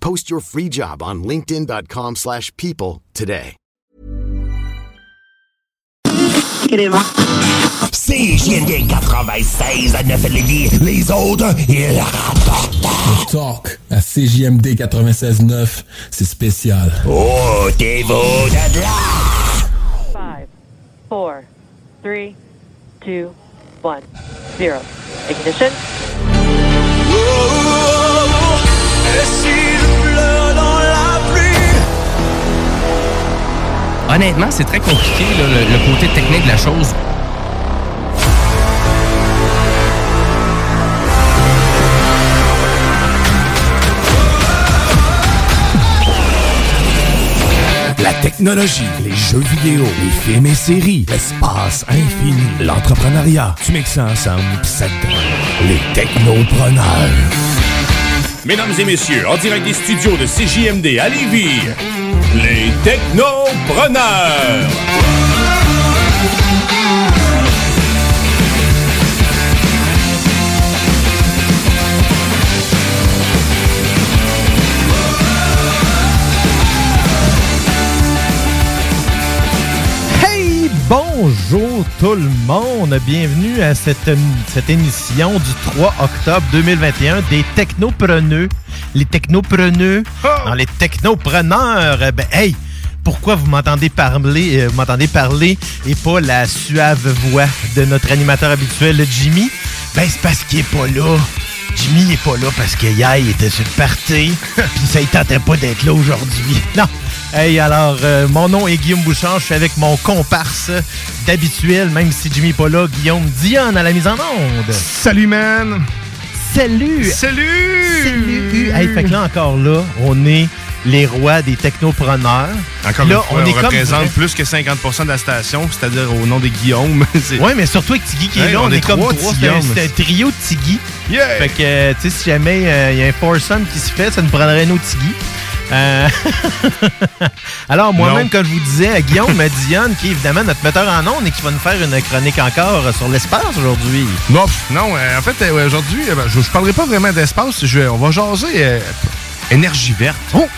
Post your free job on linkedin.com/people slash people today. CJMD 96 à 9 Lévis. Les autres, ils rapportent. Talk à CJMD 96.9, c'est spécial. Oh, t'es beau de là. Five, four, three, two, one, zero. Ignition. Oh, oh, oh, Honnêtement, c'est très compliqué, le, le côté technique de la chose. La technologie, les jeux vidéo, les films et séries, l'espace infini, l'entrepreneuriat. Tu mixes ça ensemble pis ça te donne les technopreneurs. Mesdames et messieurs, en direct des studios de CJMD à Lévis, les technopreneurs. Bonjour tout le monde. Bienvenue à cette, cette émission du 3 octobre 2021 des technopreneux. Les technopreneux, non, les technopreneurs. Eh Ben, hey, pourquoi vous m'entendez parler, euh, vous m'entendez parler et pas la suave voix de notre animateur habituel, Jimmy? Ben, c'est parce qu'il est pas là. Jimmy est pas là parce que hier, il était sur le party, puis ça, il tentait pas d'être là aujourd'hui. Non. Hey, alors, euh, mon nom est Guillaume Bouchard. Je suis avec mon comparse d'habituel, même si Jimmy n'est pas là, Guillaume Dion à la mise en onde. Salut, man! Salut! Salut! Salut! Hey, fait que là, encore là, on est les rois des technopreneurs. Encore là, une fois, on, est représente plus que 50% de la station, c'est-à-dire au nom des Guillaume. Ouais, mais surtout avec Tiggy qui est Hey, là, on, on est, est comme trois. C'est un, trio de Tiggy. Yeah! Fait que, euh, tu sais, si jamais euh, il y a un foursome qui se fait, ça nous prendrait un autre Tiggy. Euh, Alors, moi-même, comme je vous disais, à Guillaume Dionne, qui est évidemment notre metteur en ondes et qui va nous faire une chronique encore sur l'espace aujourd'hui. Non, non euh, en fait, euh, aujourd'hui, ben, je, je parlerai pas vraiment d'espace. Je on va jaser énergie verte. Oh!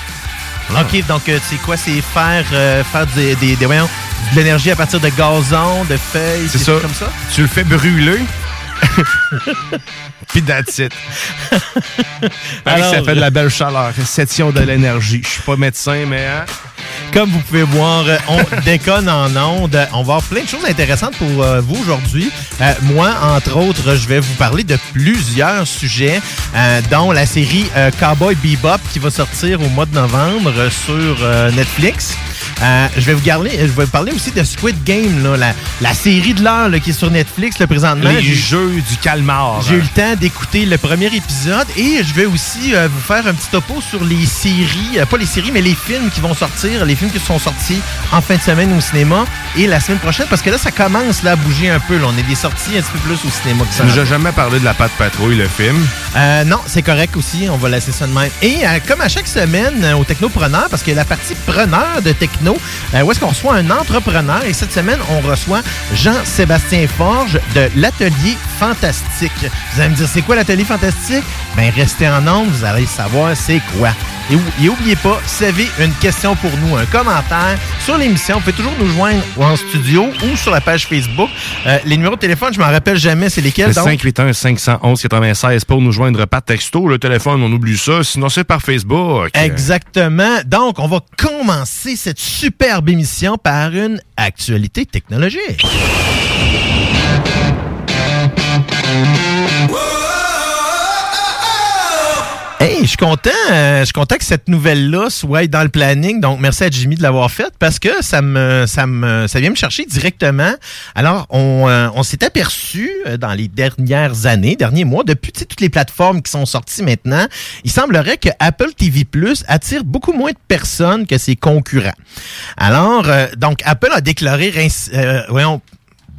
OK, donc c'est quoi? C'est faire, faire des, des, des- voyons, de l'énergie à partir de gazon, de feuilles, C'est des ça. trucs comme ça? Tu le fais brûler. Puis that's it. Alors, ça fait de la belle chaleur. Réception de l'énergie. Je suis pas médecin, mais... hein, Comme vous pouvez voir, euh, on déconne en ondes. On va avoir plein de choses intéressantes pour euh, vous aujourd'hui. Euh, moi, entre autres, je vais vous parler de plusieurs sujets, euh, dont la série Cowboy Bebop qui va sortir au mois de novembre sur Netflix. Euh, je vais vous garder, je vais vous parler aussi de Squid Game, là, la, la série de l'heure qui est sur Netflix là, présentement. les jeux du calmar. j'ai eu le temps d'écouter le premier épisode et je vais aussi euh, vous faire un petit topo sur les séries, euh, pas les séries, mais les films qui vont sortir, les films qui sont sortis en fin de semaine au cinéma et la semaine prochaine, parce que là, ça commence là, à bouger un peu. là. On est des sorties un petit peu plus au cinéma que ça. J'ai jamais parlé de la patte patrouille, le film? Non, c'est correct aussi. On va laisser ça de même. Et comme à chaque semaine au Technopreneur, parce que la partie preneur de Techno, euh, où est-ce qu'on reçoit un entrepreneur. Et cette semaine, on reçoit Jean-Sébastien Forge de l'atelier fantastique. Vous allez me dire, c'est quoi l'atelier fantastique? Ben, restez en onde, vous allez savoir c'est quoi. Et, et oubliez pas, si vous avez une question pour nous, un commentaire sur l'émission, vous pouvez toujours nous joindre en studio ou sur la page Facebook. Euh, les numéros de téléphone, je m'en rappelle jamais, c'est lesquels? Le donc? 581 511 96 pour nous joindre par texto. Le téléphone, on oublie ça. Sinon, c'est par Facebook. Exactement. Donc, on va commencer cette superbe émission par une actualité technologique. Hey, je suis content, euh, je suis content que cette nouvelle-là soit dans le planning. Donc, merci à Jimmy de l'avoir faite parce que ça me, ça me, ça vient me chercher directement. Alors, on, euh, on s'est aperçu euh, dans les dernières années, derniers mois, depuis toutes les plateformes qui sont sorties maintenant, il semblerait que Apple TV Plus attire beaucoup moins de personnes que ses concurrents. Alors, euh, donc, Apple a déclaré, euh, voyons,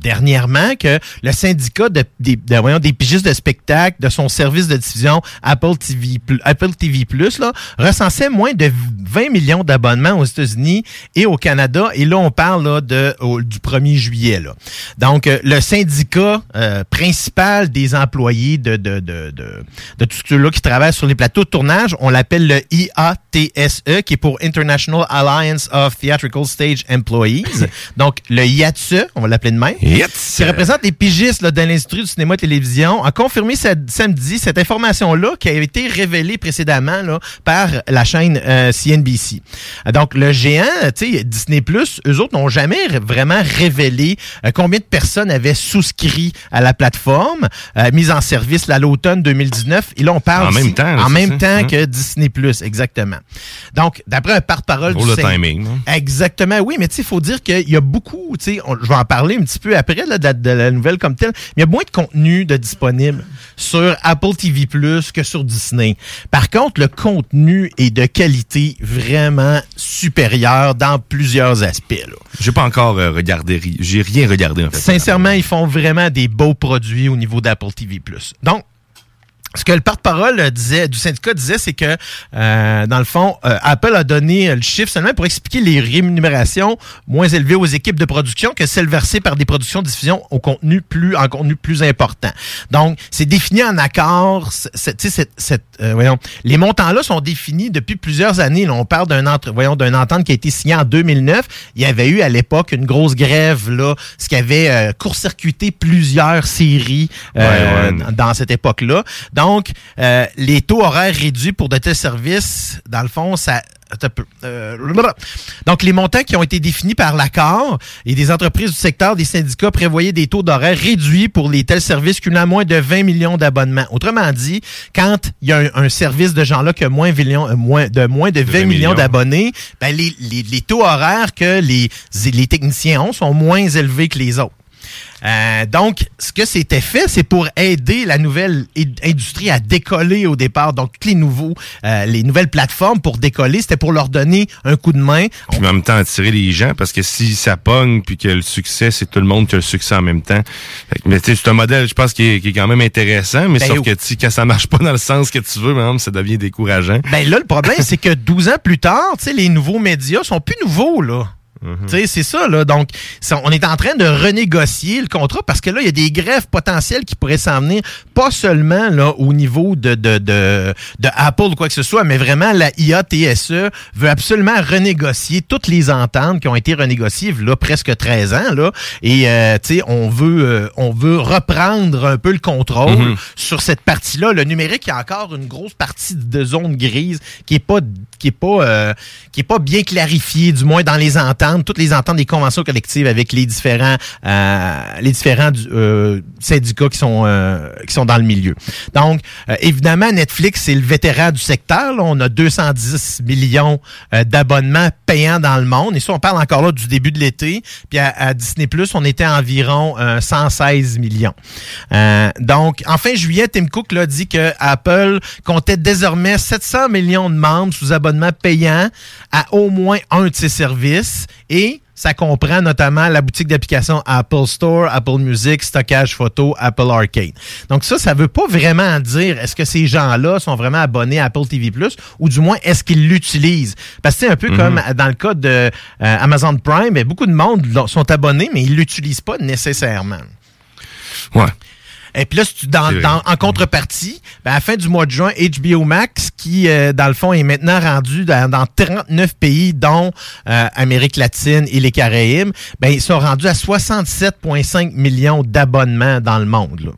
dernièrement que le syndicat de, des, de- voyons, des pigistes de spectacle de son service de diffusion Apple TV, Pl- Apple TV Plus là, recensait moins de 20 millions d'abonnements aux États-Unis et au Canada. Et là, on parle là, de, au- du 1er juillet. Là. Donc, euh, le syndicat euh, principal des employés de, de, de, de, de tous ceux-là qui travaillent sur les plateaux de tournage, on l'appelle le IATSE, qui est pour International Alliance of Theatrical Stage Employees. Donc, le IATSE, on va l'appeler de même qui représente les pigistes là, dans l'industrie du cinéma et télévision, a confirmé cette- samedi cette information-là qui a été révélée précédemment là, par la chaîne euh, CNBC. Euh, Donc, le géant, tu sais, Disney+, eux autres n'ont jamais vraiment révélé euh, combien de personnes avaient souscrit à la plateforme, euh, mise en service là, l'automne 2019. Et là, on parle En même temps, en même temps Hein? que Disney+, exactement. Donc, d'après un porte-parole Pour du le syn- timing. hein? Exactement, oui, mais tu sais, il faut dire qu'il y a beaucoup, tu sais, on- je vais en parler un petit peu après là, de, la, de la nouvelle comme telle, mais il y a moins de contenu de disponible sur Apple TV Plus que sur Disney. Par contre, le contenu est de qualité vraiment supérieure dans plusieurs aspects. J'ai pas encore euh, regardé. J'ai rien regardé, en fait. Sincèrement, ils font vraiment des beaux produits au niveau d'Apple TV Plus. Donc, ce que le porte-parole disait, du syndicat disait, c'est que, euh, dans le fond, euh, Apple a donné euh, le chiffre seulement pour expliquer les rémunérations moins élevées aux équipes de production que celles versées par des productions de diffusion au contenu plus, en contenu plus important. Donc, c'est défini en accord. cette- cette, euh, voyons, les montants-là sont définis depuis plusieurs années. Là, on parle d'un entre, voyons, d'une entente qui a été signée en 2009. Il y avait eu à l'époque une grosse grève, là, ce qui avait euh, court-circuité plusieurs séries euh, Ouais, ouais. dans- dans cette époque-là. Donc, euh, les taux horaires réduits pour de tels services, dans le fond, ça... Euh, donc, les montants qui ont été définis par l'accord et des entreprises du secteur des syndicats prévoyaient des taux d'horaire réduits pour les tels services cumulant moins de 20 millions d'abonnements. Autrement dit, quand il y a un, un service de gens-là qui a moins, euh, de moins de 20, 20 millions millions. d'abonnés, ben, les, les- les taux horaires que les, les techniciens ont sont moins élevés que les autres. Euh, donc, ce que c'était fait, c'est pour aider la nouvelle industrie à décoller au départ. Donc, les nouveaux, euh, les nouvelles plateformes pour décoller, c'était pour leur donner un coup de main. Puis en même temps, attirer les gens, parce que si ça pogne, puis que le succès, c'est tout le monde qui a le succès en même temps. Fait que, mais c'est un modèle, je pense, qui est, qui est quand même intéressant, mais Ben, sauf que tu quand ça marche pas dans le sens que tu veux, même, ça devient décourageant. Ben là, le problème, c'est que 12 ans plus tard, tu sais, les nouveaux médias sont plus nouveaux, là. Tu sais, c'est ça, là. Donc, ça- on est en train de renégocier le contrat parce que là, il y a des grèves potentielles qui pourraient s'en venir, pas seulement là au niveau de, de, de, de Apple ou quoi que ce soit, mais vraiment la IATSE veut absolument renégocier toutes les ententes qui ont été renégociées là presque 13 ans, là. Et, euh, tu sais, on veut, euh, on veut reprendre un peu le contrôle Mhm. sur cette partie-là. Le numérique, il y a encore une grosse partie de zone grise qui est pas qui est pas euh, qui est pas bien clarifiée, du moins dans les ententes, toutes les ententes des conventions collectives avec les différents euh, les différents euh, syndicats qui sont euh, qui sont dans le milieu. Donc euh, évidemment Netflix c'est le vétéran du secteur. là. On a 210 millions euh, d'abonnements payants dans le monde et ça on parle encore là du début de l'été. Puis à, Disney Plus on était à environ euh, 116 millions. Donc, en fin juillet, Tim Cook l'a dit que Apple comptait désormais 700 millions de membres sous abonnement payant à au moins un de ses services et ça comprend notamment la boutique d'applications Apple Store, Apple Music, stockage photo, Apple Arcade. Donc ça, ça veut pas vraiment dire est-ce que ces gens-là sont vraiment abonnés à Apple TV+, ou du moins est-ce qu'ils l'utilisent. Parce que c'est un peu Mhm. comme dans le cas de euh, Amazon Prime, beaucoup de monde sont abonnés, mais ils l'utilisent pas nécessairement. Ouais. Et puis là, si tu, dans, dans- en contrepartie, ben, à la fin du mois de juin, HBO Max, qui, euh, dans le fond, est maintenant rendu dans, dans 39 pays, dont euh, Amérique latine et les Caraïbes, ben, ils sont rendus à 67,5 millions d'abonnements dans le monde. là.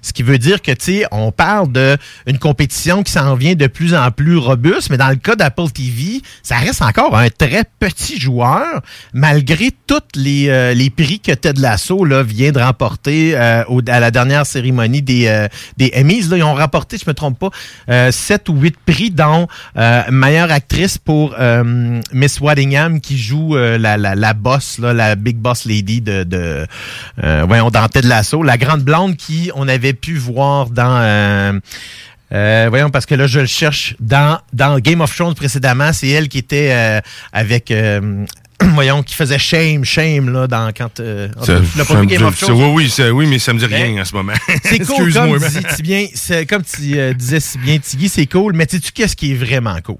Ce qui veut dire que, tu sais, on parle d'une compétition qui s'en vient de plus en plus robuste, mais dans le cas d'Apple TV, ça reste encore un très petit joueur, malgré tous les, euh, les prix que Ted Lasso là, vient de remporter euh, au- à la dernière des, euh, des Emmys. Là, ils ont remporté, je me trompe pas, euh, 7 ou 8 prix, dont euh, meilleure actrice pour euh, Miss Waddingham qui joue euh, la, la, la boss, là, la big boss lady de, de voyons, dans Ted Lasso, la grande blonde qui on avait pu voir dans... euh, voyons, parce que là, je le cherche dans, dans Game of Thrones précédemment. C'est elle qui était euh, avec... euh, voyons, qui faisait Shame, Shame, là, dans quand... Euh, Ça- vu me Game of Thrones? oui, oui, ça- oui, mais ça me dit rien Ben, en ce moment. C'est cool, comme, mais- dis- si bien, comme tu euh, disais si bien, Tiggy, c'est cool, mais sais-tu qu'est-ce qui est vraiment cool?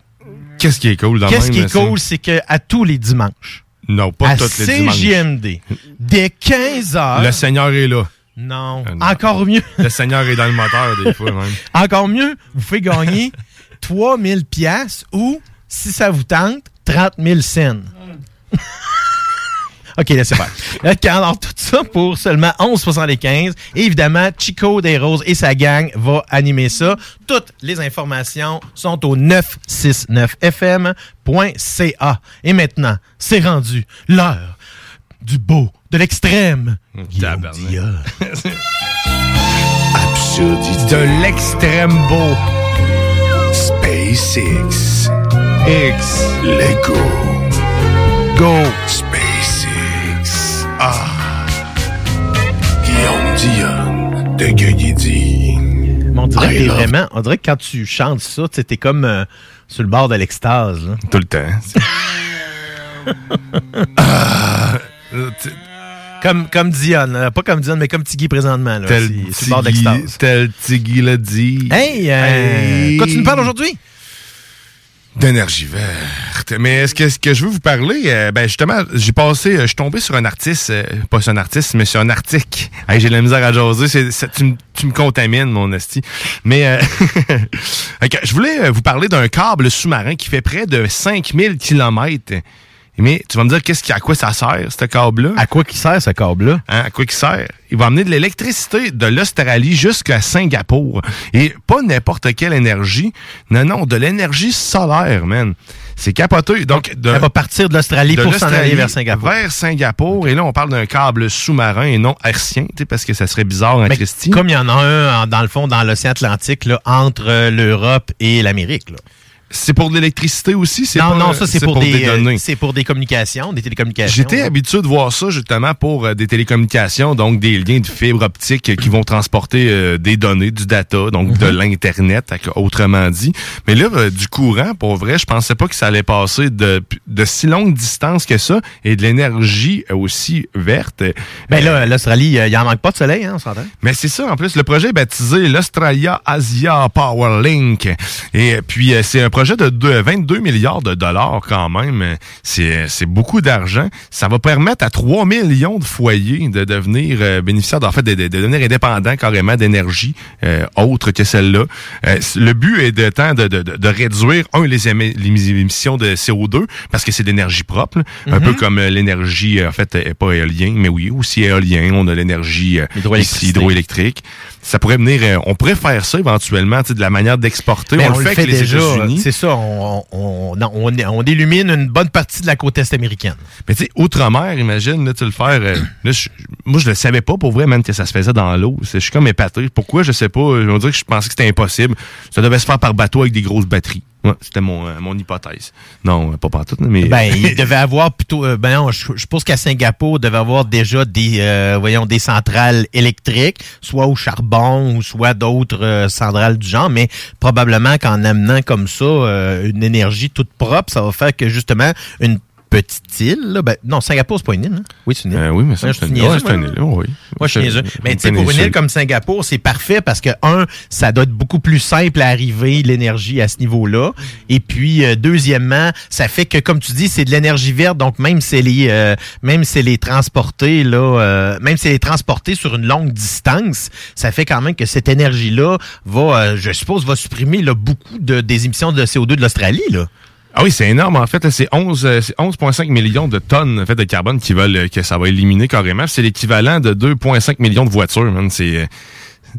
Qu'est-ce qui est cool dans Qu'est-ce qui est cool, c'est que à tous les dimanches, Non, pas à tous les dimanches. CJMD, dès 15 heures... Le Seigneur est là. Non, Euh, non. encore mieux. Le Seigneur est dans le moteur, des fois, même. Encore mieux, vous faites gagner 3000 pièces ou, si ça vous tente, 30 000 cents. OK, laissez faire. Alors, tout ça pour seulement 11,75. Et évidemment, Chico des Roses et sa gang va animer ça. Toutes les informations sont au 969fm.ca. Et maintenant, c'est rendu l'heure du beau, de l'extrême. Dion. Absurdité. De l'extrême beau. SpaceX. X. Lego. Go! SpaceX. Ah. Guillaume Dion de on dirait que vraiment. On dirait que quand tu chantes ça, tu comme euh, sur le bord de l'extase. Tout le temps. Ah. Euh, Comme, comme Dion. Pas comme Dion, mais comme Tiggy présentement. Là. Tel sur le bord de Tiggy- l'extase. Tel Tiggy l'a dit. Hey, euh, Hey. quoi tu nous parles aujourd'hui? D'énergie verte. Mais est-ce que, ce que je veux vous parler, euh, ben justement, j'ai passé, euh, je suis tombé sur un artiste, euh, pas sur un artiste, mais sur un article. Hey, j'ai la misère à jaser, tu, me- tu me contamines, mon esti. Mais je voulais vous parler d'un câble sous-marin qui fait près de 5000 kilomètres. Mais tu vas me dire qu'est-ce qui, à quoi ça sert, ce câble-là? À quoi qui sert ce câble-là? Hein, à quoi il sert? Il va amener de l'électricité de l'Australie jusqu'à Singapour. Et pas n'importe quelle énergie. Non, non, de l'énergie solaire, man. C'est capoté. Donc, de, Elle va partir de l'Australie pour s'en aller vers Singapour. Vers Singapour. Et là, on parle d'un câble sous-marin et non sais, parce que ça serait bizarre en Christie. comme il y en a un, dans le fond, dans l'océan Atlantique, là, entre euh, l'Europe et l'Amérique. C'est pour de l'électricité aussi? C'est Non, pas- non, ça, c'est pour, des, des euh, données. c'est pour des communications, des télécommunications. J'étais habitué de voir ça justement pour euh, des télécommunications, donc des liens de fibre optique euh, qui vont transporter euh, des données, du data, donc de l'Internet, avec- autrement dit. Mais là, euh, du courant, pour vrai, je pensais pas que ça allait passer de, de si longue distance que ça et de l'énergie euh, aussi verte. Ben là, l'Australie, euh, il en manque pas de soleil, hein, on s'entend? Mais c'est ça, en plus, le projet est baptisé l'Australia Asia Power Link. Et puis, euh, c'est un projet de deux- 22 milliards de dollars quand même. C'est c'est beaucoup d'argent. Ça va permettre à 3 millions de foyers de devenir euh, bénéficiaires, en fait, de, de- de devenir indépendants carrément d'énergie euh, autre que celle-là. Euh, le but est de, temps de, de, de- de réduire, un, les, émi- les émissions de CO2, parce que c'est d'énergie propre, un Mhm. peu comme euh, l'énergie, euh, en fait, euh, pas éolien, mais oui, aussi éolien. On a l'énergie euh, hydroélectrique. Ça pourrait venir, euh, on pourrait faire ça éventuellement, de la manière d'exporter. On, le fait avec les déjà. États-Unis. Ça, on, on, on, on illumine une bonne partie de la côte est américaine. Mais tu sais, outre-mer, imagine, tu le faire. euh, moi, je le savais pas pour vrai, même que ça se faisait dans l'eau. Je suis comme épaté. Pourquoi, je sais pas. Je veux dire que je pensais que c'était impossible. Ça devait se faire par bateau avec des grosses batteries. Ouais, c'était mon, euh, mon hypothèse. Non, pas partout, mais. Ben, il devait avoir plutôt. euh, ben non, je, je pense qu'à Singapour, il devait avoir déjà des, euh, voyons, des centrales électriques, soit au charbon ou soit d'autres euh, centrales du genre, mais probablement qu'en amenant comme ça euh, une énergie toute propre, ça va faire que justement une petite île, là, ben, non, Singapour, c'est pas une île, hein? Oui, c'est une île. Euh, oui, mais c'est je une niaiseux, c'est une moi, île, oui. Moi, je suis. Mais Une tu sais, pour une île comme Singapour, c'est parfait parce que, un, ça doit être beaucoup plus simple à arriver, l'énergie à ce niveau-là. Et puis, euh, deuxièmement, ça fait que, comme tu dis, c'est de l'énergie verte. Donc, même si elle est, euh, même si elle est transportée, là, euh, même si elle est transportée sur une longue distance, ça fait quand même que cette énergie-là va, euh, je suppose, va supprimer là, beaucoup de, des émissions de CO2 de l'Australie, là. Ah oui, c'est énorme. En fait, c'est 11, euh, c'est 11,5 millions de tonnes en fait, de carbone qui veulent euh, que ça va éliminer carrément. C'est l'équivalent de 2,5 millions de voitures. euh,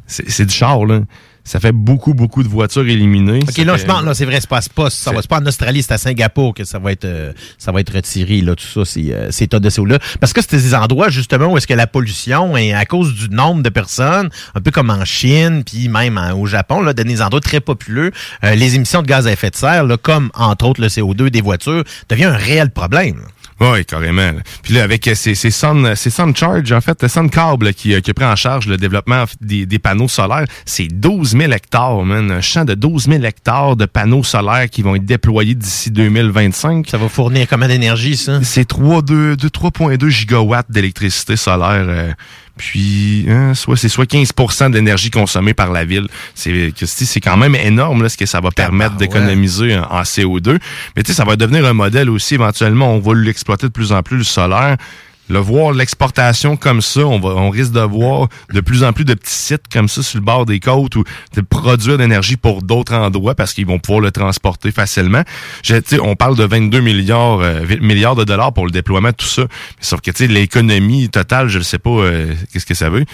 c'est du char, là. Ça fait beaucoup, beaucoup de voitures éliminées. OK, Ça là, fait- je pense, là, c'est vrai, c'est pas, c'est pas, ça va, c'est pas en Australie, c'est à Singapour que ça va être, euh, ça va être retiré, là, tout ça, c'est, euh, ces tonnes de CO2-là. Parce que c'est des endroits, justement, où est-ce que la pollution est à cause du nombre de personnes, un peu comme en Chine, puis même en- au Japon, là, dans des endroits très populeux, euh, les émissions de gaz à effet de serre, là, comme, entre autres, le CO2 des voitures, devient un réel problème. Oui, carrément. là. Puis là, avec euh, ces, ces Sun, ces Sun Charge, en fait, Sun Cable qui, euh, qui a pris en charge le développement des, des panneaux solaires, c'est 12 000 hectares, man. Un champ de 12 000 hectares de panneaux solaires qui vont être déployés d'ici 2025. Ça va fournir combien d'énergie, ça? C'est 3,2 de 3,2 gigawatts d'électricité solaire. euh, puis, hein, soit c'est soit 15% d'énergie consommée par la ville. C'est c'est c'est quand même énorme là, ce que ça va permettre d'économiser en, en CO2. Mais tu sais, ça va devenir un modèle aussi éventuellement. On va l'exploiter de plus en plus le solaire. Le voir l'exportation comme ça, on va, on risque de voir de plus en plus de petits sites comme ça sur le bord des côtes ou de produire de l'énergie pour d'autres endroits parce qu'ils vont pouvoir le transporter facilement. Je- tu sais, on parle de 22 milliards, euh, milliards de dollars pour le déploiement de tout ça. Sauf que tu sais, l'économie totale, je ne sais pas euh, qu'est-ce que ça veut.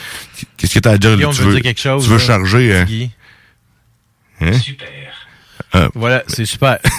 Qu'est-ce que tu as à dire? Guillaume tu veut veux, dire quelque chose, Tu veux là. charger. euh, Guy? hein? Super. voilà, c'est super.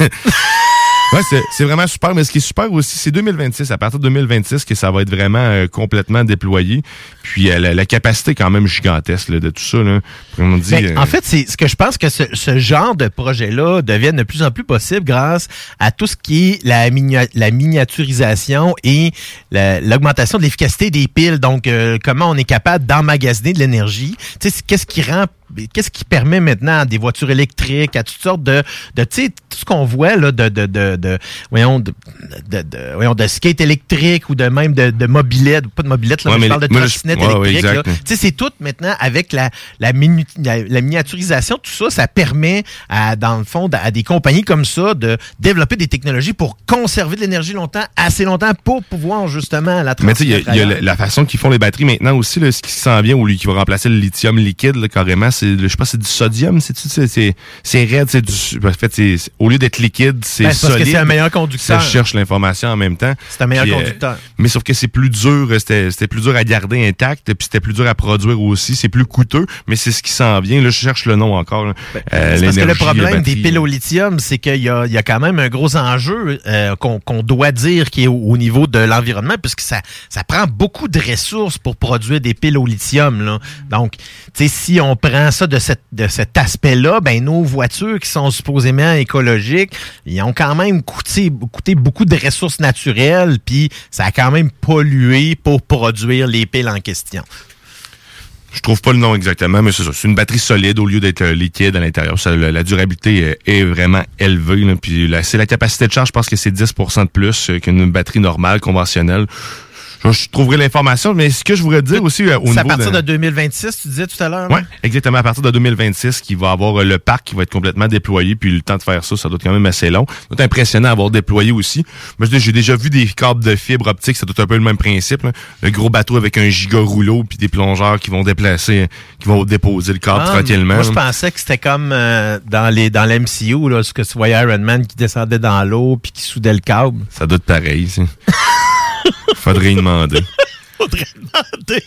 Ouais, c'est, vraiment super, mais ce qui est super aussi, c'est 2026. À partir de 2026 que ça va être vraiment euh, complètement déployé. Puis euh, la, la capacité quand même gigantesque là, de tout ça. Là. Vraiment dit, Ben, euh, En fait, c'est ce que je pense que ce, ce genre de projet-là devienne de plus en plus possible grâce à tout ce qui est la, minia- la miniaturisation et la- l'augmentation de l'efficacité des piles. Donc, euh, comment on est capable d'emmagasiner de l'énergie. Tu sais, c'est- qu'est-ce qui rend Qu'est-ce qui permet maintenant à des voitures électriques, à toutes sortes de, de tu sais, tout ce qu'on voit là, de, de, de, de voyons, de, de, de- voyons, de skate électrique ou de même de, de mobilette, pas de mobilette, là, Ouais, mais je parle de trottinette ouais, ouais, électrique. là. exact. Tu sais, c'est tout maintenant avec la, la, minu- la, la miniaturisation, tout ça, ça permet à, dans le fond, à des compagnies comme ça de développer des technologies pour conserver de l'énergie longtemps, assez longtemps pour pouvoir justement la Mais tu sais, il y a- transmettre y la, la façon qu'ils font les batteries maintenant aussi, là, ce qui s'en vient, ou lui, qui va remplacer le lithium liquide, là, carrément, c'est, je sais pas, c'est du sodium, c'est, c'est, c'est, raide, c'est du, en fait, c'est, au lieu d'être liquide, c'est Ben, c'est parce que solide. c'est un meilleur conducteur. Ça cherche l'information en même temps. C'est un meilleur Puis, euh, conducteur. mais sauf que c'est plus dur, euh, c'était, c'était plus dur à garder intact, puis c'était plus dur à produire aussi, c'est plus coûteux, mais c'est ce qui s'en vient, là, je cherche le nom encore. Euh, Ben, C'est parce que le problème des piles au lithium, c'est qu'il y a, il y a quand même un gros enjeu euh, qu'on qu'on doit dire qui est au, au niveau de l'environnement, puisque ça, ça prend beaucoup de ressources pour produire des piles au lithium. Là. Donc, tu sais, si on prend ça de, cet aspect-là, ben nos voitures qui sont supposément écologiques, ils ont quand même coûté, coûté beaucoup de ressources naturelles, puis ça a quand même pollué pour produire les piles en question. Je trouve pas le nom exactement, mais c'est ça. C'est une batterie solide au lieu d'être euh, liquide à l'intérieur. La, durabilité est vraiment élevée. Puis c'est la capacité de charge, je pense que c'est 10 de plus euh, qu'une batterie normale, conventionnelle. Je, je trouverai l'information, mais ce que je voudrais dire aussi euh, au C'est à niveau partir de... de 2026, tu disais tout à l'heure? Ouais, exactement. À partir de 2026, qui va avoir euh, le parc qui va être complètement déployé, puis le temps de faire ça, ça doit être quand même assez long. Ça doit être impressionnant à avoir déployé aussi. Dis, j'ai déjà vu des câbles de fibre optique, ça doit être un peu le même principe. là. Le gros bateau avec un giga rouleau, puis des plongeurs qui vont déplacer, qui vont déposer le câble Ah, tranquillement. Moi, je pensais que c'était comme euh, dans les dans l'MCU, là, ce que tu voyais Iron Man qui descendait dans l'eau puis qui soudait le câble. Ça doit être pareil, ça. Faudrait y demander. Faudrait demander.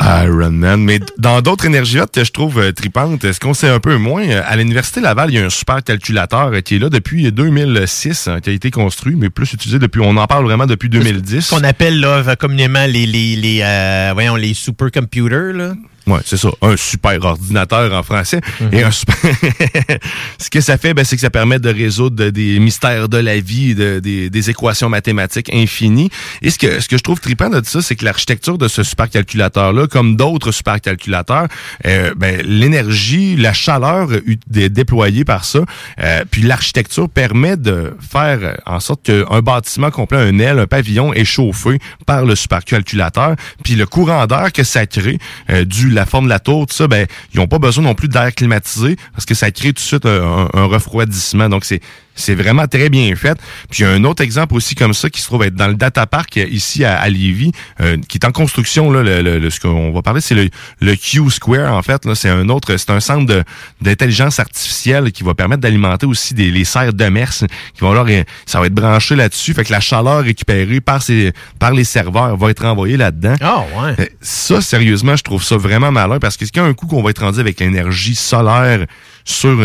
Iron Man. Mais dans d'autres énergies vertes que je trouve euh, tripantes, est-ce qu'on sait un peu moins? À l'Université Laval, il y a un super calculateur qui est là depuis 2006, hein, qui a été construit, mais plus utilisé depuis, on en parle vraiment depuis 2010. Ce qu'on appelle là communément les les les euh, voyons les supercomputers Ouais, c'est ça. Un super ordinateur en français. Mhm. Et un super. Ce que ça fait, ben, c'est que ça permet de résoudre des mystères de la vie, de- des, des équations mathématiques infinies. Et ce que, ce que je trouve trippant de ça, c'est que l'architecture de ce supercalculateur-là, comme d'autres supercalculateurs, euh, ben, l'énergie, la chaleur déployée par ça, euh, puis l'architecture permet de faire en sorte qu'un bâtiment complet, un aile, un pavillon est chauffé par le supercalculateur, puis le courant d'air que ça crée, euh, la forme de la tour, tout ça, ben, ils n'ont pas besoin non plus d'air climatisé parce que ça crée tout de suite un- un refroidissement. Donc, c'est c'est vraiment très bien fait. Puis il y a un autre exemple aussi comme ça qui se trouve être dans le data park euh, ici à, à Lévis, euh, qui est en construction. Là, le, le- le- ce qu'on va parler, c'est le, le Q Square en fait. Là, c'est un autre, c'est un centre de- d'intelligence artificielle qui va permettre d'alimenter aussi des les serres de mers qui vont leur, ça va être branché là-dessus. Fait que la chaleur récupérée par ces par les serveurs va être envoyée là-dedans. Ah ouais. Euh, Ça, sérieusement, je trouve ça vraiment malin parce que c'est un coup qu'on va être rendu avec l'énergie solaire sur,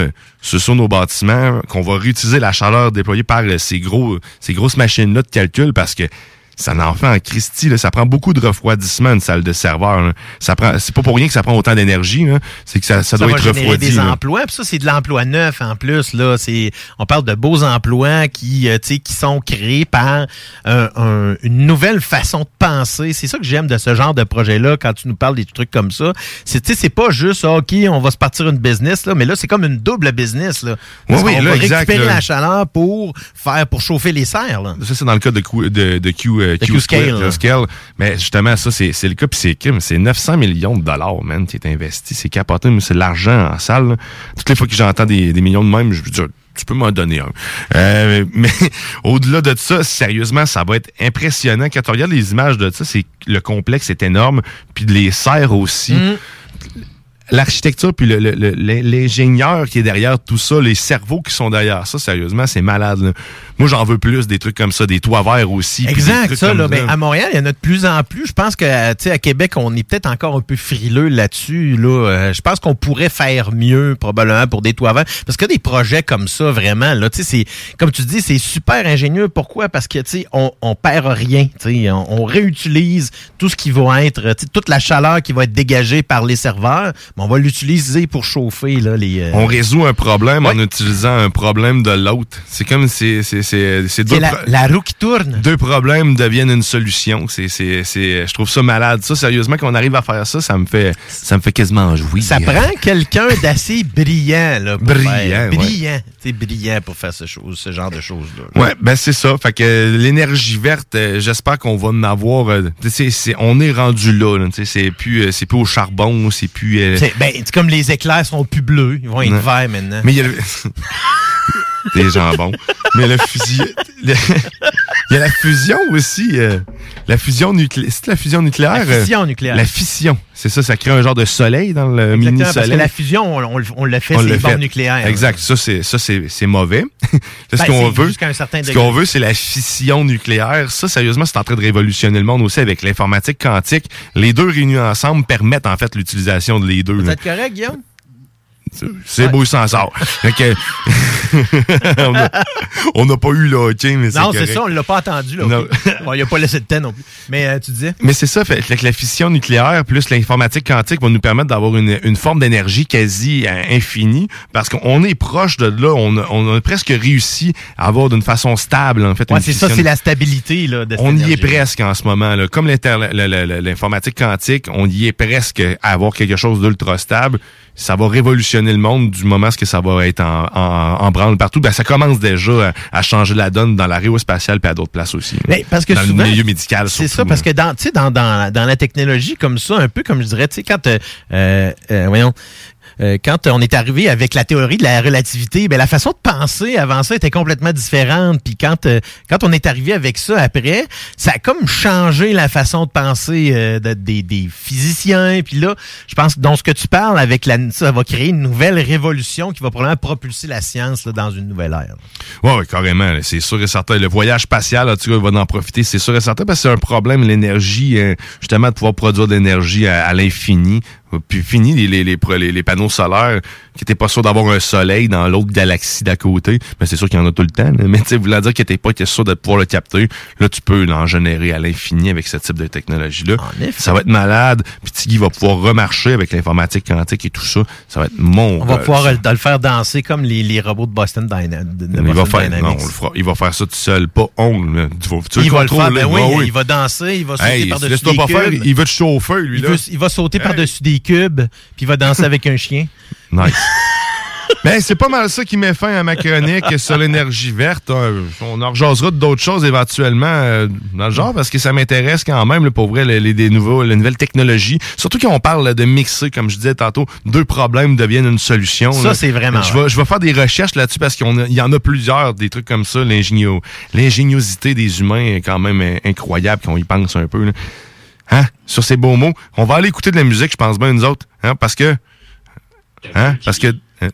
sur, sur nos bâtiments, qu'on va réutiliser la chaleur déployée par euh, ces, gros, ces grosses machines-là de calcul parce que ça en fait en Christie, là, ça prend beaucoup de refroidissement une salle de serveur. là. Ça prend, c'est pas pour rien que ça prend autant d'énergie, c'est que ça, ça, doit va être refroidi. des là. emplois, puis ça c'est de l'emploi neuf en plus là, c'est on parle de beaux emplois qui euh, tu sais qui sont créés par un- une nouvelle façon de penser. C'est ça que j'aime de ce genre de projet là quand tu nous parles des trucs comme ça. C'est tu sais c'est pas juste ah, OK, on va se partir une business là, mais là c'est comme une double business là. Parce Oui, oui, là, va exact, récupérer la chaleur pour faire pour chauffer les serres là. Ça, c'est dans le cas de de, de Q, euh, Q-Scale. Mais justement, ça, c'est c'est le cas, puis c'est crime. C'est 900 millions de dollars, man, qui est investi. C'est capoté, mais c'est de l'argent en salle. là. Toutes les fois que j'entends des, des millions de même, je veux dire, tu peux m'en donner un. Euh, mais au-delà de ça, sérieusement, ça va être impressionnant. Quand tu regardes les images de ça, c'est le complexe est énorme, puis les serres aussi. Mm. L'architecture, puis le- le- le- l'ingénieur qui est derrière tout ça, les cerveaux qui sont derrière ça, sérieusement, c'est malade. là. Moi, j'en veux plus des trucs comme ça, des toits verts aussi. Exact, ça. Là, ben, à Montréal, il y en a de plus en plus. Je pense que, tu sais, à Québec, on est peut-être encore un peu frileux là-dessus. Là. Euh, je pense qu'on pourrait faire mieux, probablement, pour des toits verts. Parce que des projets comme ça, vraiment, là, tu sais, c'est, comme tu dis, c'est super ingénieux. Pourquoi? Parce que, tu sais, on, on perd rien. Tu sais, on, on réutilise tout ce qui va être, tu sais, toute la chaleur qui va être dégagée par les serveurs, mais on va l'utiliser pour chauffer, là, les. euh, On résout un problème en utilisant un problème de l'autre. C'est comme c'est c'est c'est c'est deux C'est la- la roue qui tourne. Deux problèmes deviennent une solution. C'est c'est c'est je trouve ça malade. Ça sérieusement qu'on arrive à faire ça, ça me fait ça me fait quasiment jouir. Ça prend quelqu'un d'assez brillant, là. Pour Brillant, faire-. Brillant. C'est brillant pour faire ce, chose, ce genre de choses-là. Ouais, ben c'est ça. Fait que l'énergie verte, euh, j'espère qu'on va en avoir. euh, sais, c'est- on est rendu là. là, tu sais, c'est plus, euh, c'est plus au charbon, c'est plus. C'est ben, c'est comme les éclairs sont plus bleus, ils vont être verts maintenant. Mais il y a le... Des jambons. Mais le fusil... le- Il y a la fusion aussi. euh, la fusion nucléaire. C'est la fusion nucléaire? La fission euh, nucléaire. La fission. C'est ça, ça crée un genre de soleil dans le mini-soleil. parce que la fusion, on, on, on l'a fait, c'est les bombes nucléaires. Exact. Ça, c'est, ça, c'est, c'est mauvais. Ben, ce qu'on veut, ce qu'on veut, c'est la fission nucléaire. Ça, sérieusement, c'est en train de révolutionner le monde aussi avec l'informatique quantique. Les deux réunis ensemble permettent, en fait, l'utilisation de les deux. Vous êtes correct, Guillaume? C'est beau, il s'en sort. On n'a pas eu le hockey, mais c'est Non, c'est ça, on l'a pas entendu. Là. Bon, il a pas laissé de temps non plus. Mais euh, tu disais? Mais c'est ça, fait, que la fission nucléaire plus l'informatique quantique va nous permettre d'avoir une, une forme d'énergie quasi euh, infinie parce qu'on est proche de là, on a, on a presque réussi à avoir d'une façon stable en fait. Ouais, c'est ça, c'est la stabilité là, de cette On y est presque en ce moment. Là. Comme l'informatique quantique, on y est presque à avoir quelque chose d'ultra stable. Ça va révolutionner le monde du moment que ça va être en, en, en branle partout. Ben, ça commence déjà à, à changer la donne dans l'aérospatiale et à d'autres places aussi. Mais parce que dans souvent, le milieu médical. C'est ça, parce que dans, tu sais, dans, dans, dans la technologie comme ça, un peu comme je dirais, tu sais, quand, euh, euh, euh, voyons, euh, quand on est arrivé avec la théorie de la relativité, ben la façon de penser avant ça était complètement différente. Puis quand euh, quand on est arrivé avec ça après, ça a comme changé la façon de penser euh, de- des, des physiciens. Puis là, je pense dans ce que tu parles avec la, ça va créer une nouvelle révolution qui va probablement propulser la science là, dans une nouvelle ère. Ouais, ouais, carrément. C'est sûr et certain. Le voyage spatial, là, tu vois, va en profiter. C'est sûr et certain parce que c'est un problème, l'énergie, euh, justement, de pouvoir produire de l'énergie à, à l'infini. Puis fini les, les, les, les panneaux solaires. Que t'es pas sûr d'avoir un soleil dans l'autre galaxie d'à côté. Mais c'est sûr qu'il y en a tout le temps. là. Mais tu sais, voulant dire que t'es pas t'es sûr de pouvoir le capter, là, tu peux l'en générer à l'infini avec ce type de technologie-là. Ça va être malade. Puis Tiggy va pouvoir remarcher avec l'informatique quantique et tout ça. Ça va être mon. On va pouvoir le, le faire danser comme les, les robots de Boston, Dyna- de il va faire, Dynamics. non, on le fera. il va faire ça tout seul, pas là. Tu vas, tu il va le faire, contrôler, ben oui, il va danser, il va sauter Hey, par-dessus des pas faire, cubes. il te chauffer, lui, il, là. veut- il va sauter par-dessus des cubes, puis il va danser avec un chien. Nice. Ben, c'est pas mal ça qui met fin à ma chronique sur l'énergie verte. Euh, On en rejasera d'autres choses éventuellement euh, dans le genre parce que ça m'intéresse quand même, là, pour vrai, les, les- nouveaux, les nouvelles technologies. Surtout qu'on parle de mixer, comme je disais tantôt, deux problèmes deviennent une solution. Ça, c'est vraiment Je vais, je vais faire des recherches là-dessus parce qu'il y en a plusieurs, des trucs comme ça. L'ingénio- L'ingéniosité des humains est quand même incroyable quand on y pense un peu. là. Hein? Sur ces beaux mots. On va aller écouter de la musique, je pense bien, nous autres. Hein? Parce que. Hein? Parce que. euh,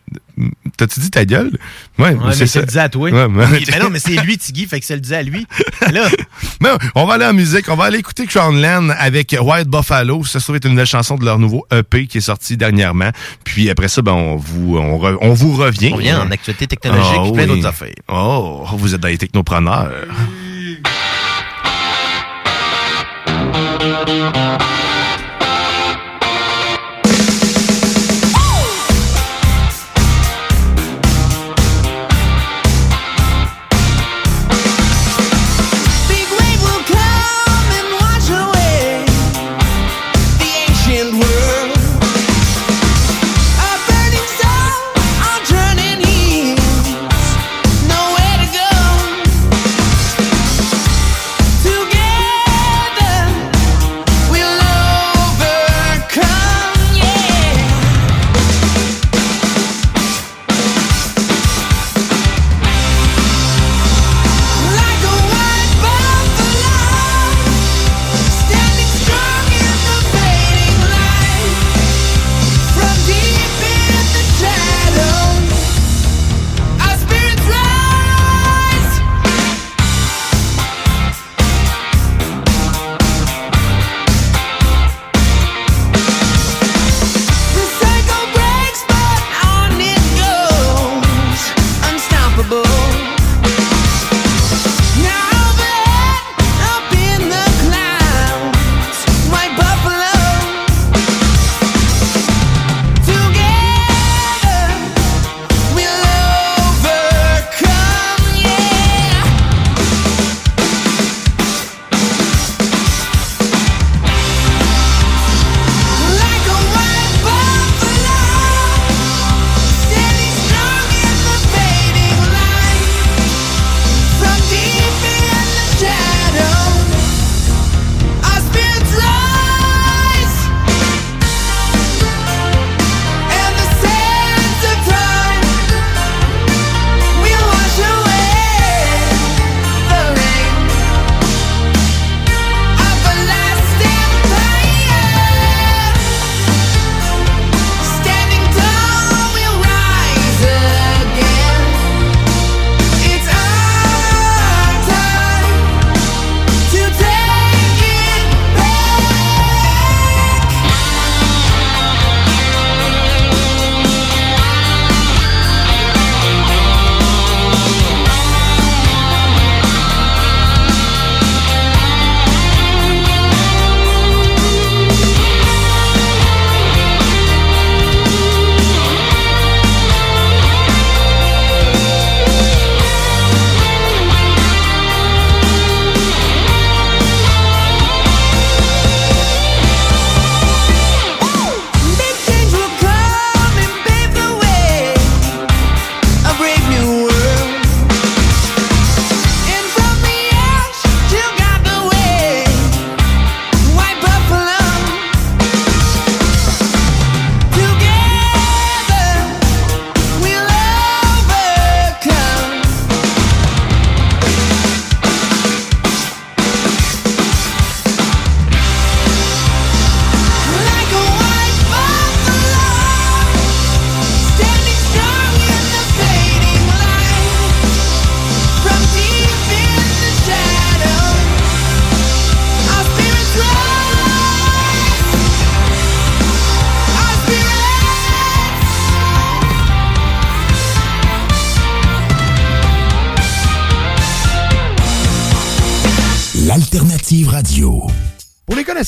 T'as-tu dit ta gueule? Ouais, Ouais, mais c'est le dit à toi. Ouais, mais- non, mais c'est lui, Tiggy, fait que c'est le dit à lui. Là, Non, on va aller en musique. On va aller écouter Crownland avec White Buffalo. Ça se trouve être une nouvelle chanson de leur nouveau EP qui est sorti dernièrement. Puis après ça, ben, on vous, on, re- on vous revient. on revient en actualité technologique et plein oui. d'autres affaires. Oh, vous êtes dans les technopreneurs.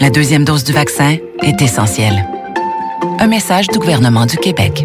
La deuxième dose du vaccin est essentielle. Un message du gouvernement du Québec.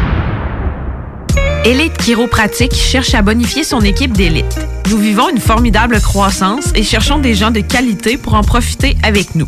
Élite Chiropratique cherche à bonifier son équipe d'élite. Nous vivons une formidable croissance et cherchons des gens de qualité pour en profiter avec nous.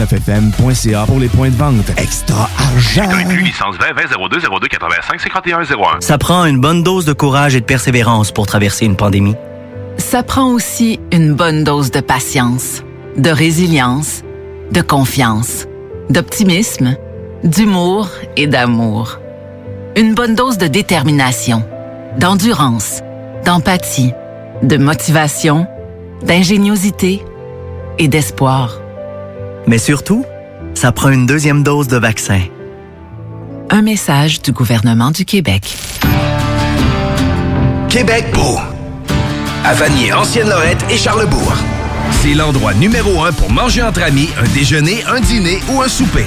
969fm.ca pour les points de vente. Extra argent! licence 20 20 02 02 85 51 01. Ça prend une bonne dose de courage et de persévérance pour traverser une pandémie. Ça prend aussi une bonne dose de patience, de résilience, de confiance, d'optimisme, d'humour et d'amour. Une bonne dose de détermination, d'endurance, d'empathie, de motivation, d'ingéniosité et d'espoir. Mais surtout, ça prend une deuxième dose de vaccin. Un message du gouvernement du Québec. Québec beau. À Vanier, Ancienne-Lorette et Charlebourg. C'est l'endroit numéro un pour manger entre amis, un déjeuner, un dîner ou un souper.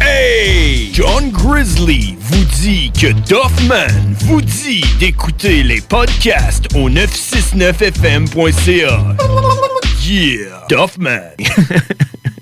Hey! John Grizzly vous dit que Doffman vous dit d'écouter les podcasts au 969fm.ca. Yeah! Doffman!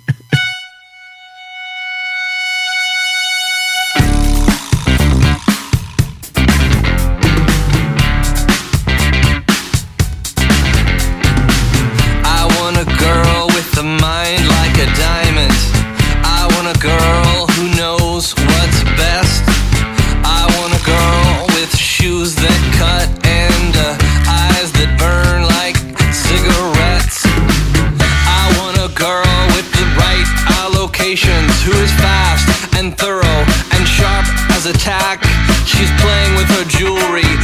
attack. She's playing with her jewelry.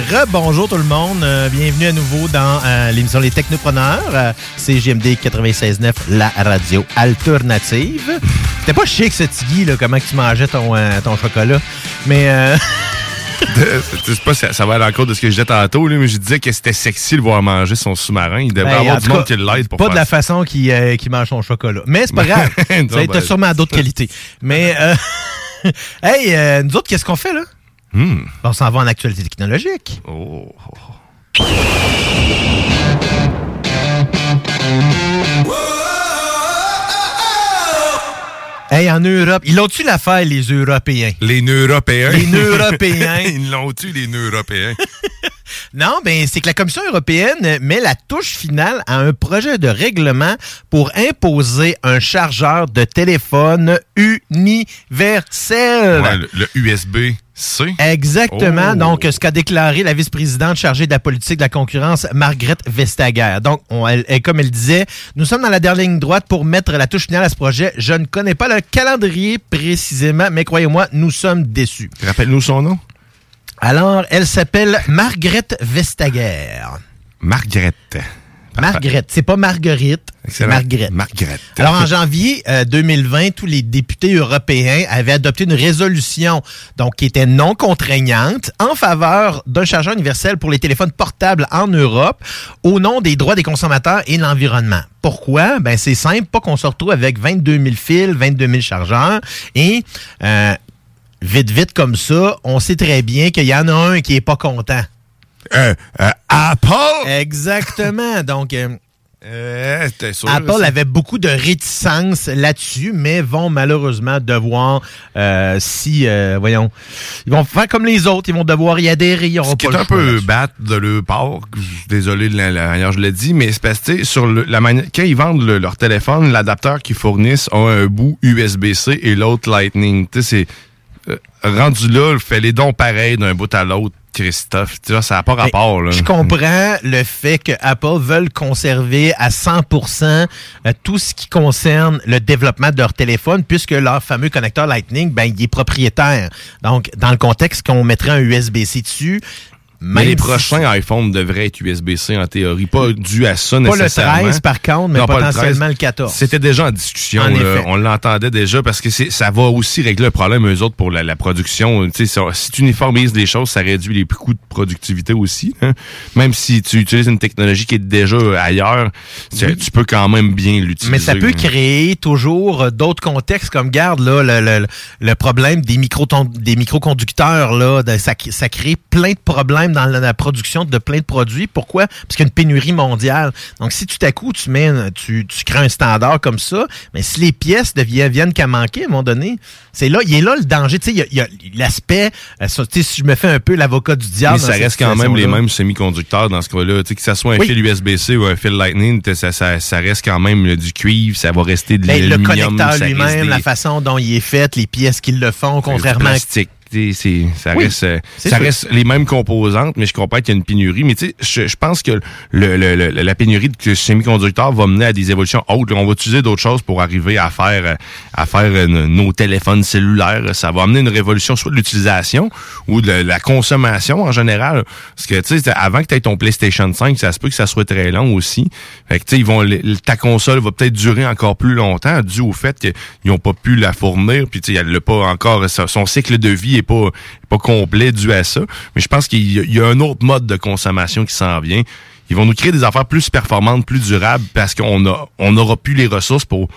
Rebonjour tout le monde. Euh, bienvenue à nouveau dans euh, l'émission Les Technopreneurs. Euh, c'est GMD 96.9, la radio alternative. C'était pas chic ce Tiggy, là, comment tu mangeais ton, ton chocolat. Mais euh, De- je sais pas, ça, ça va à l'encontre de ce que je disais tantôt, là, mais je disais que c'était sexy de voir manger son sous-marin. Il devrait ben, en avoir du monde qui l'aide pour Pas faire de la ça. façon qu'il euh, mange son chocolat. Mais c'est pas grave. Non, ça, t'as ben, sûrement d'autres qualités. Mais, euh, hey, euh, nous autres, qu'est-ce qu'on fait là? Hmm. On s'en va en actualité technologique. Oh. Hey, en Europe, ils l'ont-tu l'affaire, les Européens? Les Européens. Les Européens. Ils l'ont-tu, les Européens? Non, ben c'est que la Commission européenne met la touche finale à un projet de règlement pour imposer un chargeur de téléphone universel. Ouais, le, le Exactement. Oh. Donc, ce qu'a déclaré la vice-présidente chargée de la politique de la concurrence, Margrethe Vestager. Donc, on- elle- elle- comme elle disait, nous sommes dans la dernière ligne droite pour mettre la touche finale à ce projet. Je ne connais pas le calendrier précisément, mais croyez-moi, nous sommes déçus. Rappelle-nous son nom. Alors, elle s'appelle Margrethe Vestager. Margrethe. Margrethe. C'est pas Marguerite, c'est. Margrethe. Margrethe. Alors, en janvier euh, 2020, tous les députés européens avaient adopté une résolution donc qui était non contraignante en faveur d'un chargeur universel pour les téléphones portables en Europe au nom des droits des consommateurs et de l'environnement. Pourquoi? Ben, c'est simple, pas qu'on se retrouve avec 22 000 fils, 22 000 chargeurs et euh, vite, vite comme ça, on sait très bien qu'il y en a un qui est pas content. Euh, euh, Apple? Exactement. Donc, euh, sûr, Apple avait beaucoup de réticence là-dessus, mais vont malheureusement devoir, euh, si, euh, voyons, ils vont faire comme les autres, ils vont devoir y adhérer, ils Ce qui pas est un peu battre de leur part, désolé de la, manière je l'ai dit, mais c'est parce que sur le- la manière, quand ils vendent le- leur téléphone, l'adapteur qu'ils fournissent a un bout USB-C et l'autre Lightning. Tu sais, c'est rendu là, fait les dons pareils d'un bout à l'autre, Christophe. Tu vois, ça n'a pas rapport. Là. Je comprends le fait que Apple veulent conserver à 100% euh, tout ce qui concerne le développement de leur téléphone, puisque leur fameux connecteur Lightning, ben, il est propriétaire. Donc, dans le contexte qu'on mettrait un USB-C dessus, Mais les prochains iPhones devraient être USB-C en théorie, pas dû à ça Pas le nécessairement. 13 par contre, mais Non, pas potentiellement le 13. 14. C'était déjà en discussion. En. On l'entendait déjà parce que ça va aussi régler le problème, eux autres, pour la, la production. Si tu uniformises les choses, ça réduit les coûts de productivité aussi. hein. Même si tu utilises une technologie qui est déjà ailleurs, tu, Oui. tu peux quand même bien l'utiliser. Mais ça peut là. créer toujours euh, d'autres contextes, comme garde là, le, le, le problème des, micro des microconducteurs. Là, de- ça, ça crée plein de problèmes dans la, production de plein de produits. Pourquoi? Parce qu'il y a une pénurie mondiale. Donc, si tout à coup, tu mets, tu, tu crées un standard comme ça, mais si les pièces deviennent, viennent qu'à manquer à un moment donné, c'est là, il est là le danger. Tu sais, il y a- l'aspect, euh, ça, tu sais, si je me fais un peu l'avocat du diable. Mais ça reste quand même les mêmes semi-conducteurs dans ce cas-là. Tu sais, que ça soit un Oui. fil USB-C ou un fil Lightning, ça, ça, ça reste quand même du cuivre, ça va rester de Ben, le l'aluminium. connecteur ça reste lui-même, des- la façon dont il est fait, les pièces qui le font, contrairement plastique. C'est- ça Oui, reste, euh, ça sûr. reste les mêmes composantes, mais je comprends qu'il y a une pénurie. Mais tu sais, je, je pense que le, le- le- la pénurie de semi-conducteurs va mener à des évolutions autres. On va utiliser d'autres choses pour arriver à faire, à faire euh, nos téléphones cellulaires. Ça va amener une révolution soit de l'utilisation ou de la consommation en général. Parce que tu sais, avant que tu aies ton PlayStation 5, ça se peut que ça soit très long aussi. Fait que tu sais, ils vont, ta console va peut-être durer encore plus longtemps dû au fait qu'ils n'ont pas pu la fournir. Puis tu sais, elle n'a pas encore, son cycle de vie pas, pas complet dû à ça. Mais je pense qu'il y, a- il y a un autre mode de consommation qui s'en vient. Ils vont nous créer des affaires plus performantes, plus durables, parce qu'on a, on n'aura plus les ressources pour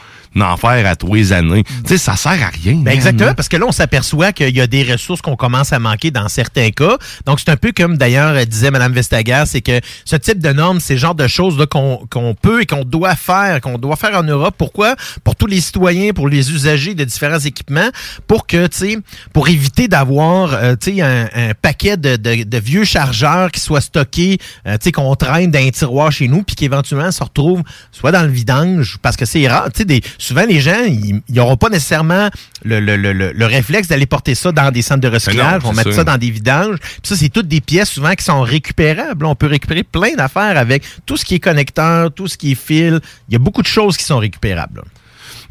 en faire à tous les années. Tu sais, ça sert à rien. Ben man. exactement, parce que là, on s'aperçoit qu'il y a des ressources qu'on commence à manquer dans certains cas. Donc, c'est un peu comme d'ailleurs disait Mme Vestager, c'est que ce type de normes, c'est le genre de choses qu'on qu'on peut et qu'on doit faire, qu'on doit faire en Europe. Pourquoi? Pour tous les citoyens, pour les usagers de différents équipements, pour que, tu sais, pour éviter d'avoir, euh, tu sais, un, un paquet de, de- de vieux chargeurs qui soient stockés, euh, tu sais, qu'on traîne dans un tiroir chez nous, puis qui éventuellement se retrouvent soit dans le vidange, parce que c'est rare, tu sais, des- souvent les gens, ils n'auront pas nécessairement le, le, le, le- le réflexe d'aller porter ça dans des centres de recyclage, non, on mettre ça. dans des vidanges. Puis ça, c'est toutes des pièces souvent qui sont récupérables. On peut récupérer plein d'affaires avec tout ce qui est connecteur, tout ce qui est fil. Il y a beaucoup de choses qui sont récupérables.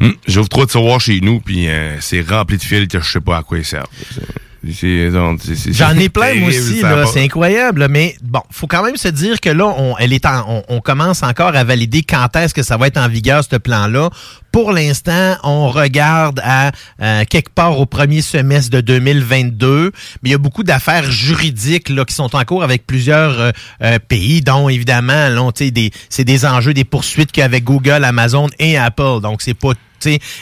Hum, J'ouvre trois tiroirs chez nous, puis euh, c'est rempli de fils que je sais pas à quoi ils servent. J'en ai plein, moi aussi, C'est incroyable, là. mais bon, faut quand même se dire que là, on, elle est en- on, on commence encore à valider quand est-ce que ça va être en vigueur, ce plan-là. Pour l'instant, on regarde à euh, quelque part au premier semestre de 2022, mais il y a beaucoup d'affaires juridiques là, qui sont en cours avec plusieurs euh, euh, pays, dont évidemment, c'est des enjeux, des poursuites qu'avec Google, Amazon et Apple. Donc, c'est pas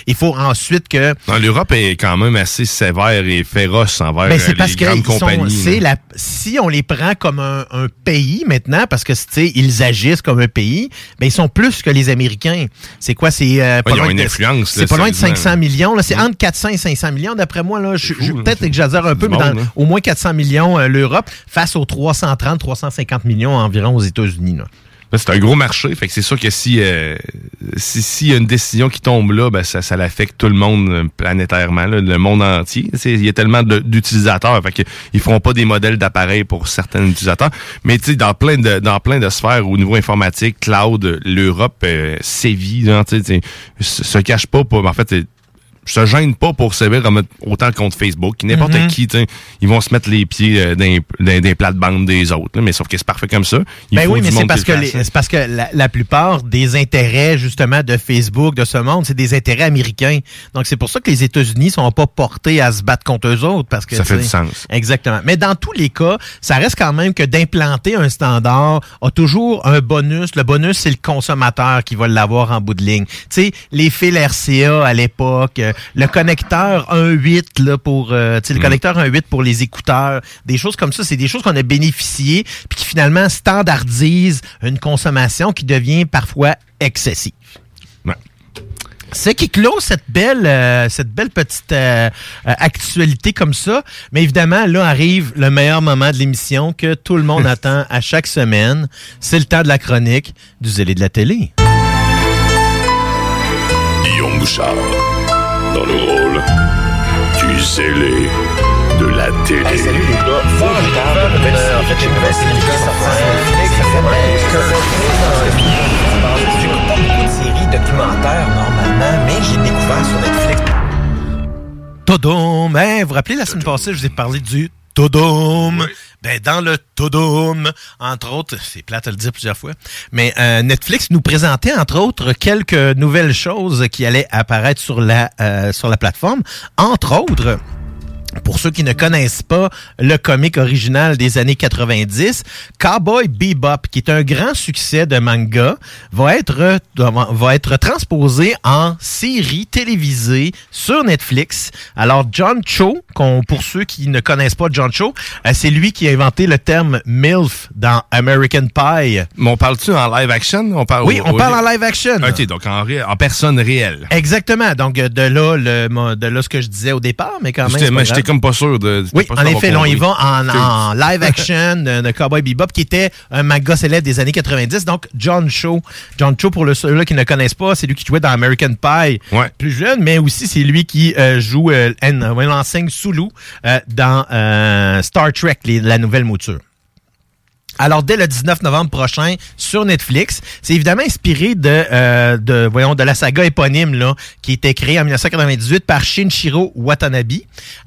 il faut ensuite que L'Europe est quand même assez sévère et féroce envers ben, euh, c'est parce les que grandes sont- compagnies. c'est là. la, si on les prend comme un, un pays maintenant, parce que ils agissent comme un pays, ben ils sont plus que les Américains. C'est quoi C'est euh, pas ils ont loin une de- influence, C'est pas loin de sérieusement. 500 millions. C'est entre 400 et 500 millions d'après moi. Là, je, je- peut-être exagère un peu, mais dans hein. au moins 400 millions euh, l'Europe face aux 330, 350 millions environ aux États-Unis. C'est un gros marché, fait que c'est sûr que si euh, si s'il y a une décision qui tombe là, ben ça, ça l'affecte tout le monde euh, planétairement, là, le monde entier. Il y a tellement d'utilisateurs, fait que ils feront pas des modèles d'appareils pour certains utilisateurs. Mais tu dans plein de dans plein de sphères au niveau informatique, cloud, l'Europe euh, sévit, sais, se, cache pas pour. En fait, se gêne pas pour sévir autant contre Facebook. N'importe Mhm. qui, ils vont se mettre les pieds euh, dans, des plates-bandes des autres. là, mais sauf que c'est parfait comme ça. Il Ben faut oui, mais c'est parce parce que la, la plupart des intérêts justement de Facebook, de ce monde, c'est des intérêts américains. Donc c'est pour ça que les États-Unis sont pas portés à se battre contre eux autres parce que Ça fait du sens. Exactement. Mais dans tous les cas, ça reste quand même que d'implanter un standard a toujours un bonus. Le bonus, c'est le consommateur qui va l'avoir en bout de ligne. Tu sais, les fils RCA à l'époque, euh, le, connecteur 1.8 là pour euh, tu sais, le Mm. connecteur 1.8 pour les écouteurs, des choses comme ça, c'est des choses qu'on a bénéficié puis qui finalement standardisent une consommation qui devient parfois excessive. C'est qui clôt cette belle, euh, cette belle petite euh, euh, actualité comme ça. Mais évidemment, là arrive le meilleur moment de l'émission que tout le monde attend à chaque semaine. C'est le temps de la chronique du zélé de la télé. Guillaume Bouchard, dans le rôle du zélé de la télé. salut les gars, formidable. en fait, j'ai une nouvelle série qui est sortie sur Netflix, ça s'appelle Curse. J'écoute pas beaucoup de séries documentaires normalement, mais j'ai découvert sur Netflix. Todom. Ben, vous vous rappelez, la semaine passée, je vous ai parlé du Todom. Ben, dans le Todom, entre autres, c'est plate à le dire plusieurs fois, mais euh, Netflix nous présentait, entre autres, quelques nouvelles choses qui allaient apparaître sur la, euh, sur la plateforme. Entre autres, pour ceux qui ne connaissent pas le comic original des années 90, Cowboy Bebop, qui est un grand succès de manga, va être, va être transposé en série télévisée sur Netflix. Alors, John Cho, qu'on, pour ceux qui ne connaissent pas John Cho, euh, c'est lui qui a inventé le terme MILF dans American Pie. Mais on parle-tu en live action? On parle Oui, on parle en live action. OK, donc en, ré- en personne réelle. Exactement. Donc, de là, le, de là ce que je disais au départ, mais quand même. Comme pas sûr de. Oui, en effet, là, on y va en, live action de, de Cowboy Bebop, qui était un manga célèbre des années 90. Donc, John Cho. John Cho, pour le- ceux-là qui ne connaissent pas, c'est lui qui jouait dans American Pie plus jeune, mais aussi c'est lui qui euh, joue, euh, en- l'enseigne Sulu euh, dans euh, Star Trek, les- la nouvelle mouture. Alors, dès le 19 novembre prochain, sur Netflix, c'est évidemment inspiré de, euh, de, voyons, de la saga éponyme, là, qui a été créée en 1998 par Shinichiro Watanabe.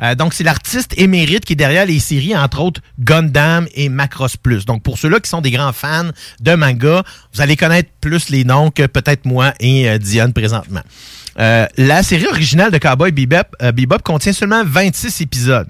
Euh, donc, c'est l'artiste émérite qui est derrière les séries, entre autres, Gundam et Macross Plus. Donc, pour ceux-là qui sont des grands fans de manga, vous allez connaître plus les noms que peut-être moi et euh, Diane présentement. Euh, la série originale de Cowboy Bebop, euh, Bebop contient seulement 26 épisodes.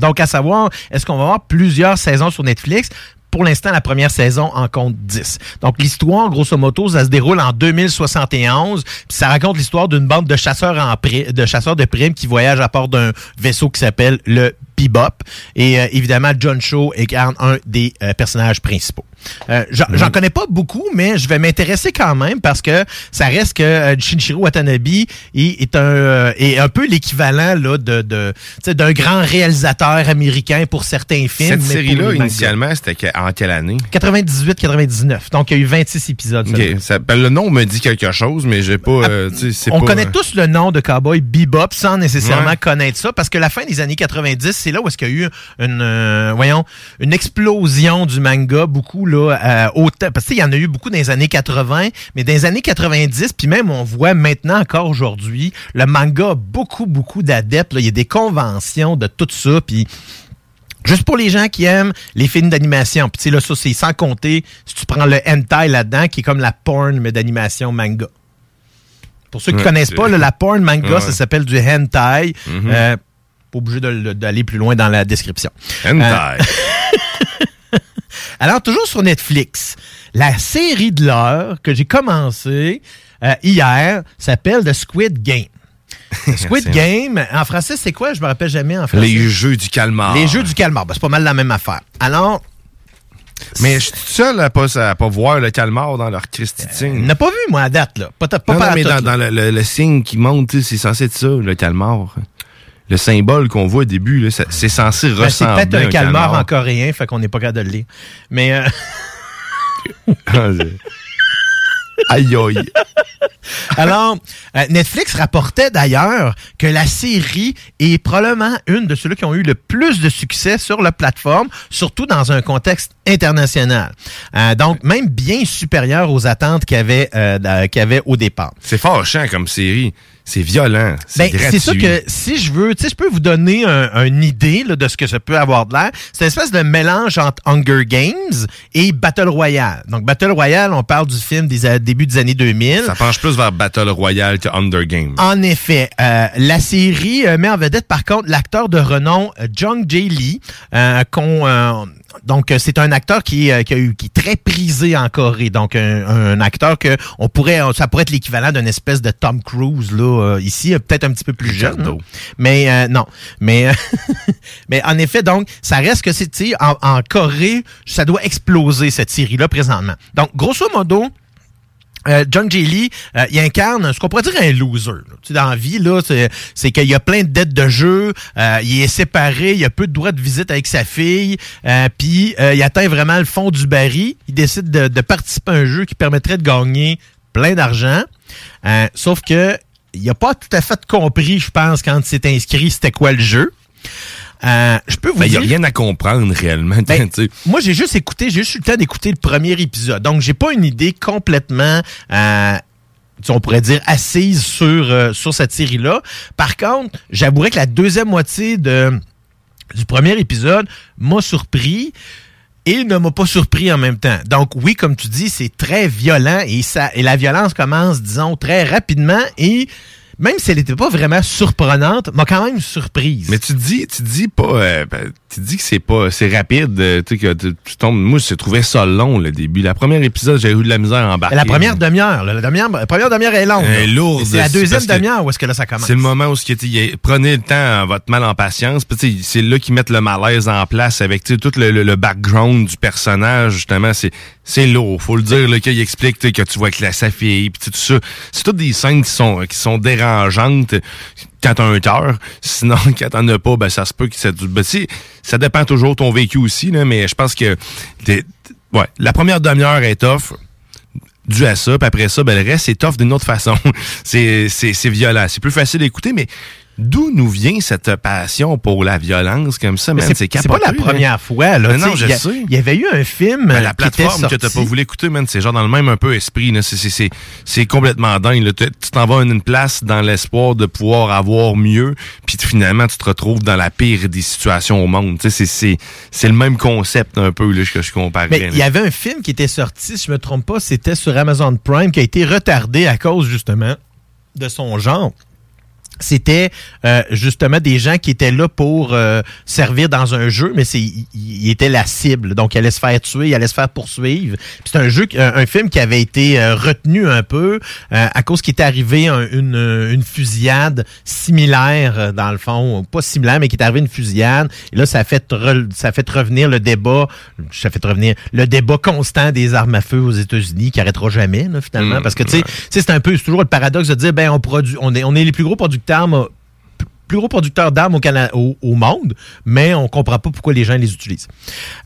Donc, à savoir, est-ce qu'on va avoir plusieurs saisons sur Netflix? Pour l'instant, la première saison en compte 10. Donc, l'histoire, grosso modo, ça se déroule en 2071. Puis ça raconte l'histoire d'une bande de chasseurs en de chasseurs de primes qui voyagent à bord d'un vaisseau qui s'appelle le Bebop. Et euh, évidemment, John Cho incarne un des euh, personnages principaux. Euh, J'en j'en connais pas beaucoup, mais je vais m'intéresser quand même parce que ça reste que euh, Shinichiro Watanabe est, est un, euh, est un peu l'équivalent là de, de d'un grand réalisateur américain pour certains films. Cette série-là, initialement, c'était en quelle année? 98-99. Donc, il y a eu 26 épisodes. Ok, seulement. ça- ben, le nom me dit quelque chose, mais j'ai pas. euh, sais, c'est On pas, connaît euh, tous le nom de Cowboy Bebop sans nécessairement Ouais. connaître ça parce que la fin des années 90, c'est là où est-ce qu'il y a eu une, euh, voyons, une explosion du manga, beaucoup là, euh, autant, parce qu'il y en a eu beaucoup dans les années 80, mais dans les années 90, puis même on voit maintenant encore aujourd'hui, le manga a beaucoup, beaucoup d'adeptes. Il y a des conventions de tout ça, puis Juste pour les gens qui aiment les films d'animation. Puis tu sais, là, ça, c'est sans compter si tu prends le hentai là-dedans, qui est comme la porn, mais d'animation manga. Pour ceux qui Ouais, connaissent pas, là, la porn manga, Ouais. ça s'appelle du hentai. Euh, pas obligé d'aller plus loin dans la description. Hentai. Euh, alors, toujours sur Netflix, la série de l'heure que j'ai commencé euh, hier s'appelle The Squid Game. Squid Game, en français, c'est quoi? Je me rappelle jamais en français. Les jeux du calmar. Les jeux du calmar. Ben, c'est pas mal la même affaire. Alors, Mais je suis tout seul à pas, à pas voir le calmar dans leur de signe. n'a pas vu, moi, à date, là. Pas, pas Non, mais tout, dans, là. dans le, le- le signe qui monte, c'est censé être ça, le calmar. Le symbole qu'on voit au début, c'est censé Ben, c'est ressembler peut-être à un calmar en coréen, fait qu'on n'est pas capable de le lire. Mais euh, aïe aïe. alors, euh, Netflix rapportait d'ailleurs que la série est probablement une de ceux qui ont eu le plus de succès sur la plateforme, surtout dans un contexte international. Euh, donc, même bien supérieur aux attentes qu'il y avait, euh, d'a- qu'il y avait au départ. C'est fâchant comme série. C'est violent. C'est Ben, c'est sûr que si je veux, tu sais, je peux vous donner un- une idée là, de ce que ça peut avoir de l'air. C'est une espèce de mélange entre Hunger Games et Battle Royale. Donc, Battle Royale, on parle du film des a- débuts des années 2000. Ça penche plus vers Battle Royale que Under Game. En effet, euh, la série euh, met en vedette par contre l'acteur de renom euh, John J. Lee, euh, qu'on, euh, donc, euh, c'est un acteur qui, est, euh, qui, a eu, qui est très prisé en Corée. Donc, un, un acteur que on pourrait, ça pourrait être l'équivalent d'une espèce de Tom Cruise là euh, ici, peut-être un petit peu plus jeune. hein. Mais euh, non, mais mais en effet, donc, ça reste que c'est, en, en Corée, ça doit exploser cette série-là présentement. Donc, grosso modo. Euh, John J. Lee, euh, il incarne ce qu'on pourrait dire un loser. Tu sais, dans la vie, là, c'est, qu'il y a plein de dettes de jeu, euh, il est séparé, il a peu de droits de visite avec sa fille, euh, puis il atteint vraiment le fond du baril. Il décide de, de participer à un jeu qui permettrait de gagner plein d'argent. Sauf que il a pas tout à fait compris, je pense, quand il s'est inscrit, c'était quoi le jeu. Euh, je peux vous Ben, il n'y a rien à comprendre réellement. Ben, moi, j'ai juste écouté, j'ai juste eu le temps d'écouter le premier épisode. Donc, j'ai pas une idée complètement, euh, on pourrait dire, assise sur, euh, sur cette série-là. Par contre, j'avouerais que la deuxième moitié de, du premier épisode m'a surpris et ne m'a pas surpris en même temps. Donc oui, comme tu dis, c'est très violent et ça et la violence commence, disons, très rapidement et même si elle n'était pas vraiment surprenante, m'a quand même surprise. Mais tu dis, tu dis pas, euh, ben, tu dis que c'est pas, c'est rapide, euh, tu sais que tu, tu tombes. Moi, j'ai trouvé ça long le début. La première épisode, j'ai eu de la misère à embarquer. la première demi-heure, là, la, la première demi-heure est longue. Là. lourde, C'est la deuxième demi-heure où est-ce que là ça commence. C'est le moment où ce qui prenez le temps, votre mal en patience. Puis, c'est là qu'ils mettent le malaise en place avec tout le, le- le background du personnage. Justement, c'est c'est lourd. Faut le dire là, qu'il explique que tu vois que la, sa fille, puis tout ça. C'est toutes des scènes qui sont qui sont dérangeantes quand t'as un cœur. Sinon, quand t'en as pas, ben ça se peut que ça. Ben, sais, ça dépend toujours de ton vécu aussi, là, mais je pense que t'es- ouais, la première demi-heure est tough dû à ça, puis après ça, ben, le reste, c'est tough d'une autre façon. c'est, c'est, c'est violent. C'est plus facile d'écouter, mais d'où nous vient cette passion pour la violence comme ça, Mais man? c'est pas la première fois. Là, non, je il y a- sais. Il y avait eu un film Ben, euh, la qui était plateforme que t'as pas voulu écouter, man, c'est genre dans le même un peu esprit. là. C'est, complètement dingue. Tu t'en vas à une place dans l'espoir de pouvoir avoir mieux, puis finalement, tu te retrouves dans la pire des situations au monde. Tu sais, C'est, le même concept un peu là, que je comparais. Mais il y avait un film qui était sorti, si je me trompe pas, c'était sur Amazon Prime, qui a été retardé à cause justement de son genre. C'était euh, justement des gens qui étaient là pour euh, servir dans un jeu, mais c'est il, il était la cible, donc il allait se faire tuer, il allait se faire poursuivre. C'est un jeu, un, un film qui avait été euh, retenu un peu euh, à cause qu'il était arrivé un- une, une fusillade similaire euh, dans le fond, pas similaire, mais qui est arrivé une fusillade. Et là, ça a fait re- ça a fait revenir le débat, ça a fait revenir le débat constant des armes à feu aux États-Unis qui arrêtera jamais là, finalement, Mm, parce que tu sais, ouais. tu sais, c'est un peu c'est toujours le paradoxe de dire ben on produit, on est on est les plus gros producteurs plus gros producteurs d'armes au, au, monde, mais on comprend pas pourquoi les gens les utilisent.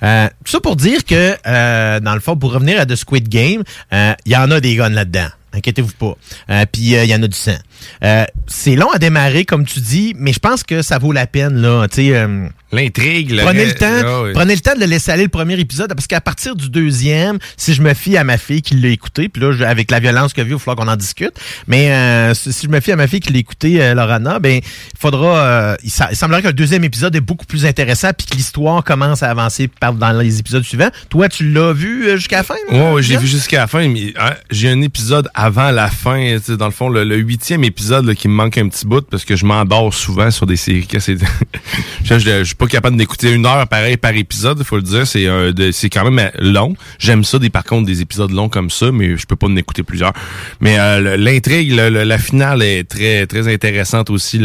Euh, tout ça pour dire que, euh, dans le fond, pour revenir à The Squid Game, euh, il y en a des guns là-dedans. Inquiétez-vous pas. Euh, Puis euh, il y en a du sang. Euh, c'est long à démarrer, comme tu dis, mais je pense que ça vaut la peine. là. Euh, L'intrigue, Prenez le temps, Ah oui. prenez le temps de le laisser aller le premier épisode, parce qu'à partir du deuxième, si je me fie à ma fille qui l'a écouté, puis là, je- avec la violence y a vu, il va falloir qu'on en discute. Mais euh, si je me fie à ma fille qui l'a écouté, Lorana, ben il faudra. il, semblerait que le deuxième épisode est beaucoup plus intéressant, puis que l'histoire commence à avancer par- dans les épisodes suivants. Toi, tu l'as vu jusqu'à la fin? Ouais, ouais, j'ai vu jusqu'à la fin, mais hein, j'ai un épisode avant la fin, dans le fond, le, le huitième épisode qui me manque un petit bout parce que je m'endors souvent sur des séries. c'est- je, je, suis pas capable d'écouter une heure pareil par épisode, faut le dire. C'est c'est quand même euh, long. J'aime ça, des par contre, des épisodes longs comme ça, mais je peux pas en écouter plusieurs. Mais euh, l'intrigue, la finale est très très intéressante aussi.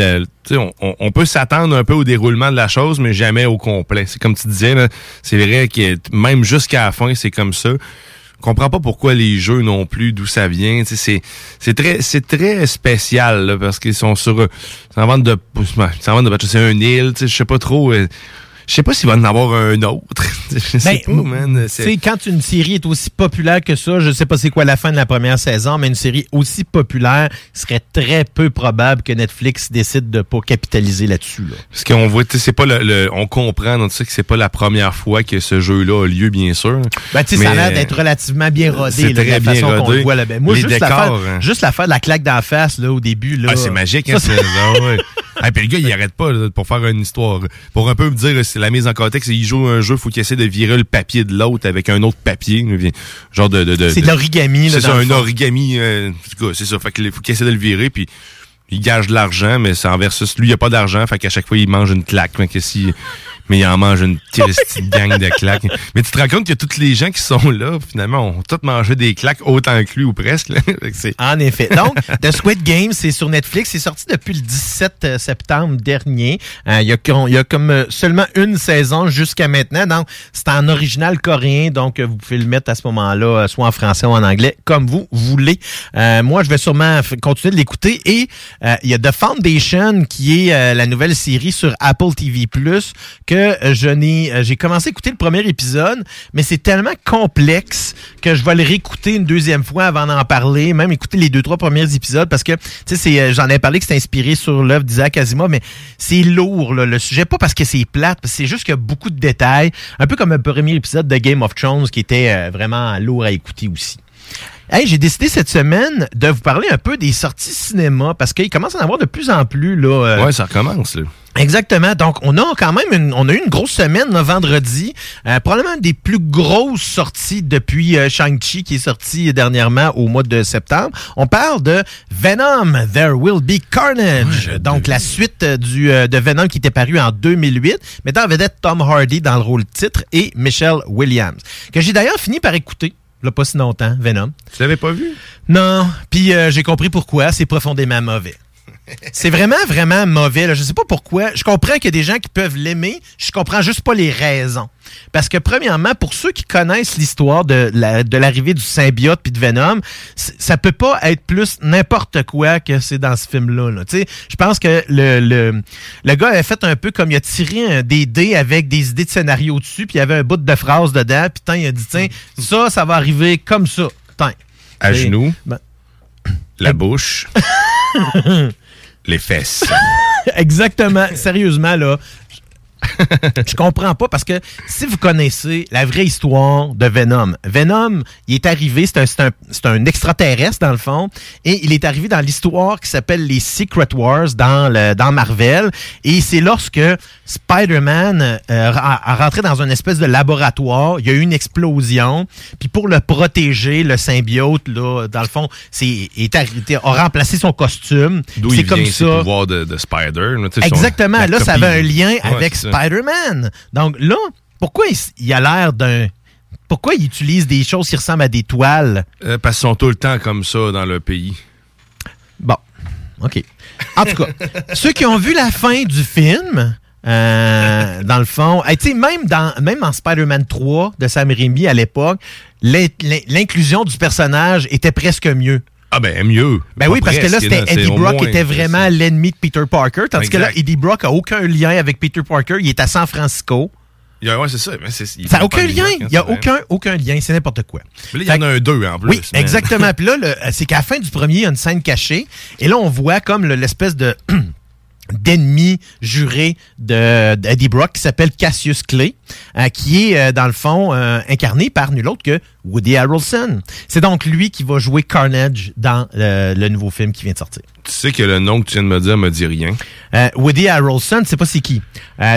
On, peut s'attendre un peu au déroulement de la chose, mais jamais au complet. C'est comme tu disais, c'est vrai que même jusqu'à la fin, c'est comme ça. Comprends pas pourquoi les jeux non plus, d'où ça vient. C'est c'est très c'est très spécial parce qu'ils sont sur euh, ils s'en vendent de s'en vendent de c'est un île, je sais pas trop. euh, je sais pas s'il va en avoir un autre. je sais Ben, pas, man. Tu C'est- sais, quand une série est aussi populaire que ça, je sais pas c'est quoi la fin de la première saison, mais une série aussi populaire, il serait très peu probable que Netflix décide de pas capitaliser là-dessus. Là. Parce qu'on voit, tu sais, c'est pas le, le- on comprend dans ça que c'est pas la première fois que ce jeu-là a lieu, bien sûr. Ben, tu sais, ça a l'air d'être relativement bien rodé, c'est là, de très la bien façon qu'on rodé. le voit. Là. Ben, moi, Les juste décors, l'affaire hein. juste l'affaire de la claque d'en face là, au début. Là, Ah, c'est magique, hein, Ça, ah puis le gars, il arrête pas là, pour faire une histoire. Pour un peu me dire, c'est la mise en contexte, il joue un jeu, faut qu'il essaie de virer le papier de l'autre avec un autre papier. Genre de. de, de- C'est de l'origami, là, C'est ça, un fond. origami. euh, c'est ça. Fait qu'il faut qu'il essaie de le virer, puis il gage de l'argent, mais c'est en versus. Lui, il a pas d'argent, fait qu'à chaque fois, il mange une claque. Fait que si mais il en mange une petite gang de claques. Mais tu te rends compte que tous les gens qui sont là, finalement, ont tous mangé des claques autant que lui ou presque. En effet. Donc, The Squid Game, c'est sur Netflix. C'est sorti depuis le 17 septembre dernier. Euh, Il y, a, comme euh, seulement une saison jusqu'à maintenant. Donc, c'est en original coréen. Donc, euh, vous pouvez le mettre à ce moment-là, euh, soit en français ou en anglais, comme vous voulez. Euh, moi, je vais sûrement continuer de l'écouter. Et euh, il y a The Foundation, qui est euh, la nouvelle série sur Apple TV+, euh, je n'ai... euh, J'ai commencé à écouter le premier épisode, mais c'est tellement complexe que je vais le réécouter une deuxième fois avant d'en parler, même écouter les deux, trois premiers épisodes, parce que, tu sais, euh, j'en ai parlé que c'est inspiré sur l'œuvre d'Isaac Asimov, mais c'est lourd, là, le sujet, pas parce que c'est plate, c'est juste qu'il y a beaucoup de détails, un peu comme un premier épisode de Game of Thrones qui était vraiment lourd à écouter aussi. Hey, j'ai décidé cette semaine de vous parler un peu des sorties cinéma parce qu'il commence à en avoir de plus en plus là. Ouais, ça recommence, là. Exactement. Donc, on a quand même une, on a eu une grosse semaine là, vendredi. Euh, probablement une des plus grosses sorties depuis euh, Shang-Chi qui est sorti dernièrement au mois de septembre. On parle de Venom, There Will Be Carnage. Donc, la suite euh, du, euh, de Venom qui était paru en 2008, mettant en vedette Tom Hardy dans le rôle titre et Michelle Williams. Que j'ai d'ailleurs fini par écouter. Là, pas si longtemps, Venom. Tu l'avais pas vu? Non. Puis euh, j'ai compris pourquoi. C'est profondément mauvais. C'est vraiment, vraiment mauvais. Là. Je sais pas pourquoi. Je comprends qu'il y a des gens qui peuvent l'aimer. Je comprends juste pas les raisons. Parce que, premièrement, pour ceux qui connaissent l'histoire de la- de l'arrivée du symbiote puis de Venom, ça peut pas être plus n'importe quoi que c'est dans ce film-là. là. Je pense que le, le, le gars avait fait un peu comme il a tiré un, des dés avec des idées de scénario dessus, puis il y avait un bout de phrase dedans, puis tant, il a dit, tiens, ça, ça va arriver comme ça. À genoux, ben- la bouche, les fesses. Exactement. Sérieusement, là. Je comprends pas parce que si vous connaissez la vraie histoire de Venom, Venom, il est arrivé, c'est un, c'est un, c'est un extraterrestre dans le fond, et il est arrivé dans l'histoire qui s'appelle les Secret Wars dans, le, dans Marvel, et c'est lorsque Spider-Man euh, a, a rentré dans une espèce de laboratoire, il y a eu une explosion, puis pour le protéger, le symbiote, là, dans le fond, c'est, a remplacé son costume. D'où C'est il comme vient ses ça. pouvoirs de, de Spider. là, son- Exactement. Là, ça avait un lien Ouais, avec. Spider-Man. Donc là, pourquoi il, a l'air d'un. Pourquoi il utilise des choses qui ressemblent à des toiles? Euh, parce qu'ils sont tout le temps comme ça dans le pays. Bon. OK. En tout cas, ceux qui ont vu la fin du film, euh, dans le fond, hey, même, dans, même en Spider-Man 3 de Sam Raimi à l'époque, l'in- l'in- l'inclusion du personnage était presque mieux. Ah ben mieux. Ben oui, parce que là, c'était Eddie Brock qui moins, était vraiment l'ennemi de Peter Parker, tandis que là. Eddie Brock a aucun lien avec Peter Parker. Il est à San Francisco. Ouais, c'est ça. il Ça n'a aucun lien. hein, Il n'y a vrai. aucun, aucun lien. C'est n'importe quoi. Mais là, il y en a un deux en plus. Oui, mais- exactement. Puis là, c'est qu'à la fin du premier, il y a une scène cachée. Et là, on voit comme le- l'espèce de d'ennemi juré de d'Eddie Brock qui s'appelle Cassius Clay, euh, qui est, euh, dans le fond, euh, incarné par nul autre que Woody Harrelson. C'est donc lui qui va jouer Carnage dans le nouveau film qui vient de sortir. Tu sais que le nom que tu viens de me dire me dit rien. Woody Harrelson, c'est pas c'est qui.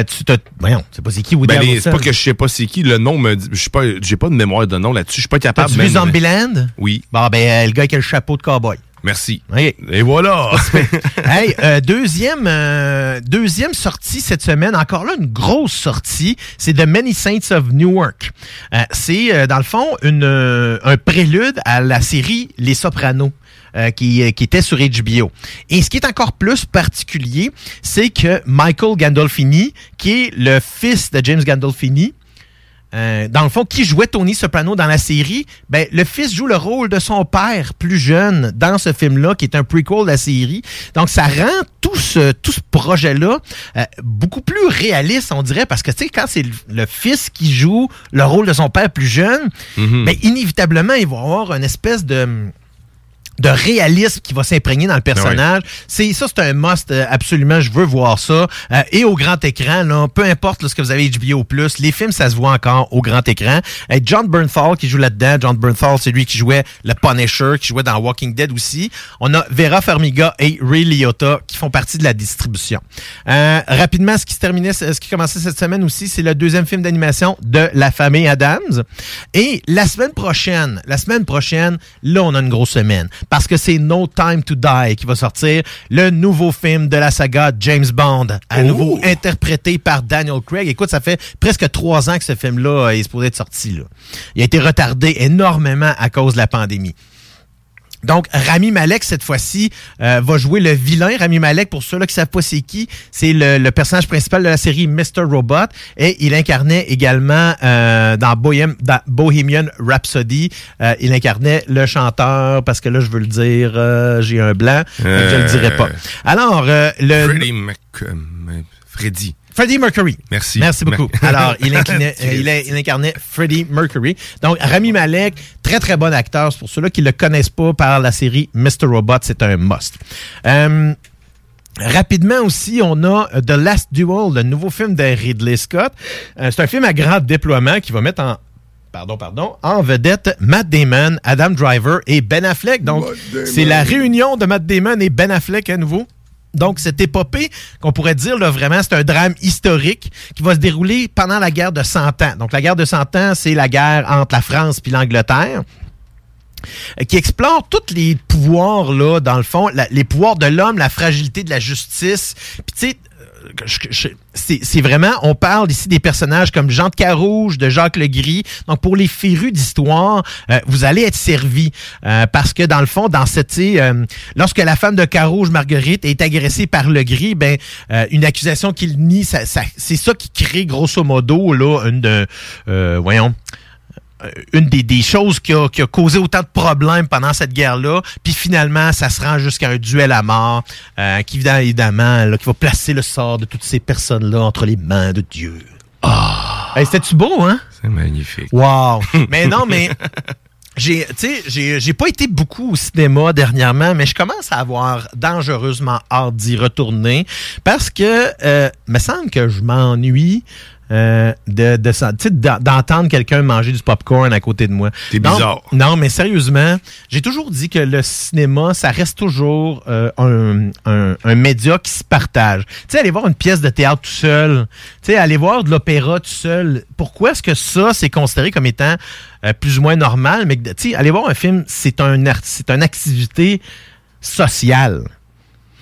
Tu te, voyons, c'est pas c'est qui Woody Ben, Harrelson. c'est pas que je sais pas c'est qui. Le nom me dit. Je suis pas. J'ai pas de mémoire de nom là-dessus. Je suis pas capable. T'as-tu vu même- Zombieland? Oui. Bon, ben, le gars qui a le chapeau de cowboy. Merci. Et voilà. hey, euh, deuxième, euh, deuxième sortie cette semaine, encore là une grosse sortie, c'est The Many Saints of Newark. Euh, c'est euh, dans le fond une, euh, un prélude à la série Les Sopranos. euh, qui, qui était sur HBO. Et ce qui est encore plus particulier, c'est que Michael Gandolfini, qui est le fils de James Gandolfini, euh, dans le fond, qui jouait Tony Soprano dans la série, ben, le fils joue le rôle de son père plus jeune dans ce film-là, qui est un prequel de la série. Donc, ça rend tout ce, tout ce projet-là euh, beaucoup plus réaliste, on dirait, parce que, tu sais, quand c'est le, le fils qui joue le rôle de son père plus jeune, Mhm. ben, inévitablement, il va avoir une espèce de de réalisme qui va s'imprégner dans le personnage. C'est ça, c'est un must euh, absolument. Je veux voir ça Euh, et au grand écran. Là, peu importe là, ce que vous avez HBO Plus, les films ça se voit encore au grand écran. Et John Bernthal qui joue là-dedans. John Bernthal, c'est lui qui jouait le Punisher, qui jouait dans Walking Dead aussi. On a Vera Farmiga et Ray Liotta qui font partie de la distribution. Euh, rapidement, ce qui se terminait, ce qui commençait cette semaine aussi, c'est le deuxième film d'animation de la famille Adams. Et la semaine prochaine, la semaine prochaine, là, on a une grosse semaine. Parce que c'est No Time to Die qui va sortir, le nouveau film de la saga James Bond, à nouveau interprété par Daniel Craig. Écoute, ça fait presque trois ans que ce film-là est supposé être sorti. Là. Il a été retardé énormément à cause de la pandémie. Donc, Rami Malek, cette fois-ci, euh, va jouer le vilain. Rami Malek, pour ceux-là qui savent pas c'est qui, c'est le, le personnage principal de la série Mr. Robot. Et il incarnait également euh, dans, Bohem- dans Bohemian Rhapsody, euh, il incarnait le chanteur, parce que là, je veux le dire, euh, j'ai un blanc, je le dirai pas. Alors, euh, le... Freddie Mac... Freddy. Freddie Mercury. Merci. Merci beaucoup. Alors, il, inclinait- euh, il, est- il incarnait Freddie Mercury. Donc, Rami Malek, très très bon acteur. C'est pour ceux-là qui ne le connaissent pas par la série Mr. Robot, c'est un must. Euh, Rapidement aussi, on a The Last Duel, le nouveau film de Ridley Scott. Euh, c'est un film à grand déploiement qui va mettre en pardon, pardon, en vedette Matt Damon, Adam Driver et Ben Affleck. Donc, c'est la réunion de Matt Damon et Ben Affleck à nouveau. Donc, cette épopée qu'on pourrait dire, là, vraiment, c'est un drame historique qui va se dérouler pendant la guerre de 100 ans. Donc, la guerre de 100 ans, c'est la guerre entre la France puis l'Angleterre euh, qui explore tous les pouvoirs, là, dans le fond, les pouvoirs de l'homme, la fragilité de la justice. Puis, tu sais, c'est vraiment, on parle ici des personnages comme Jean de Carouge, de Jacques Legris. Donc, pour les férus d'histoire, euh, vous allez être servis. Euh, parce que, dans le fond, dans cette, euh, lorsque la femme de Carouge, Marguerite, est agressée par Legris, ben, euh, une accusation qu'il nie, ça, ça- c'est ça qui crée, grosso modo, là, une euh, voyons, une des, des choses qui a, qui a causé autant de problèmes pendant cette guerre-là. Puis finalement, ça se rend jusqu'à un duel à mort euh, qui, évidemment, là, qui va placer le sort de toutes ces personnes-là entre les mains de Dieu. Ah! C'était-tu beau, hein? C'est magnifique. Wow! mais non, mais j'ai, tu sais, j'ai, j'ai pas été beaucoup au cinéma dernièrement, mais je commence à avoir dangereusement hâte d'y retourner parce que, euh, me semble que je m'ennuie. Euh, de, de, d'entendre quelqu'un manger du popcorn à côté de moi. C'est bizarre. Non, mais sérieusement, j'ai toujours dit que le cinéma, ça reste toujours euh, un, un, un média qui se partage. Tu sais, aller voir une pièce de théâtre tout seul, tu sais, aller voir de l'opéra tout seul, pourquoi est-ce que ça, c'est considéré comme étant euh, plus ou moins normal, mais tu sais, aller voir un film, c'est un c'est une activité sociale.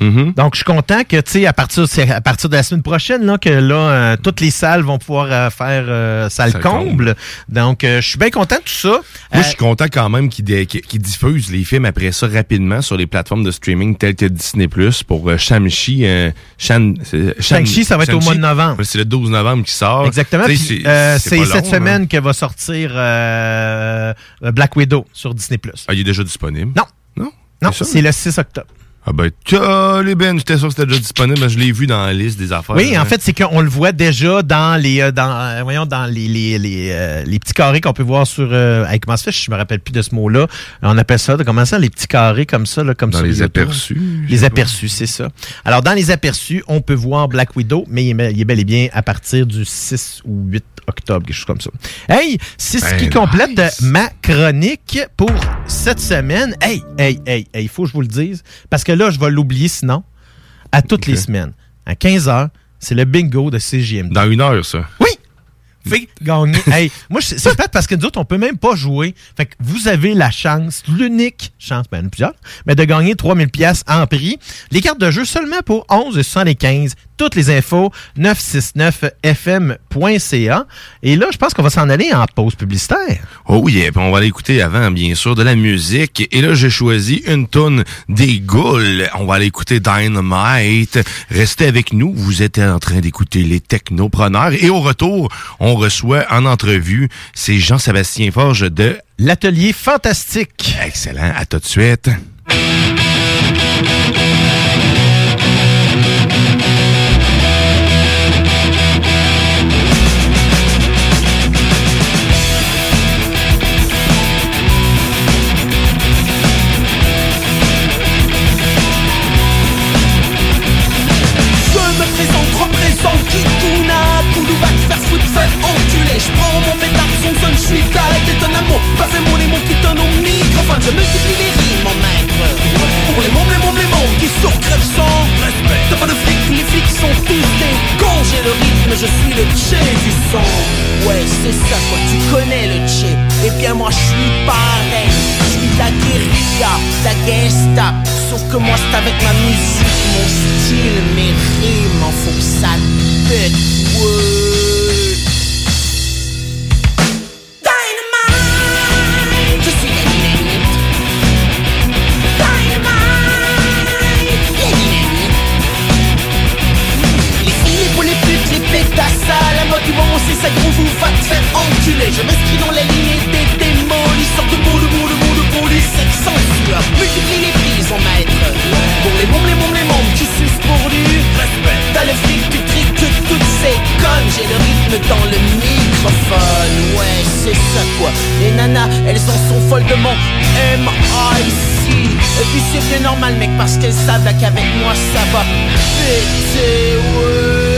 Donc, je suis content que, tu sais, à partir, à partir de la semaine prochaine, là, que là, euh, toutes les salles vont pouvoir euh, faire euh, salle comble. Donc, euh, je suis bien content de tout ça. Moi, je suis content quand même qu'ils qu'ils diffusent les films après ça rapidement sur les plateformes de streaming telles que Disney Plus pour Shang-Chi. euh, Shan- c'est- Shan- Shang-Chi, ça va être au mois de novembre. C'est le 12 novembre qui sort. Exactement. C'est cette long, semaine hein. que va sortir Black Widow sur Disney+. Ah, il est déjà disponible? Non. Non? Non, C'est c'est le 6 octobre. Ah ben, les Ben, j'étais sûr que c'était déjà disponible, mais je l'ai vu dans la liste des affaires. Oui, en hein. fait, c'est qu'on le voit déjà dans les euh, dans euh, voyons dans les les, les, euh, les petits carrés qu'on peut voir sur euh, hey, comment ça fait, je me rappelle plus de ce mot-là. On appelle ça comment ça les petits carrés comme ça là comme Dans sur les aperçus, Les aperçus, c'est ça. Alors dans les aperçus, on peut voir Black Widow, mais il est, il est bel et bien à partir du 6 ou 8 octobre, quelque chose comme ça. Hey, c'est ce Ben, qui complète ma chronique pour cette semaine. Hey, hey, hey, hey, il faut que je vous le dise parce que là je vais l'oublier sinon à toutes les semaines. À 15h, c'est le bingo de CJMD. Dans une heure, ça. Oui! Fait gagner. hey, moi, c'est plate parce que nous autres, on peut même pas jouer. Fait que vous avez la chance, l'unique chance, ben, plusieurs, mais de gagner 3000 pièces en prix. Les cartes de jeu seulement pour 11,75. Toutes les infos, 969fm.ca. Et là, je pense qu'on va s'en aller en pause publicitaire. Oh oui, puis on va aller écouter avant, bien sûr, de la musique. Et là, j'ai choisi une tonne des Goules. On va aller écouter Dynamite. Restez avec nous. Vous êtes en train d'écouter les technopreneurs. Et au retour, on reçoit en entrevue, c'est Jean-Sébastien Forge de L'Atelier Fantastique. Excellent. À tout de suite. Faire enculer. Je prends mon pétard, son son, je suis calé T'es un amour, mon les mots qui donnent au microphone. Je multiplie les rimes en maître. Pour les mômes, les mômes, les mômes qui surcrèvent sans respect. T'as pas de flics, les flics sont tous des J'ai le rythme, je suis le tché du son Ouais, c'est ça quoi, tu connais le tché. Eh bien moi je suis pareil. Je suis la guérilla, la guerre que moi c'est avec ma musique, mon style, mes rimes, en faut que ça pète, ouais. Du moment, c'est ça gros, vous va te faire enculer. Je m'inscris dans la lignée des démolisseurs de mots, de de mots, de police, sexe sans sueur. Multiplie les prises en maître. Pour les mômes, les mômes, les mômes qui sucent pour du respect. T'as le flic, tu triques que toutes ces connes. J'ai le rythme dans le microphone. Ouais, c'est ça quoi. Les nanas, elles en sont folles de mon M.I.C. Et puis c'est bien normal, mec, parce qu'elles savent qu'avec moi ça va péter, ouais.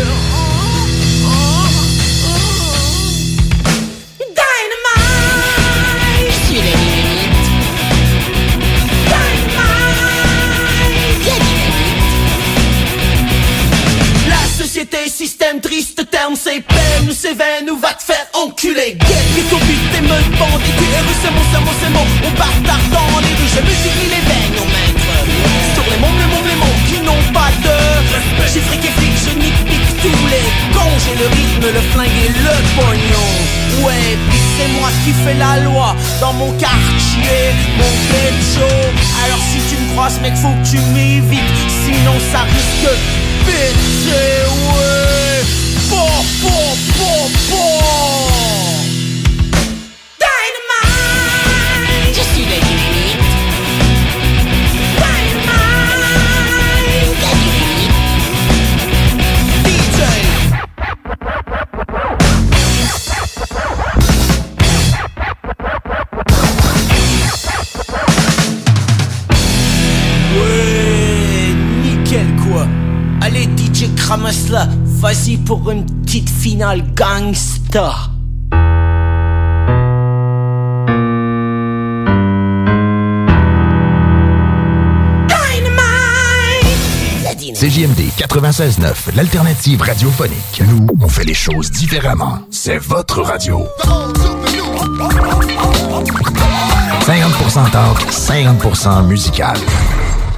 Triste terme, c'est peine ou c'est veine ou va te faire enculer. Guette, vite but, t'es me bandit, tu es russe, mon, mon, c'est mon. On bâtard dans les rues, je multiplie les veines, on maître. Sur les mômes, les mômes, les mômes qui n'ont pas de respect. J'ai fric et flic, je nique, pique tous les cons. J'ai le rythme, le flingue et le pognon. Ouais, puis c'est moi qui fais la loi dans mon quartier, mon ghetto. Alors si tu me croises, mec, faut que tu m'évites, sinon ça risque péter, ouais. Bon, bon, vas-y pour une petite finale gangsta. CJMD 96.9, l'alternative radiophonique. Nous, on fait les choses différemment. C'est votre radio. 50% talk, 50% musical.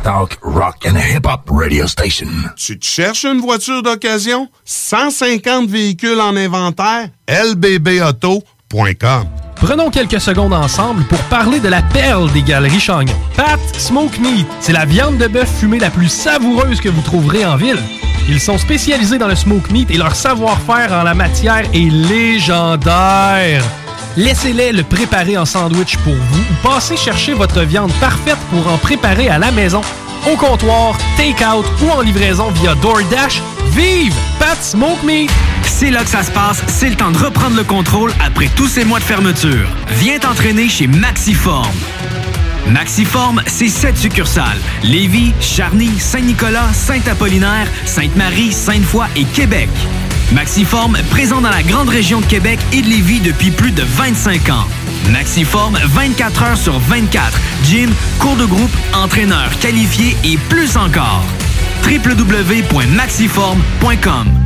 Talk, rock and hip-hop radio station. Tu te cherches une voiture d'occasion? 150 véhicules en inventaire? lbbauto.com Prenons quelques secondes ensemble pour parler de la perle des galeries Chagnon. Pat Smoke Meat, c'est la viande de bœuf fumée la plus savoureuse que vous trouverez en ville. Ils sont spécialisés dans le smoke meat et leur savoir-faire en la matière est légendaire. Laissez-les le préparer en sandwich pour vous ou passez chercher votre viande parfaite pour en préparer à la maison, au comptoir, take-out ou en livraison via DoorDash. Vive Pat Smoke Meat! C'est là que ça se passe, c'est le temps de reprendre le contrôle après tous ces mois de fermeture. Viens t'entraîner chez Maxiform. Maxiform, c'est sept succursales. Lévis, Charny, Saint-Nicolas, Saint-Apollinaire, Sainte-Marie, Sainte-Foy et Québec. Maxiform, présent dans la grande région de Québec et de Lévis depuis plus de 25 ans. Maxiform, 24 heures sur 24. Gym, cours de groupe, entraîneur qualifié et plus encore. www.maxiform.com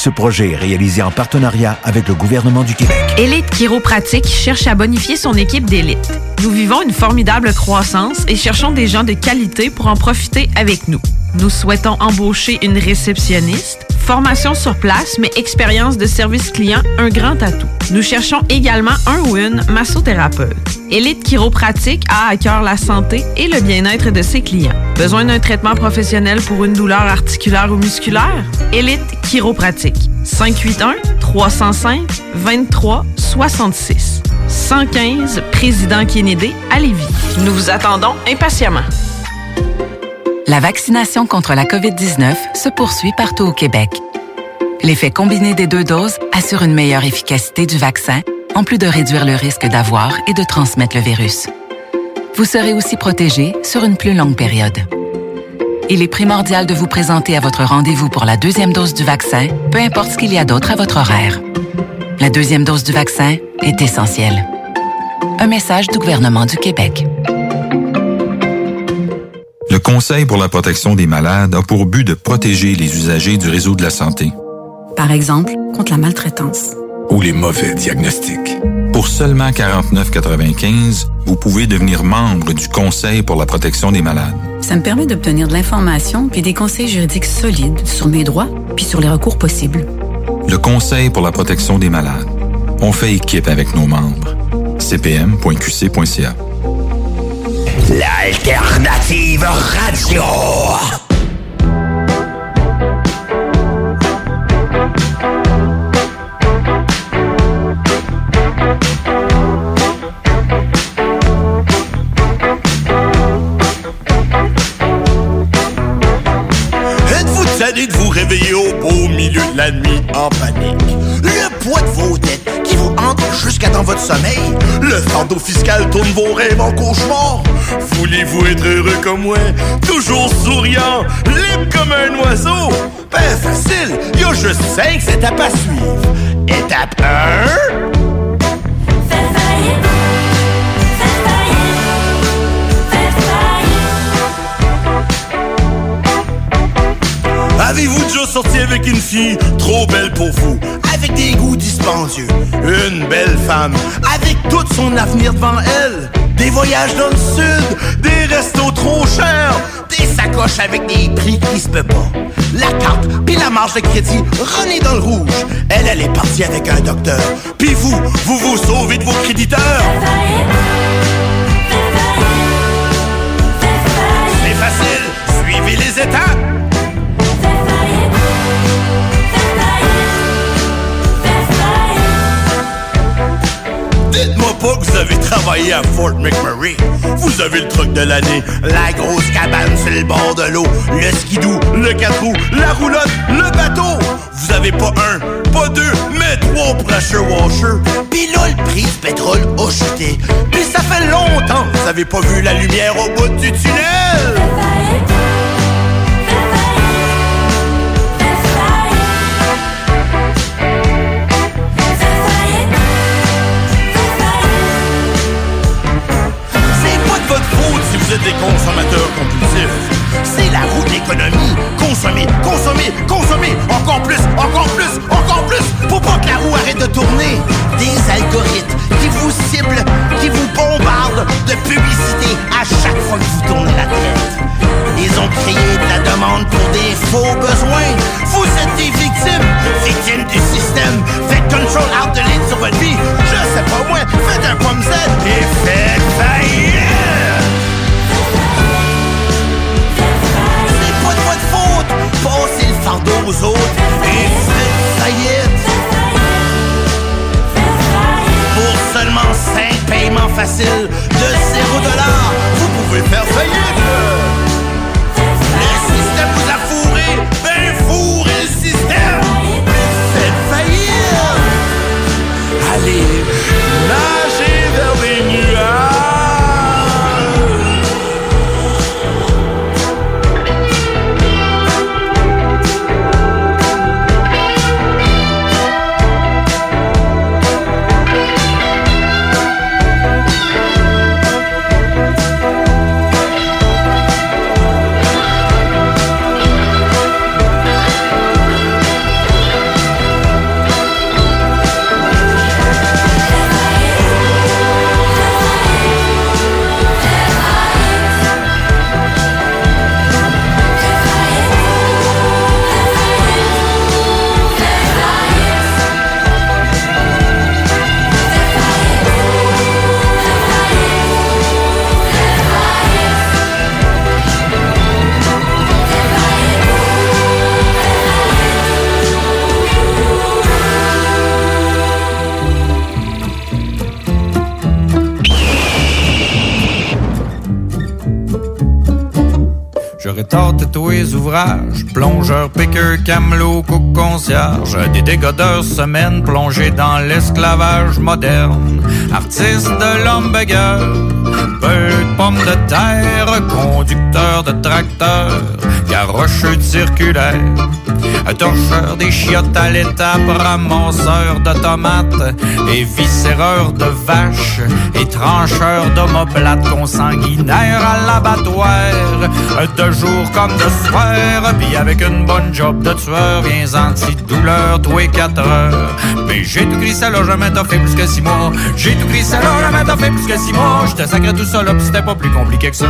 Ce projet est réalisé en partenariat avec le gouvernement du Québec. Élite Chiropratique cherche à bonifier son équipe d'élite. Nous vivons une formidable croissance et cherchons des gens de qualité pour en profiter avec nous. Nous souhaitons embaucher une réceptionniste, Formation sur place, mais expérience de service client, un grand atout. Nous cherchons également un ou une massothérapeute. Élite Chiropratique a à cœur la santé et le bien-être de ses clients. Besoin d'un traitement professionnel pour une douleur articulaire ou musculaire? Élite Chiropratique. 581-305-2366. 115 Président Kennedy à Lévis. Nous vous attendons impatiemment. La vaccination contre la COVID-19 se poursuit partout au Québec. L'effet combiné des deux doses assure une meilleure efficacité du vaccin, en plus de réduire le risque d'avoir et de transmettre le virus. Vous serez aussi protégé sur une plus longue période. Il est primordial de vous présenter à votre rendez-vous pour la deuxième dose du vaccin, peu importe ce qu'il y a d'autre à votre horaire. La deuxième dose du vaccin est essentielle. Un message du gouvernement du Québec. Le Conseil pour la protection des malades a pour but de protéger les usagers du réseau de la santé. Par exemple, contre la maltraitance. Ou les mauvais diagnostics. Pour seulement 49,95, vous pouvez devenir membre du Conseil pour la protection des malades. Ça me permet d'obtenir de l'information puis des conseils juridiques solides sur mes droits puis sur les recours possibles. Le Conseil pour la protection des malades. On fait équipe avec nos membres. cpm.qc.ca L'alternative radio. En panique? Le poids de vos dettes qui vous hante jusqu'à dans votre sommeil? Le fardeau fiscal tourne vos rêves en cauchemar? Voulez-vous être heureux comme moi? Toujours souriant, libre comme un oiseau? Ben facile, y a juste cinq étapes à suivre. Étape 1... Avez-vous déjà sorti avec une fille trop belle pour vous? Avec des goûts dispendieux. Une belle femme, avec tout son avenir devant elle. Des voyages dans le sud, des restos trop chers, des sacoches avec des prix qui se peut pas. La carte, puis la marge de crédit, René dans le rouge. Elle, elle est partie avec un docteur. Puis vous, vous vous sauvez de vos créditeurs. C'est facile, suivez les étapes. Pas que vous avez travaillé à Fort McMurray. Vous avez le truc de l'année, la grosse cabane sur le bord de l'eau, le skidoo, le quatre roues, la roulotte, le bateau. Vous avez pas un, pas deux, mais trois pressure washers. Pis là, le prix du pétrole a chuté. Puis ça fait longtemps que vous avez pas vu la lumière au bout du tunnel. Êtes des consommateurs compulsifs. C'est la roue de l'économie. Consommer, consommer, consommer. Encore plus, encore plus, encore plus. Pour pas que la roue arrête de tourner. Des algorithmes qui vous ciblent, qui vous bombardent de publicité à chaque fois que vous tournez la tête. Ils ont créé de la demande pour des faux besoins. Vous êtes des victimes, victimes du système. Faites control out the lead sur votre vie. Je sais pas moi, faites Des dégodeurs semaines plongés dans l'esclavage moderne. Artiste de l'hamburger, peu de pommes de terre, conducteur de tracteur, garocheux circulaire. Un torcheur des chiottes à l'étape, ramasseur de tomates et viscéreur de vaches et trancheur d'omoplates consanguinaires à l'abattoir. De jour comme de soir, puis avec une bonne job de tueur, viens anti-douleur, tous les quatre heures. Mais j'ai tout gris jamais t'as fait plus que six mois. J'ai tout gris jamais t'as fait plus que six mois. J'étais sacré tout ça là, pis c'était pas plus compliqué que ça.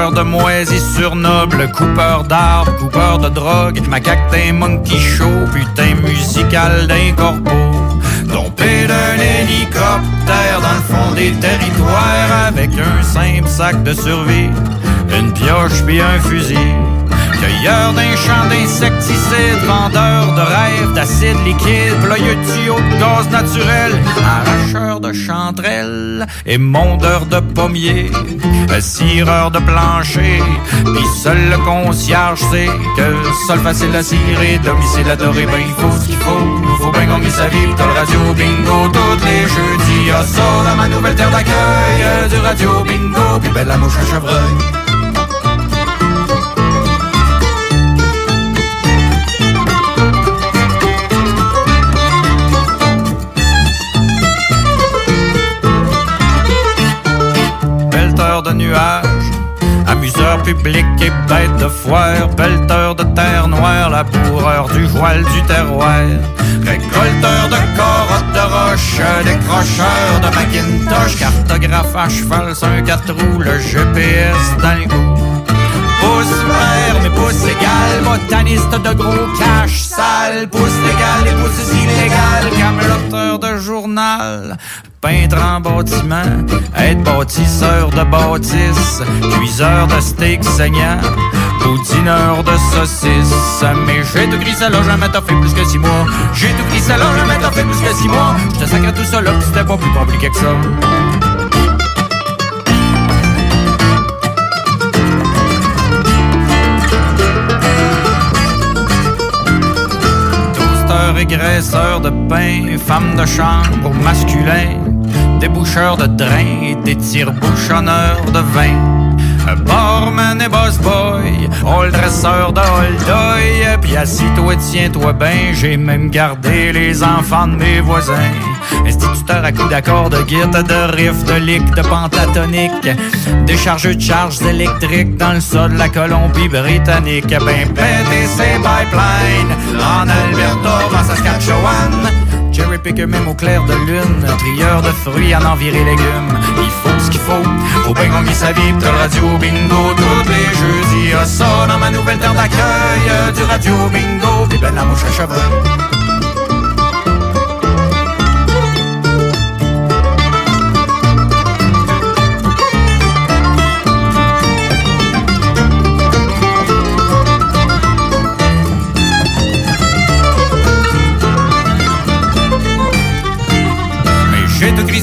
Vendangeur de moisissures nobles, coupeur d'arbres, coupeur de drogue, macaque d'un monkey show, putain musical d'un corbeau. Tombé d'un hélicoptère dans le fond des territoires avec un simple sac de survie, une pioche puis un fusil. Cueilleur d'un champ d'insecticides, vendeur de rêves d'acide liquide, ployeux de tuyaux de gaz naturel, arracheur et mondeur de pommiers, cireur de plancher, pis seul le concierge sait que sol facile à cirer, domicile adoré, ben il faut ce qu'il faut, faut bien gagner sa vie, le radio bingo tous les jeudis, y'a ça dans ma nouvelle terre d'accueil, du radio bingo, puis belle la mouche à chevreuil. Amuseur public et bête de foire, pelleteur de terre noire, laboureur du voile du terroir, récolteur de corottes de roche, décrocheur de Macintosh, cartographe à cheval sur un quatre roues, le GPS le goût. Pouce vert, mais pouce égal, botaniste de gros cash sale, pouce légal et pouce illégal, cameloteur de journal, peintre en bâtiment, être bâtisseur de bâtisse, cuiseur de steak saignant, ou dîneur de saucisses. Mais j'ai tout gris là, jamais t'as fait plus que six mois. J'ai tout gris jamais t'as fait plus que six mois. J'te sacré tout ça là, pis c'était pas plus compliqué que ça. Graisseur de pain, femme de chambre masculin, déboucheur de drain et des tire-bouchonneurs de vin. Barman et boss boy, all dresseur de hold puis assis-toi, tiens-toi ben, j'ai même gardé les enfants de mes voisins. Instituteur à coups d'accords, de guide, de riff, de lick, de pentatonique, déchargeux de charges électriques dans le sol de la Colombie-Britannique. Ben pété ses pipelines en Alberta, en Saskatchewan. Cherry picker même au clair de lune, trieur de fruits en enviré légumes. Il faut ce qu'il faut, faut bien gagner sa vie, le radio bingo tous les jeudis. Y'a ça dans ma nouvelle terre d'accueil, du radio bingo, la mouche à chevreuil.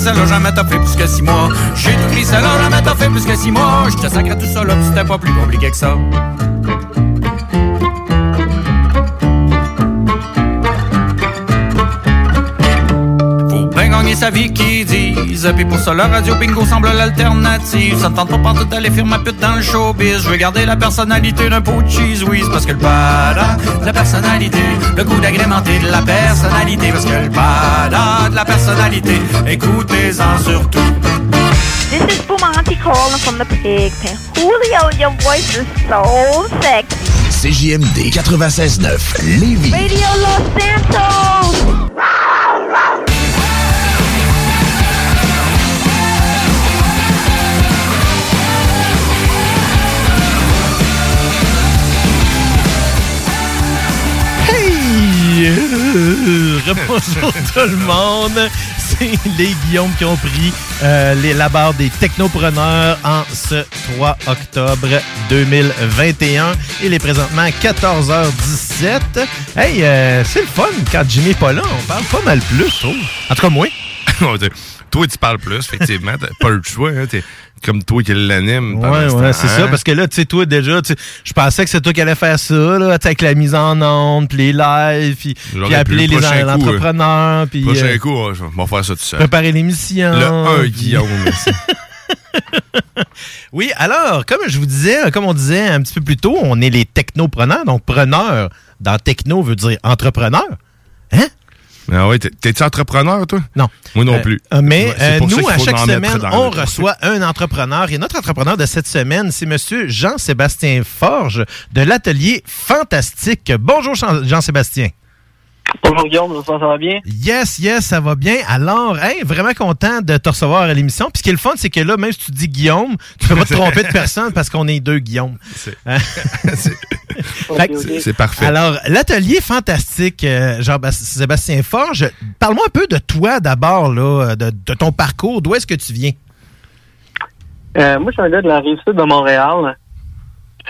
Ça là, jamais t'as fait plus que six mois. J'ai tout gris ça là, jamais t'as fait plus que six mois. J'te sacré tout ça là, c'était pas plus compliqué que ça. Gagner sa vie qui disent. Puis pour ça, la radio bingo semble l'alternative. Ça me tente pas partout d'aller faire ma pute dans le showbiz. Je veux garder la personnalité d'un pot de cheese whiz. Parce que le bada de la personnalité, le goût d'agrémenter de la personnalité. Parce que le bada de la personnalité, écoutez-en surtout. This is Bumanti calling from the pig pen. Julio, your voice is so sexy. CJMD 96.9 Lévis. Radio Los Santos. Euh, Bonjour tout le monde! C'est les Guillaume qui ont pris euh, les, la barre des technopreneurs en ce 3 octobre 2021. Il est présentement 14h17. Hey, euh, c'est le fun quand Jimmy est pas là. On parle pas mal plus, je trouve. En tout cas, moi. toi, tu parles plus, effectivement. T'as pas le choix. Hein, t'es comme toi qui l'anime. Ouais, ouais, c'est hein? ça. Parce que là, tu sais, toi, déjà, je pensais que c'est toi qui allais faire ça, là, avec la mise en onde, puis les lives, puis, appeler les Prochain en- coup, euh, entrepreneurs, puis Prochain euh, coup, je vais faire ça tout seul. préparer l'émission. Le 1 puis- Guillaume. merci. Oui, alors, comme je vous disais, comme on disait un petit peu plus tôt, on est les technopreneurs. Donc, preneur dans techno veut dire entrepreneur. Ah ouais, t'es- t'es-tu entrepreneur, toi? Non. Moi non Euh, plus. euh, mais euh, nous, à chaque semaine, on le- reçoit un entrepreneur. Et notre entrepreneur de cette semaine, c'est Monsieur Jean-Sébastien Forge de l'atelier Fantastique. Bonjour Jean- Jean-Sébastien. Bonjour Guillaume, ça, ça va bien? Yes, yes, ça va bien. Alors, hey, vraiment content de te recevoir à l'émission. Puis ce qui est le fun, c'est que là, même si tu dis Guillaume, tu peux pas te tromper de personne parce qu'on est deux Guillaume. Hein? Fait que- C'est- c'est parfait. Alors, l'atelier fantastique, euh, Jean-Sébastien Forge, parle-moi un peu de toi d'abord, là, de, de ton parcours. D'où est-ce que tu viens? Euh, moi, je suis un gars de la rive sud de Montréal.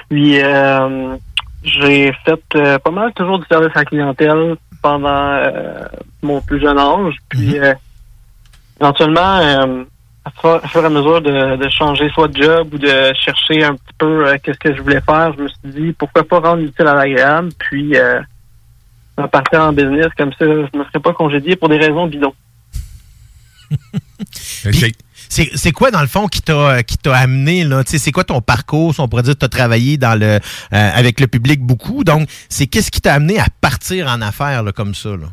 Puis, euh, j'ai fait euh, pas mal toujours du service à la clientèle pendant euh, mon plus jeune âge. Puis, euh, éventuellement, euh, à fur et à mesure de, de changer soit de job ou de chercher un petit peu euh, qu'est-ce que je voulais faire, je me suis dit pourquoi pas rendre utile à l'agréable. Puis, euh, partir en business comme ça, je me serais pas congédié pour des raisons bidons. Puis, C'est quoi, dans le fond, qui t'a qui t'a amené, là? C'est quoi ton parcours? On pourrait dire que tu as travaillé dans le, euh, avec le public beaucoup. Donc, c'est qu'est-ce qui t'a amené à partir en affaires là, comme ça? Là?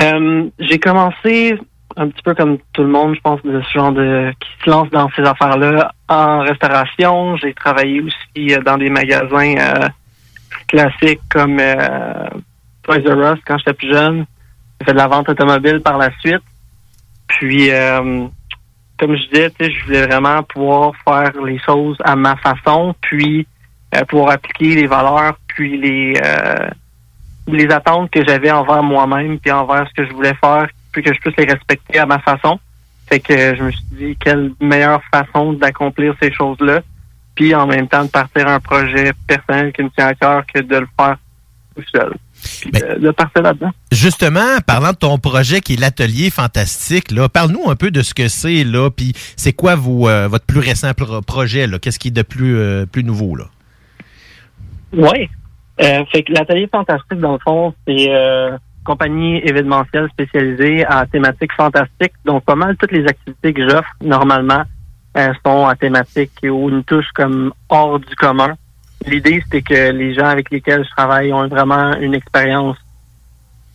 Euh, j'ai commencé un petit peu comme tout le monde, je pense, de ce genre de qui se lance dans ces affaires-là en restauration. J'ai travaillé aussi euh, dans des magasins classiques comme Toys R Us quand j'étais plus jeune. J'ai fait de la vente automobile par la suite. Puis, euh, comme je disais, je voulais vraiment pouvoir faire les choses à ma façon, puis euh, pouvoir appliquer les valeurs, puis les euh, les attentes que j'avais envers moi-même, puis envers ce que je voulais faire, puis que je puisse les respecter à ma façon. Fait que je me suis dit, quelle meilleure façon d'accomplir ces choses-là, puis en même temps de partir un projet personnel qui me tient à cœur que de le faire tout seul. De, partir là-dedans. Justement, parlant de ton projet qui est l'atelier fantastique, là, parle-nous un peu de ce que c'est, là, puis c'est quoi vos, euh, votre plus récent pro- projet, là? Qu'est-ce qui est de plus, euh, plus nouveau, là? Oui. Euh, fait que l'atelier fantastique, dans le fond, c'est euh, compagnie événementielle spécialisée en thématique fantastique. Donc, pas mal toutes les activités que j'offre normalement euh, sont à thématique ou une touche comme hors du commun. L'idée, c'était que les gens avec lesquels je travaille ont vraiment une expérience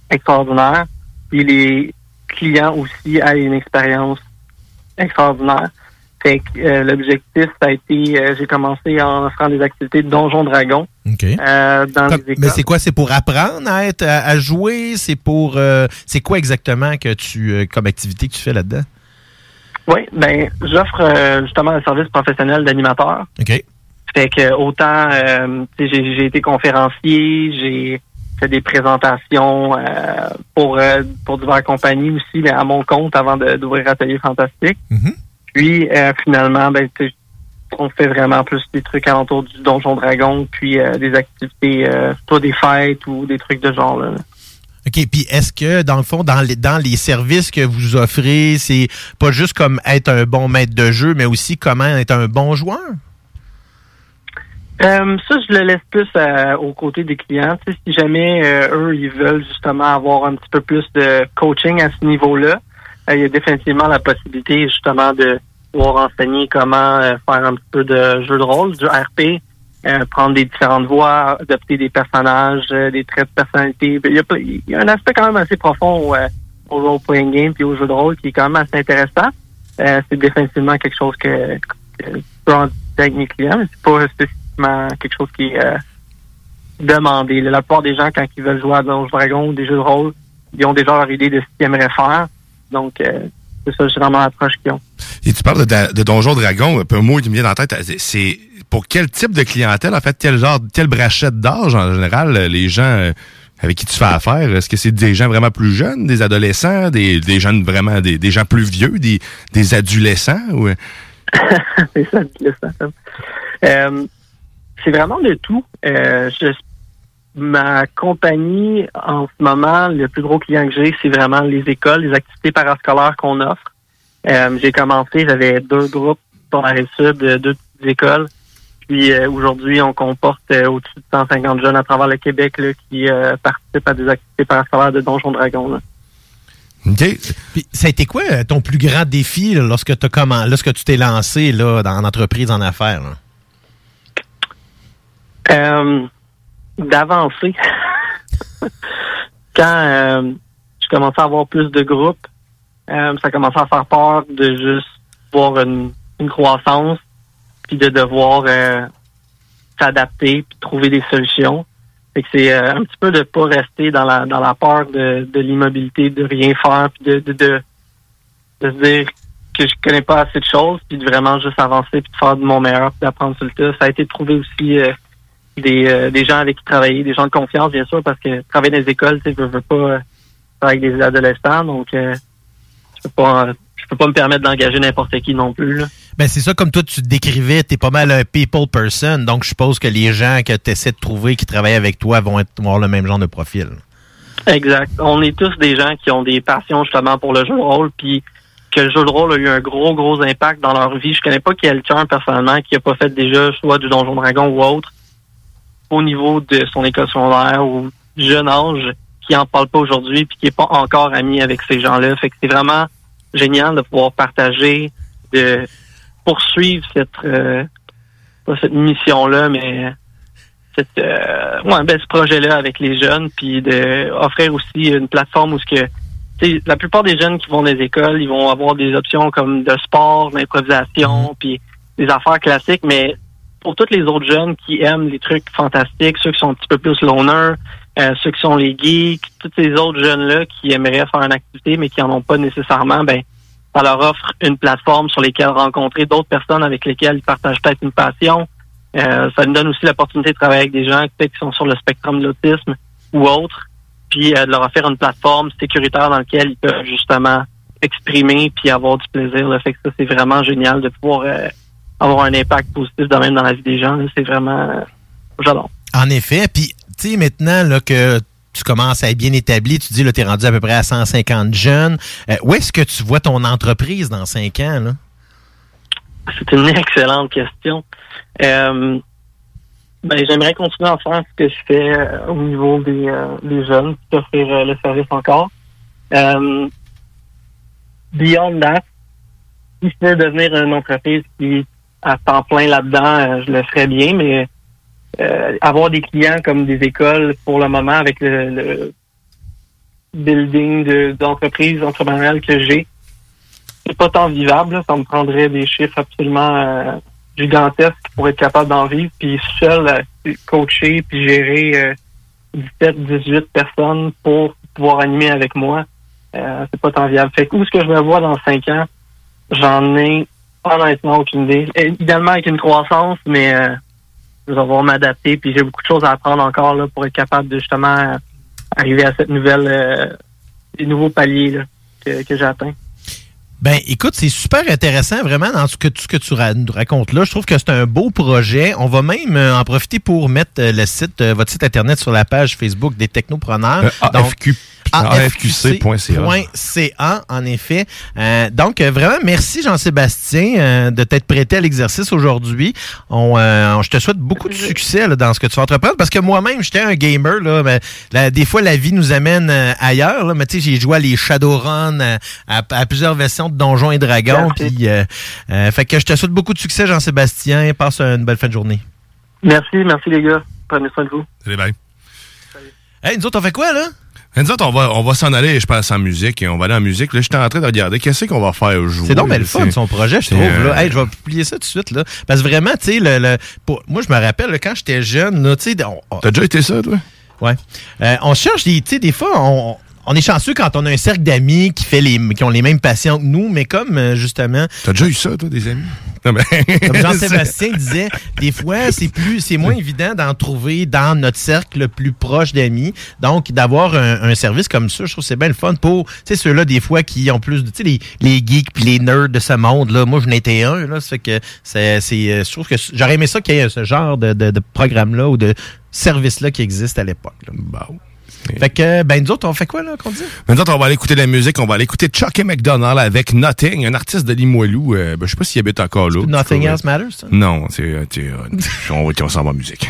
extraordinaire. Puis les clients aussi aient une expérience extraordinaire. Fait que euh, l'objectif, ça a été, euh, j'ai commencé en offrant des activités de Donjon Dragon euh, dans Comme- les écoles. mais c'est quoi? C'est pour apprendre à être, à, à jouer? C'est pour, euh, c'est quoi exactement que tu, euh, comme activité que tu fais là-dedans? Oui, ben j'offre euh, justement un service professionnel d'animateur. OK. Fait que autant euh, j'ai été conférencier, j'ai fait des présentations euh, pour euh, pour diverses compagnies aussi, mais à mon compte avant de- d'ouvrir Atelier Fantastique. Puis euh, finalement, ben on fait vraiment plus des trucs alentour du Donjon Dragon, puis des activités, soit des fêtes ou des trucs de genre là. OK. Puis est-ce que, dans le fond, dans les, dans les services que vous offrez, c'est pas juste comme être un bon maître de jeu, mais aussi comment être un bon joueur? Euh, ça, je le laisse plus euh, aux côtés des clients. Si jamais euh, eux, ils veulent justement avoir un petit peu plus de coaching à ce niveau-là, euh, il y a définitivement la possibilité justement de pouvoir enseigner comment euh, faire un petit peu de jeu de rôle, du RP, euh, prendre des différentes voix, adopter des personnages, des traits de personnalité. Il y, a, y a un aspect quand même assez profond au, au role-playing game puis au jeu de rôle qui est quand même assez intéressant. C'est définitivement quelque chose que, que je peux en avec mes clients, mais c'est pas quelque chose qui est euh, demandé. La plupart des gens, quand ils veulent jouer à Donjons Dragons ou des jeux de rôle, ils ont déjà leur idée de ce qu'ils aimeraient faire. Donc, euh, c'est ça, c'est vraiment l'approche qu'ils ont. Et tu parles de, de Donjon Dragon, un peu un mot qui me vient dans la tête. C'est- pour quel type de clientèle, en fait, quel genre, quelle brachette d'âge en général, euh, les gens euh, avec qui tu fais affaire? Est-ce que c'est des gens vraiment plus jeunes, des adolescents, des, des jeunes vraiment, des, des gens plus vieux, des, des adolescents? Ou... c'est ça, c'est ça. Euh, c'est vraiment de tout. Euh, je ma compagnie, en ce moment, le plus gros client que j'ai, c'est vraiment les écoles, les activités parascolaires qu'on offre. Euh, j'ai commencé, j'avais deux groupes sur la sud, euh, deux petites écoles. Puis euh, aujourd'hui, on comporte euh, au-dessus de 150 jeunes à travers le Québec là, qui euh, participent à des activités parascolaires de Donjon Dragon. là. Puis, ça a été quoi ton plus grand défi là, lorsque, t'as comment, lorsque tu t'es lancé là, dans l'entreprise en affaires? là? Euh, d'avancer. Quand euh, je commençais à avoir plus de groupes, euh, ça commençait à faire peur de juste voir une, une croissance, puis de devoir euh, s'adapter, puis trouver des solutions. Fait que c'est euh, un petit peu de pas rester dans la dans la peur de, de l'immobilité, de rien faire, puis de, de, de, se dire que je connais pas assez de choses, puis de vraiment juste avancer, puis de faire de mon meilleur, puis d'apprendre sur le tas. Ça a été de trouver aussi euh, des, euh, des gens avec qui travailler, des gens de confiance, bien sûr, parce que travailler dans les écoles, tu sais, je veux pas euh, travailler avec des adolescents, donc euh, je peux pas euh, je peux pas me permettre d'engager n'importe qui non plus. Là. Ben, c'est ça, comme toi, tu te décrivais, tu es pas mal un people person, donc je suppose que les gens que tu essaies de trouver qui travaillent avec toi vont, être, avoir le même genre de profil. Exact. On est tous des gens qui ont des passions justement pour le jeu de rôle, puis que le jeu de rôle a eu un gros, gros impact dans leur vie. Je connais pas quelqu'un personnellement qui a pas fait déjà soit du Donjon Dragon ou autre au niveau de son école secondaire ou jeune âge qui en parle pas aujourd'hui puis qui est pas encore ami avec ces gens-là. Fait que c'est vraiment génial de pouvoir partager, de poursuivre cette euh, pas cette mission-là, mais cette euh, ouais, ben, ce projet-là avec les jeunes, puis de offrir aussi une plateforme où ce que la plupart des jeunes qui vont dans les écoles, ils vont avoir des options comme de sport, d'improvisation, puis des affaires classiques, mais pour tous les autres jeunes qui aiment les trucs fantastiques, ceux qui sont un petit peu plus loners, euh, ceux qui sont les geeks, tous ces autres jeunes-là qui aimeraient faire une activité mais qui en ont pas nécessairement, ben ça leur offre une plateforme sur lesquelles rencontrer d'autres personnes avec lesquelles ils partagent peut-être une passion. Euh, ça nous donne aussi l'opportunité de travailler avec des gens peut-être qui sont sur le spectrum de l'autisme ou autres, puis euh, de leur offrir une plateforme sécuritaire dans laquelle ils peuvent justement exprimer puis avoir du plaisir. Là. Fait que ça, c'est vraiment génial de pouvoir euh, avoir un impact positif de même dans la vie des gens. C'est vraiment euh, j'adore. En effet, puis tu sais, maintenant là, que tu commences à être bien établi, tu dis, là, tu es rendu à peu près à 150 jeunes. Euh, où est-ce que tu vois ton entreprise dans 5 ans? Là? C'est une excellente question. Euh, ben, j'aimerais continuer à faire ce que je fais euh, au niveau des, euh, des jeunes, offrir euh, le service encore. Beyond that, si je peux devenir une entreprise qui à temps plein là-dedans, euh, je le ferais bien, mais euh, avoir des clients comme des écoles pour le moment avec le, le building de- d'entreprise entrepreneuriale que j'ai, c'est pas tant vivable. là. Ça me prendrait des chiffres absolument euh, gigantesques pour être capable d'en vivre. Puis seul, euh, coacher puis gérer euh, 17, 18 personnes pour pouvoir animer avec moi, euh, c'est pas tant viable. Fait que où est-ce que je me vois dans 5 ans? J'en ai honnêtement aucune idée. Idéalement avec une croissance, mais euh, je vais devoir m'adapter. Puis j'ai beaucoup de choses à apprendre encore là, pour être capable de justement arriver à cette nouvelle euh, des nouveaux paliers là, que, atteints. Ben, écoute, c'est super intéressant vraiment dans ce que, tout ce que tu ra- nous racontes là. Je trouve que c'est un beau projet. On va même euh, en profiter pour mettre euh, le site, euh, votre site internet sur la page Facebook des technopreneurs. Euh, AFQ AFQC.ca, en effet. Euh, donc, euh, vraiment, merci Jean-Sébastien euh, de t'être prêté à l'exercice aujourd'hui. On, euh, je te souhaite beaucoup de succès là, dans ce que tu vas entreprendre parce que moi-même, j'étais un gamer. Là, mais, des fois, la vie nous amène euh, ailleurs. Là, mais tu sais, j'ai joué à les Shadowrun, à, à plusieurs versions de Donjons et Dragons. Puis, euh, euh, fait que je te souhaite beaucoup de succès, Jean-Sébastien. Passe une belle fin de journée. Merci, merci les gars. Prenez soin de vous. Salut, bye. Hey, nous autres, on fait quoi, là? Ben, nous autres, on va, on va s'en aller, je pense, en musique, et on va aller en musique. Là, j'étais en train de regarder qu'est-ce qu'on va faire aujourd'hui. C'est donc bien le fun, son projet, je trouve. euh, Là. Hey, je vais publier ça tout de suite. Là. Parce que vraiment, tu sais, le, le- pour- moi, je me rappelle, là, quand j'étais jeune, là, tu sais... on- T'as déjà été ça, toi? Ouais. Euh, on cherche des, tu sais, des fois, on, on est chanceux quand on a un cercle d'amis qui fait les, qui ont les mêmes passions que nous, mais comme, euh, justement... T'as déjà eu ça, toi, des amis? Non, Comme Jean-Sébastien disait, des fois, c'est plus, c'est moins évident d'en trouver dans notre cercle le plus proche d'amis. Donc, d'avoir un, un service comme ça, je trouve que c'est bien le fun pour, tu sais, ceux-là, des fois, qui ont plus de, tu sais, les, les geeks puis les nerds de ce monde-là. Moi, je n'étais un, là. Ça fait que c'est, c'est, euh, je trouve que j'aurais aimé ça qu'il y ait ce genre de, de, de programme-là ou de, service-là qui existe à l'époque. là. Fait que, ben, nous autres, on fait quoi, là, qu'on dit? Maintenant, on va aller écouter de la musique. On va aller écouter Chucky McDonald avec Nothing, un artiste de Limoilou. Euh, ben, je sais pas s'il habite encore là. Nothing else matters, ça? Non, c'est... euh, euh, on va on s'en va en musique.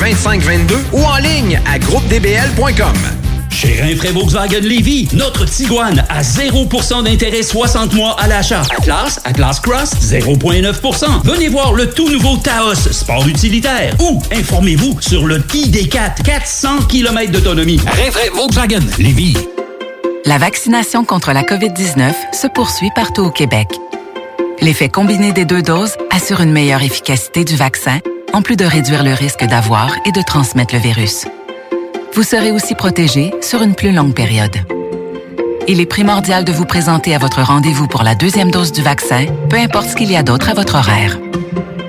418-681-2522 ou en ligne à groupedbl.com. Chez Rinfraie Volkswagen Lévy, notre Tiguan à 0% d'intérêt 60 mois à l'achat. Atlas, Atlas Cross, 0,9%. Venez voir le tout nouveau Taos, sport utilitaire. Ou informez-vous sur le ID4, 400 km d'autonomie. Rinfraie Volkswagen Lévy. La vaccination contre la COVID-19 se poursuit partout au Québec. L'effet combiné des deux doses assure une meilleure efficacité du vaccin, en plus de réduire le risque d'avoir et de transmettre le virus. vous serez aussi protégé sur une plus longue période. Il est primordial de vous présenter à votre rendez-vous pour la deuxième dose du vaccin, peu importe ce qu'il y a d'autre à votre horaire.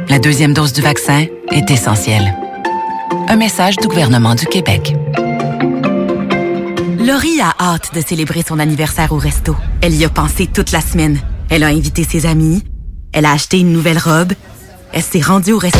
La deuxième dose du vaccin est essentielle. Un message du gouvernement du Québec. Laurie a hâte de célébrer son anniversaire au resto. Elle y a pensé toute la semaine. Elle a invité ses amis. Elle a acheté une nouvelle robe. Elle s'est rendue au resto.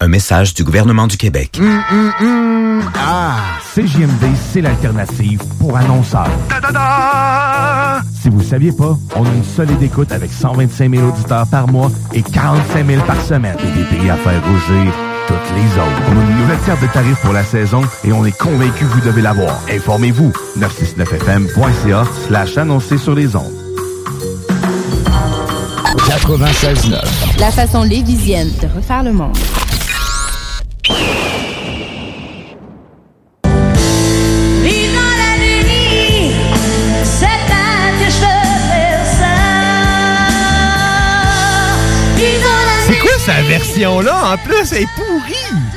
Un message du gouvernement du Québec. Hum, hum, hum. Ah, CJMD, c'est l'alternative pour annonceurs. Si vous saviez pas, on a une solide écoute avec 125 000 auditeurs par mois et 45 000 par semaine. Et des prix à faire rougir toutes les autres. On a une nouvelle carte de tarifs pour la saison et on est convaincu que vous devez l'avoir. Informez-vous. 969fm.ca slash annoncé sur les ondes. 96.9. La façon lévisienne de refaire le monde. C'est quoi sa version-là? En plus, elle est pourrie!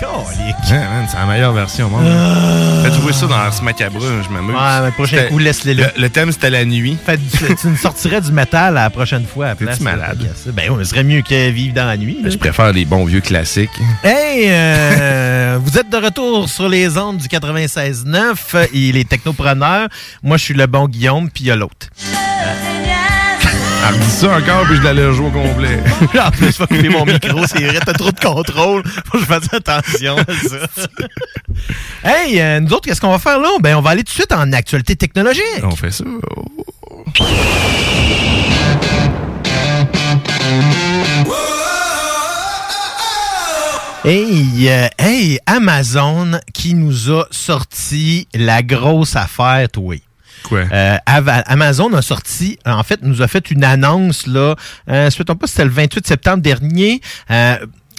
Calique. Ouais, man, c'est la meilleure version au monde. Ah. Faites jouer ça dans Ars Macabre, je m'amuse. Ouais, mais prochain coup, laisse-les là. Le, le thème, c'était la nuit. Fait, tu, tu nous sortirais du métal la prochaine fois. à place, malade? Ben oui, ce serait mieux que vivre dans la nuit. là. Je préfère les bons vieux classiques. Hey, euh, vous êtes de retour sur les ondes du 96.9. Il est technopreneur. Moi, je suis le bon Guillaume, puis il y a l'autre. Elle me dit ça encore, puis je l'allais jouer au complet. en plus, je vais couper mon micro, c'est vrai, t'as trop de contrôle. Faut que je fasse attention à ça. hey, euh, nous autres, qu'est-ce qu'on va faire là? Ben, on va aller tout de suite en actualité technologique. On fait ça. Hey, euh, hey, Amazon qui nous a sorti la grosse affaire, toi. Euh, Amazon a sorti, en fait, nous a fait une annonce, là, euh, souhaitons pas, c'était le 28 septembre dernier, euh,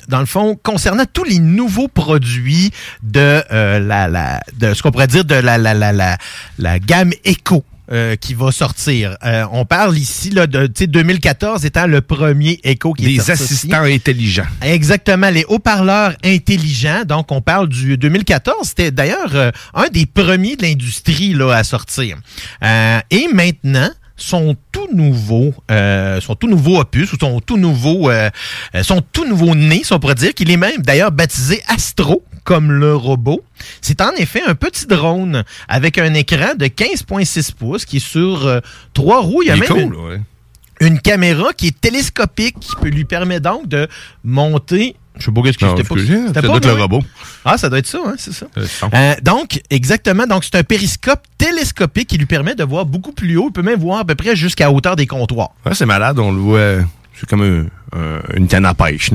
dans le fond, concernant tous les nouveaux produits de euh, la, de ce qu'on pourrait dire de la la la la, la gamme Echo. Euh, qui va sortir. Euh, on parle ici là, de tu sais, 2014 étant le premier Echo qui est Des sorti. assistants intelligents. Exactement, les haut-parleurs intelligents. Donc, on parle du 2014. C'était d'ailleurs euh, un des premiers de l'industrie là à sortir. Euh, et maintenant sont tout nouveaux, euh, sont tout nouveaux opus ou sont tout nouveaux, euh, sont tout nouveau nés, si on pourrait dire qu'il est même d'ailleurs baptisé Astro comme le robot. C'est en effet un petit drone avec un écran de 15.6 pouces qui est sur euh, trois roues. Il y a Il même cool, une- ouais. une caméra qui est télescopique, qui peut lui permettre donc de monter. Je sais pas qu'est-ce que c'était pas. ça doit être le robot. Ah, ça doit être ça, hein, c'est ça. Son. Euh, donc, exactement. Donc, c'est un périscope télescopique qui lui permet de voir beaucoup plus haut. Il peut même voir à peu près jusqu'à hauteur des comptoirs. Ouais, c'est malade, on le voit. C'est comme un- un- une canne à pêche.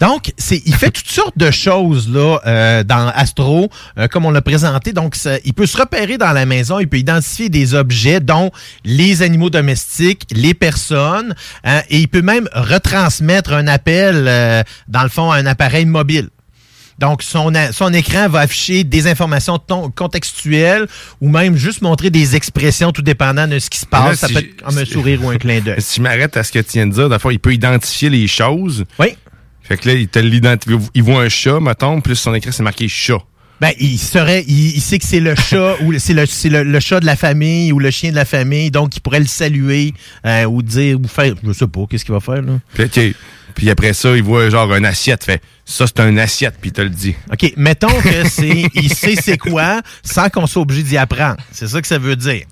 Donc, c'est, il fait toutes sortes de choses là euh, dans Astro, euh, comme on l'a présenté. Donc, il peut se repérer dans la maison, il peut identifier des objets, dont les animaux domestiques, les personnes, hein, et il peut même retransmettre un appel, euh, dans le fond, à un appareil mobile. Donc, son, son écran va afficher des informations ton- contextuelles ou même juste montrer des expressions tout dépendant de ce qui se là, passe. Ça si peut être comme un sourire ou un clin d'œil. Si je m'arrête à ce que tu viens de dire, fois, il peut identifier les choses. Oui. Fait que là, il te. Il voit un chat, mettons, plus son écran, c'est marqué chat. Ben, il serait, il, il sait que c'est le chat ou c'est le, c'est le, le chat de la famille ou le chien de la famille, donc il pourrait le saluer euh, ou dire ou faire, je sais pas, qu'est-ce qu'il va faire là. Puis, ok. Puis après ça, il voit genre un assiette. Fait ça, c'est un assiette, puis il te le dit. Ok, mettons que c'est, il sait c'est quoi sans qu'on soit obligé d'y apprendre. C'est ça que ça veut dire.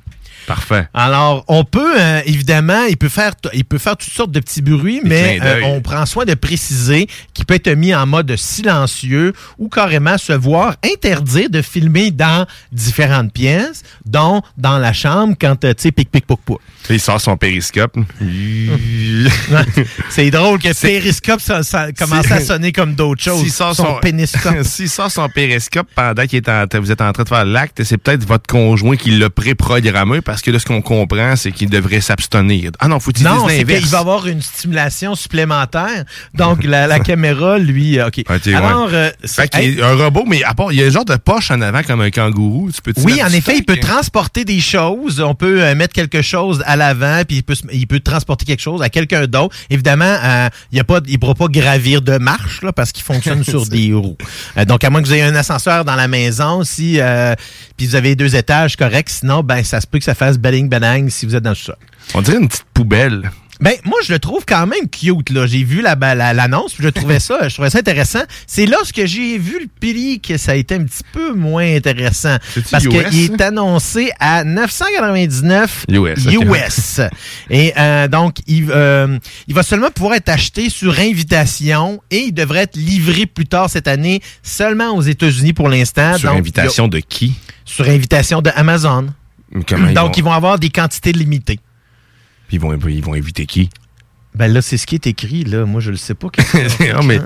Parfait. Alors, on peut euh, évidemment, il peut faire, il peut faire toutes sortes de petits bruits, mais euh, on prend soin de préciser qu'il peut être mis en mode silencieux ou carrément se voir interdire de filmer dans différentes pièces, dont dans la chambre quand euh, tu sais pic pic poc. Puis il sort son périscope. C'est drôle que Périscope ça, ça commence à sonner comme d'autres choses. S'il sort son, péniscope. S'il sort son périscope pendant qu'il est en, vous êtes en train de faire l'acte, c'est peut-être votre conjoint qui l'a préprogrammé parce que là, ce qu'on comprend, c'est qu'il devrait s'abstenir. Ah non, faut utiliser Non, l'inverse. qu'il va avoir une stimulation supplémentaire. Donc, la, la caméra, lui, euh, OK. Ok, ouais. Alors, euh, Fait qu'il hey, est un robot, mais à part, il y a un genre de poche en avant comme un kangourou. Tu peux oui, en effet, il peut transporter des choses. On peut euh, mettre quelque chose à l'avant, puis il peut, il peut transporter quelque chose à quelqu'un d'autre. Évidemment, euh, il ne pourra pas gravir de marche là, parce qu'il fonctionne sur des roues. Donc, à moins que vous ayez un ascenseur dans la maison, si puis vous avez deux étages corrects, sinon, ben ça se peut que ça fasse belling banang si vous êtes dans le sol. On dirait une petite poubelle. Ben, moi, je le trouve quand même cute, là. J'ai vu la- la- l'annonce, je trouvais ça, je trouvais ça intéressant. C'est lorsque j'ai vu le prix que ça a été un petit peu moins intéressant. Parce qu'il est annoncé à 999 US. Et euh, donc, il, euh, il va seulement pouvoir être acheté sur invitation et il devrait être livré plus tard cette année seulement aux États-Unis pour l'instant. Sur Donc, invitation de qui? Sur invitation de Amazon. Comment ils donc, vont- ils vont avoir des quantités limitées. Puis ils vont, ils vont éviter qui? Ben là, c'est ce qui est écrit, là. Moi, je le sais pas. qu'est-ce que- non, mais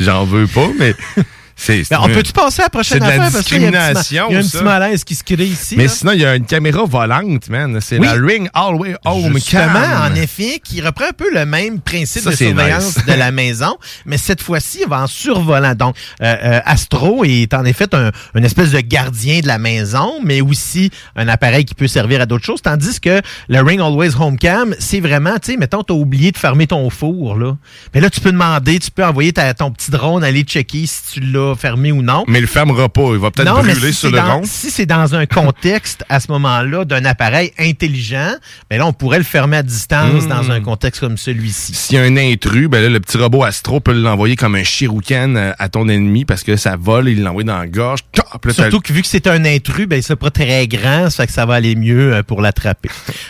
j'en veux pas, mais c'est. c'est Ben, on peut-tu passer à la prochaine C'est de la affaire? Discrimination. Il y a un petit malaise qui se crée ici. Mais là. sinon, il y a une caméra volante, man. C'est Oui. la Ring Always Home Justement, Cam. en effet, qui reprend un peu le même principe Ça, de surveillance nice. de la maison, mais cette fois-ci, il va en survolant. Donc, euh, euh, Astro est en effet un, une espèce de gardien de la maison, mais aussi un appareil qui peut servir à d'autres choses, tandis que le Ring Always Home Cam, c'est vraiment, tu sais, mettons, t'as oublié de fermer ton four, là. Mais là, tu peux demander, tu peux envoyer ta- ton petit drone aller checker si tu l'as fermé ou non. Mais il le fermera pas. Il va peut-être mais brûler si sur le rond. Si c'est dans un contexte, à ce moment-là, d'un appareil intelligent, ben là, on pourrait le fermer à distance Hmm. dans un contexte comme celui-ci. S'il y a un intrus, ben là, le petit robot Astro peut l'envoyer comme un shuriken euh, à ton ennemi parce que ça vole, il l'envoie dans la gorge. Top! Là, t'as- Surtout que vu que c'est un intrus, ben, c'est pas très grand, ça fait que ça va aller mieux euh, pour l'attraper.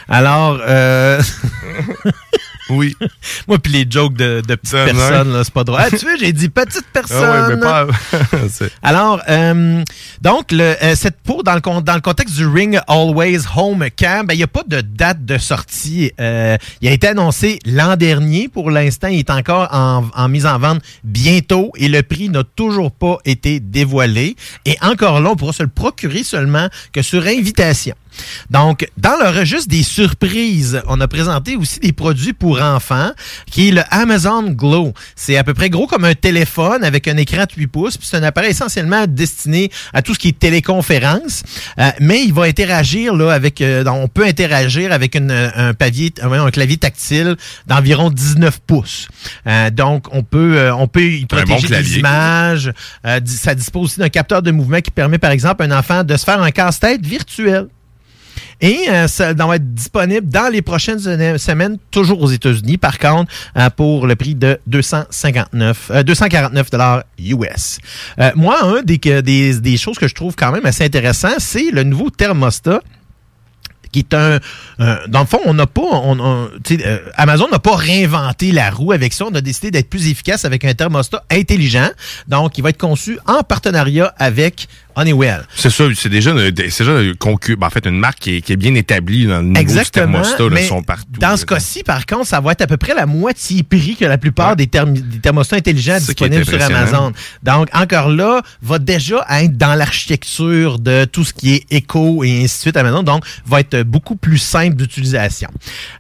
Alors, euh... oui. Moi, puis les jokes de, de petites personnes, c'est pas drôle. Ah, tu vois, j'ai dit petite personne. Ah ouais, mais pas. Alors, euh, donc, le, euh, cette pour dans le, dans le contexte du Ring Always Home Cam, ben, il n'y a pas de date de sortie. Euh, il a été annoncé l'an dernier. Pour l'instant, il est encore en, en mise en vente bientôt et le prix n'a toujours pas été dévoilé. Et encore là, on pourra se le procurer seulement que sur invitation. Donc, dans le registre des surprises, on a présenté aussi des produits pour enfants, qui est le Amazon Glow. C'est à peu près gros comme un téléphone avec un écran de 8 pouces, puis c'est un appareil essentiellement destiné à tout ce qui est téléconférence, Euh, mais il va interagir là avec, euh, donc, on peut interagir avec une- un papier, un, clavier tactile d'environ 19 pouces. Euh, donc, on peut, euh, on peut y protéger bon des clavier. images. Euh, ça dispose aussi d'un capteur de mouvement qui permet, par exemple, à un enfant de se faire un casse-tête virtuel. Et euh, ça va être disponible dans les prochaines semaines, toujours aux États-Unis, par contre, euh, pour le prix de 259, euh, 249 dollars US. Euh, moi, un des, des, des choses que je trouve quand même assez intéressant, c'est le nouveau thermostat qui est un, dans le fond on n'a pas on, on- euh, Amazon n'a pas réinventé la roue avec ça on a décidé d'être plus efficace avec un thermostat intelligent donc il va être conçu en partenariat avec Honeywell C'est ça, c'est déjà, une- c'est déjà une concu- ben, en fait, une marque qui est, qui est bien établie dans le niveau Exactement. du thermostat. là, sont partout. dans ce cas-ci, par contre, ça va être à peu près la moitié prix que la plupart des, thermostats intelligents C'est disponibles sur. Amazon. Donc, encore là, va déjà être dans l'architecture de tout ce qui est éco et ainsi de suite Amazon. Donc, va être beaucoup plus simple d'utilisation.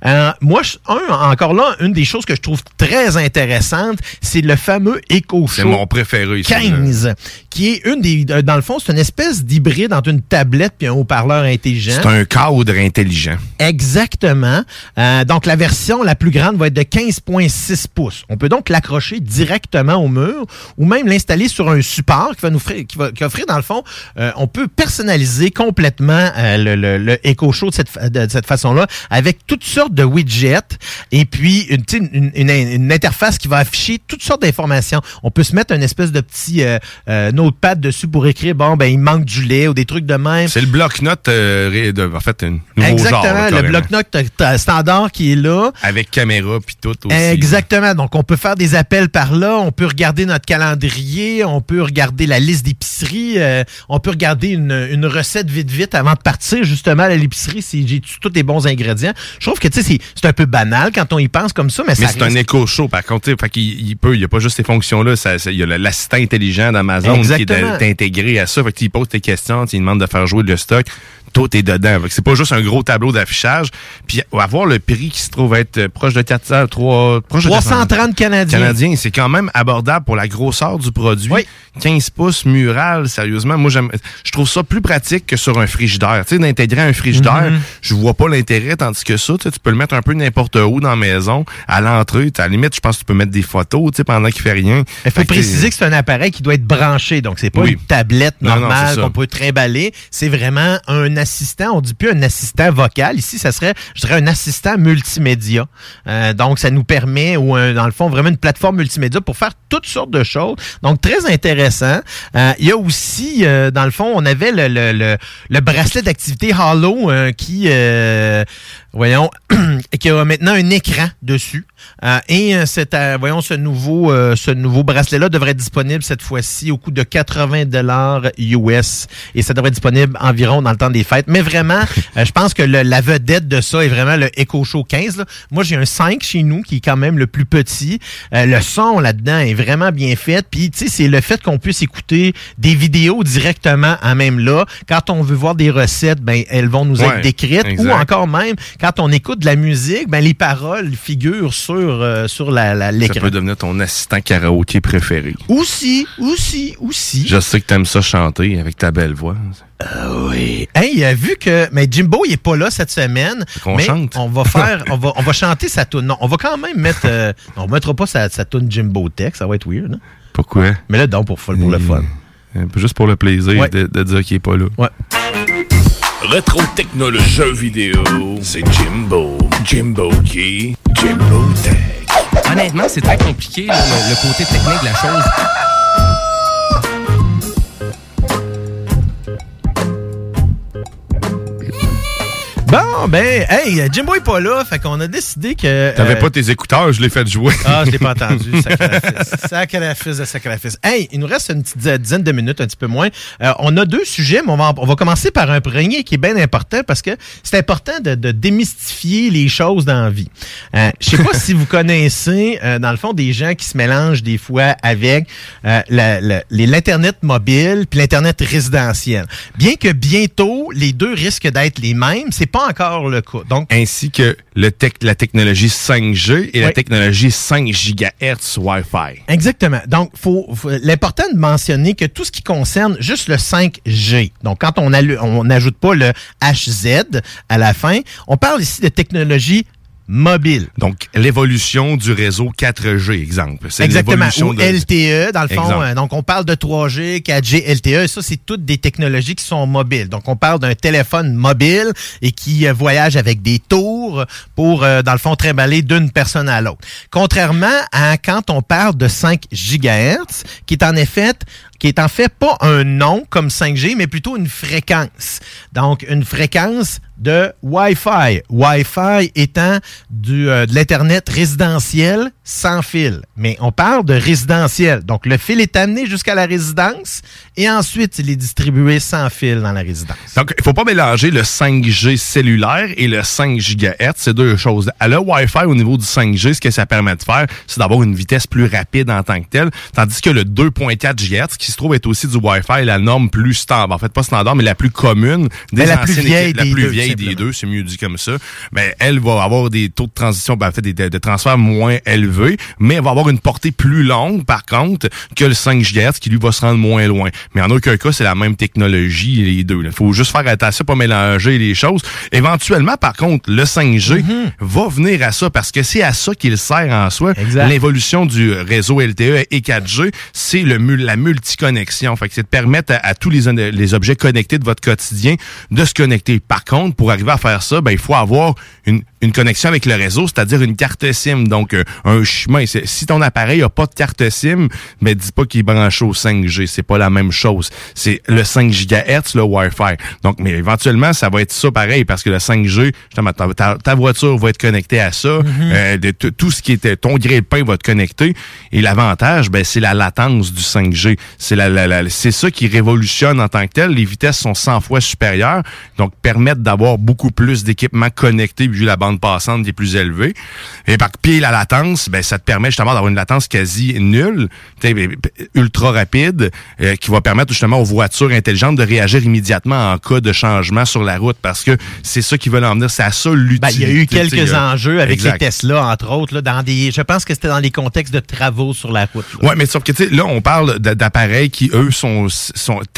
Euh, moi, un, encore là, une des choses que je trouve très intéressante, c'est le fameux C'est Show mon préféré. là. 15, qui est une des, euh, dans le fond, c'est une espèce d'hybride entre une tablette puis un haut-parleur intelligent. C'est un cadre intelligent. Exactement. Euh, donc, la version la plus grande va être de 15,6 pouces. On peut donc l'accrocher directement au mur ou même l'installer sur un support qui va nous offrir, qui va, qui offrir dans le fond, euh, on peut personnaliser complètement euh, le, le, le Echo Show de cette, de cette façon-là avec toutes sortes de widgets et puis une, une, une, une interface qui va afficher toutes sortes d'informations. On peut se mettre une espèce de petit euh, euh, notepad dessus pour écrire, bon, ben, il manque du lait ou des trucs de même. C'est le bloc-notes, euh, de- en fait, un nouveau Exactement, genre. là, le bloc-notes t'as standard qui est là. Avec caméra puis tout aussi. Exactement. Donc, on peut faire des appels par là, on peut regarder notre calendrier, on peut regarder la liste d'épicerie, euh, on peut regarder une, une recette vite vite avant de partir justement à l'épicerie si j'ai tous les bons ingrédients. Je trouve que tu sais c'est- un peu banal quand on y pense comme ça, mais, Mais c'est un écho chaud, par contre. Fait qu'il il peut, il n'y a pas juste ces fonctions-là. Il y a l'assistant intelligent d'Amazon qui est, à ça. Fait qu'il pose tes questions, il demande de faire jouer le stock. Tout est dedans. C'est pas juste un gros tableau d'affichage. Puis avoir le prix qui se trouve être euh, proche de 400, 3, proche de 330 Canadiens. Canadiens, c'est quand même abordable pour la grosseur du produit. 15 pouces mural, sérieusement, moi j'aime je trouve ça plus pratique que sur un frigidaire. Tu sais, d'intégrer un frigidaire, Mhm. je vois pas l'intérêt, tandis que ça, tu peux le mettre un peu n'importe où dans la maison, à l'entrée. À la limite, je pense que tu peux mettre des photos, tu sais, pendant qu'il fait rien. Il faut préciser que c'est un appareil qui doit être branché, donc c'est pas Oui. une tablette normale qu'on peut trimballer. C'est vraiment un assistant. On dit plus un assistant vocal. Ici, ça serait, je dirais, un assistant multimédia. Euh, donc, ça nous permet, ou dans le fond, vraiment une plateforme multimédia pour faire toutes sortes de choses. Donc, très intéressant. Euh, il y a aussi, euh, dans le fond, on avait le, le, le, le bracelet d'activité euh, qui, voyons, qui a maintenant un écran dessus. Euh, et euh, c'est, euh, voyons, ce nouveau, euh, ce nouveau bracelet-là devrait être disponible cette fois-ci au coût de 80 dollars US. Et ça devrait être disponible environ dans le temps des fêtes. Mais vraiment, euh, je pense que le- la vedette de ça est vraiment le Echo Show 15. là. Moi, j'ai un 5 chez nous qui est quand même le plus petit. Euh, le son là-dedans est vraiment bien fait. Puis, tu sais, c'est le fait qu'on puisse écouter des vidéos directement en même là. Quand on veut voir des recettes, ben elles vont nous être décrites. Ou encore même, quand on écoute de la musique, ben les paroles figurent sur, euh, sur la, la- Ça l'écran. peut devenir ton assistant karaoké préféré. Aussi, aussi, aussi. Je sais que t'aimes ça chanter avec ta belle voix. oui. Hey, euh, vu que mais Jimbo il est pas là cette semaine, qu'on mais chante. on va faire, on va, on va chanter sa tune. Non, on va quand même mettre, euh, on mettra pas sa, sa tune Jimbo Tech, ça va être weird. hein? Pourquoi? Mais là, donc pour, pour le fun. Euh, Juste pour le plaisir Ouais. de, de dire qu'il est pas là. Ouais. Rétro technologie jeux vidéo, c'est Jimbo. Jimbo qui? Jimbo Tech. Honnêtement, c'est très compliqué, le côté technique de la chose. Bon, ben, hey, Jimbo est pas là, fait qu'on a décidé que. T'avais euh, pas tes écouteurs, je l'ai fait jouer. Ah, je l'ai pas entendu. Sacrifice. Sacrifice de sacrifice. Hey, il nous reste une petite dizaine de minutes, un petit peu moins. Euh, on a deux sujets, mais on va, on va commencer par un premier qui est bien important parce que c'est important de, de démystifier les choses dans la vie. Euh, je sais pas si vous connaissez, euh, dans le fond, des gens qui se mélangent des fois avec euh, l'Internet mobile puis l'Internet résidentiel. Bien que bientôt, les deux risquent d'être les mêmes, c'est pas encore le cas. Donc, Ainsi que le la technologie 5G et la technologie 5 GHz Wi-Fi. Exactement. Donc, faut, faut- l'important de mentionner que tout ce qui concerne juste le 5G, donc quand on allu- on n'ajoute pas le HZ à la fin, on parle ici de technologie mobile. Donc, l'évolution du réseau 4G, exemple. C'est Exactement. Ou de- LTE, dans le fond. Euh, donc, on parle de 3G, 4G, LTE. Ça, c'est toutes des technologies qui sont mobiles. Donc, on parle d'un téléphone mobile et qui euh, voyage avec des tours pour, euh, dans le fond, trimballer d'une personne à l'autre. Contrairement à quand on parle de 5 GHz, qui est en effet qui est en fait pas un nom comme 5G, mais plutôt une fréquence. Donc, une fréquence de Wi-Fi. Wi-Fi étant du, euh, de l'Internet résidentiel sans fil. Mais on parle de résidentiel. Donc, le fil est amené jusqu'à la résidence et ensuite, il est distribué sans fil dans la résidence. Donc, il faut pas mélanger le 5G cellulaire et le 5 GHz. C'est deux choses. À le Wi-Fi, au niveau du 5G, ce que ça permet de faire, c'est d'avoir une vitesse plus rapide en tant que telle. Tandis que le 2.4 GHz, qui se trouve être aussi du Wi-Fi, la norme plus standard. En fait, pas standard, mais la plus commune. Mais la plus vieille équipes- la des plus deux, vieille des deux, c'est mieux dit comme ça. Mais elle va avoir des taux de transition, ben, en fait, des, de, de transfert moins élevés, mais elle va avoir une portée plus longue, par contre, que le 5 GHz, qui lui va se rendre moins loin. Mais en aucun cas, c'est la même technologie, les deux. Il faut juste faire attention, pas mélanger les choses. Éventuellement, par contre, le 5G va venir à ça, parce que c'est à ça qu'il sert en soi. L'évolution du réseau LTE et 4G, c'est la multiconnexion. Fait que c'est de permettre à, à tous les, les objets connectés de votre quotidien de se connecter. Par contre, pour arriver à faire ça, ben, il faut avoir une, une connexion avec le réseau, c'est-à-dire une carte SIM. Donc, euh, un chemin. Si ton appareil n'a pas de carte SIM, mais dis pas qu'il est branché au 5G. C'est pas la même chose. C'est le 5 GHz, le Wi-Fi. Donc, mais éventuellement, ça va être ça pareil parce que le 5G, justement, ta, ta- ta voiture va être connectée à ça. Euh, de tout ce qui était ton grille-pain va être connecté. Et l'avantage, ben, c'est la latence du 5G. C'est la, la- la- c'est ça qui révolutionne en tant que tel. Les vitesses sont 100 fois supérieures, donc permettent d'avoir beaucoup plus d'équipements connectés vu la bande passante est plus élevée. Et par pied la latence, ben, ça te permet justement d'avoir une latence quasi nulle, ben, ultra rapide, euh, qui va permettre justement aux voitures intelligentes de réagir immédiatement en cas de changement sur la route parce que c'est ça qu'ils veulent en venir. C'est à ça l'utilité. Ben, il y a eu quelques euh, enjeux avec exact. les Tesla, entre autres, là, dans des. Je pense que c'était dans les contextes de travaux sur la route. Ouais, mais sauf que tu sais, là, on parle d'appareils qui, eux, sont,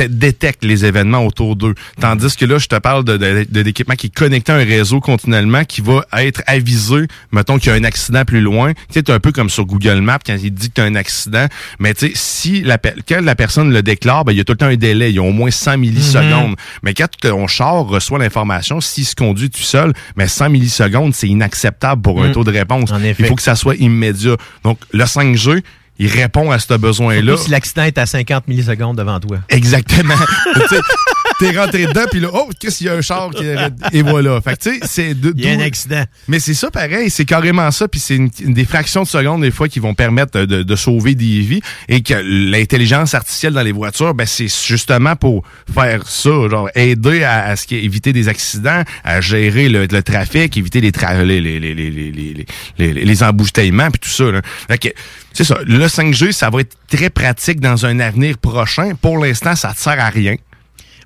détectent les événements autour d'eux. Tandis que là, je te parle de, de, de- d'équipement qui est connecté à un réseau continuellement, qui va être avisé, mettons qu'il y a un accident plus loin. Tu sais, t'es un peu comme sur Google Maps quand il dit que tu as un accident. Mais tu sais, si la, quand la personne le déclare, ben, il y a tout le temps un délai. Il y a au moins 100 millisecondes. Mais quand ton char reçoit l'information, s'il se conduit tout seul, mais 100 millisecondes, c'est inacceptable pour un Mm. taux de réponse. effet. Il faut que ça soit immédiat. Donc, le 5G, il répond à ce besoin-là. Si l'accident est à 50 millisecondes devant toi. Exactement. T'es rentré dedans, puis là, oh, qu'est-ce qu'il y a un char qui arrête? Et voilà. Fait que, tu sais, c'est. Il y a un accident. Mais c'est ça pareil, c'est carrément ça, puis c'est une, une des fractions de secondes des fois qui vont permettre de, de sauver des vies et que l'intelligence artificielle dans les voitures, ben c'est justement pour faire ça, genre aider à, à ce qui est éviter des accidents, à gérer le, le trafic, éviter les, tra- les, les, les, les, les, les, les, les- les embouteillements puis tout ça. Là. Fait que, c'est ça. Le 5G, ça va être très pratique dans un avenir prochain. Pour l'instant, ça ne sert à rien.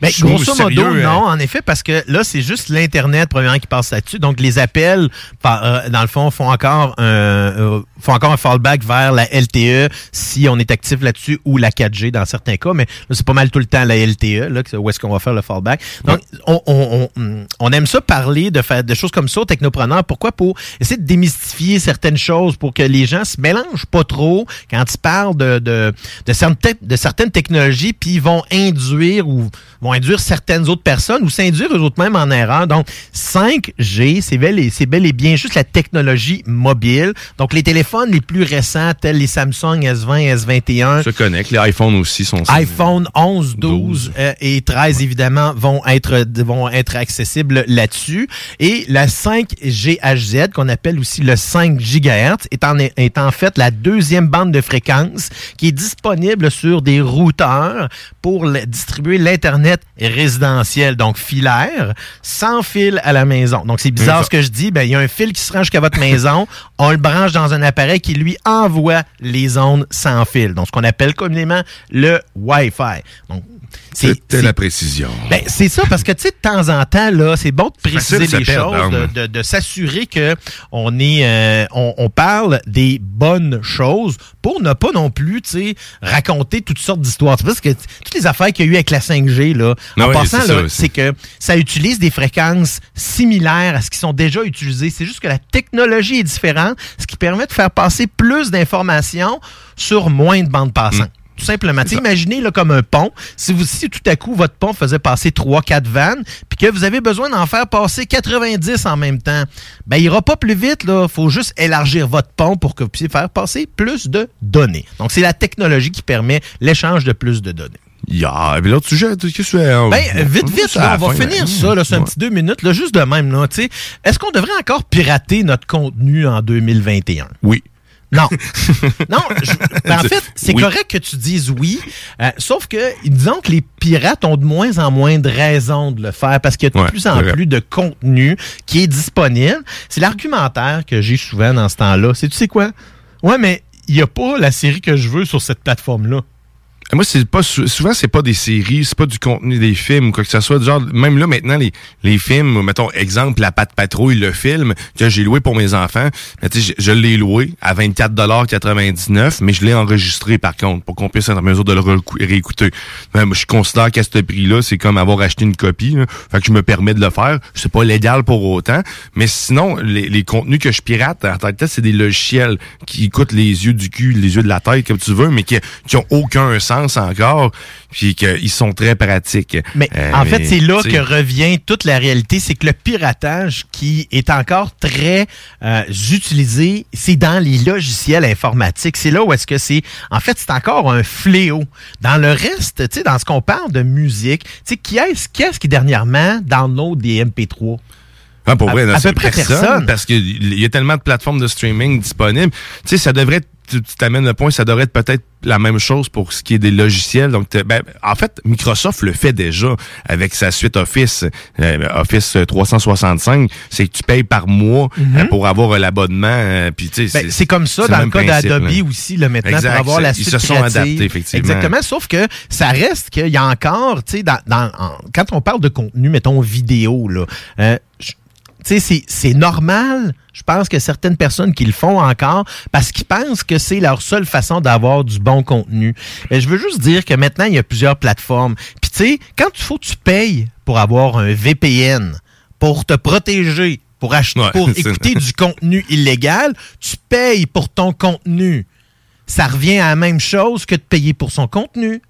Ben, Je suis grosso modo, sérieux, hein. non, en effet, parce que là, c'est juste l'Internet, premièrement, qui passe là-dessus. Donc, les appels, par- euh, dans le fond, font encore un, euh, font encore un fallback vers la LTE si on est actif là-dessus ou la 4G dans certains cas. Mais là, c'est pas mal tout le temps la LTE, là, où est-ce qu'on va faire le fallback. Donc, on, on, on, on aime ça parler de faire des choses comme ça aux technopreneurs. Pourquoi? Pour essayer de démystifier certaines choses pour que les gens se mélangent pas trop quand ils parlent de, de, de, certaines, de certaines technologies, puis ils vont induire ou vont induire certaines autres personnes ou s'induire eux autres même en erreur. Donc, 5G, c'est bel, et, c'est bel et bien juste la technologie mobile. Donc, les téléphones les plus récents, tels les Samsung S20, S21, Se connecte. Les iPhones aussi sont iPhone 11, 12 euh, et 13 évidemment vont être vont être accessibles là-dessus et la 5GHz qu'on appelle aussi le 5 GHz est en est en fait la deuxième bande de fréquence qui est disponible sur des routeurs pour distribuer l'internet résidentiel donc filaire sans fil à la maison. Donc c'est bizarre ce que je dis, ben il y a un fil qui se rend jusqu'à votre maison, on le branche dans un appareil qui lui envoie les ondes sans fil. Donc ce qu'on appelle communément le Wi-Fi. Donc C'était la précision. ben, c'est ça, parce que, tu sais, de temps en temps, là, c'est bon de préciser les choses, de, hein. de- de s'assurer que on est, euh, on, on parle des bonnes choses pour ne pas non plus, tu sais, raconter toutes sortes d'histoires. Parce que toutes les affaires qu'il y a eu avec la 5G, là, Ah en oui, passant, c'est là, ça, c'est que ça utilise des fréquences similaires à ce qui sont déjà utilisées. C'est juste que la technologie est différente, ce qui permet de faire passer plus d'informations sur moins de bandes passantes. Tout simplement. Imaginez là, comme un pont. Si vous si tout à coup votre pont faisait passer 3-4 vannes, puis que vous avez besoin d'en faire passer 90 en même temps, ben il ira pas plus vite. Il faut juste élargir votre pont pour que vous puissiez faire passer plus de données. Donc c'est la technologie qui permet l'échange de plus de données. Ya, mais l'autre sujet, qu'est-ce que tu fais? Ben, vite, vite, là, on va fin, finir ça, là, c'est un petit deux minutes, là, juste de même. Là, tu sais. Est-ce qu'on devrait encore pirater notre contenu en 2021? Oui. Non. non, je- ben, en fait, c'est Oui. correct que tu dises oui, euh, sauf que disons que les pirates ont de moins en moins de raisons de le faire parce qu'il y a de Ouais, plus en vrai. plus de contenu qui est disponible. C'est l'argumentaire que j'ai souvent dans ce temps-là. C'est tu sais quoi? Ouais, mais il n'y a pas la série que je veux sur cette plateforme-là. Moi, c'est pas sou- souvent c'est pas des séries, c'est pas du contenu des films ou quoi que ce soit. Genre, même là maintenant les, les films, mettons exemple la Patte Patrouille, le film que j'ai loué pour mes enfants, sais, je, je l'ai loué à 24,99 mais je l'ai enregistré par contre pour qu'on puisse être en mesure de le réécouter. Je considère qu'à ce prix-là, c'est comme avoir acheté une copie. là. Fait que je me permets de le faire. C'est pas légal pour autant, mais sinon les, les contenus que je pirate en tant que c'est des logiciels qui écoutent les yeux du cul, les yeux de la tête comme tu veux, mais qui qui ont aucun sens encore, puis qu'ils sont très pratiques. Mais Euh, en fait, c'est là que revient toute la réalité, c'est que le piratage qui est encore très euh, utilisé, c'est dans les logiciels informatiques. C'est là où est-ce que c'est, en fait, c'est encore un fléau. Dans le reste, tu sais, dans ce qu'on parle de musique, tu sais, qui est-ce qui, est-ce qui dernièrement download des MP3? Ah, pour À- vrai, à peu près personne. Parce qu'il y a tellement de plateformes de streaming disponibles. Tu sais, ça devrait être tu t'amènes le point, ça devrait être peut-être la même chose pour ce qui est des logiciels. Donc, ben, en fait, Microsoft le fait déjà avec sa suite Office, euh, Office 365. C'est que tu payes par mois Mhm. euh, pour avoir l'abonnement. euh, puis, tu sais, Ben, c'est comme ça dans le cas d'Adobe aussi, là, maintenant, Exact, pour avoir la Ils suite se sont créative. adaptés, effectivement. Exactement, sauf que ça reste qu'il y a encore, tu sais, dans, dans- en- quand on parle de contenu, mettons vidéo, là, euh, je- c'est- c'est normal. Je pense que certaines personnes qui le font encore parce qu'ils pensent que c'est leur seule façon d'avoir du bon contenu. Mais je veux juste dire que maintenant, il y a plusieurs plateformes. Puis tu sais, quand il faut tu payes pour avoir un VPN, pour te protéger, pour acheter, pour écouter du contenu illégal, tu payes pour ton contenu. Ça revient à la même chose que de payer pour son contenu.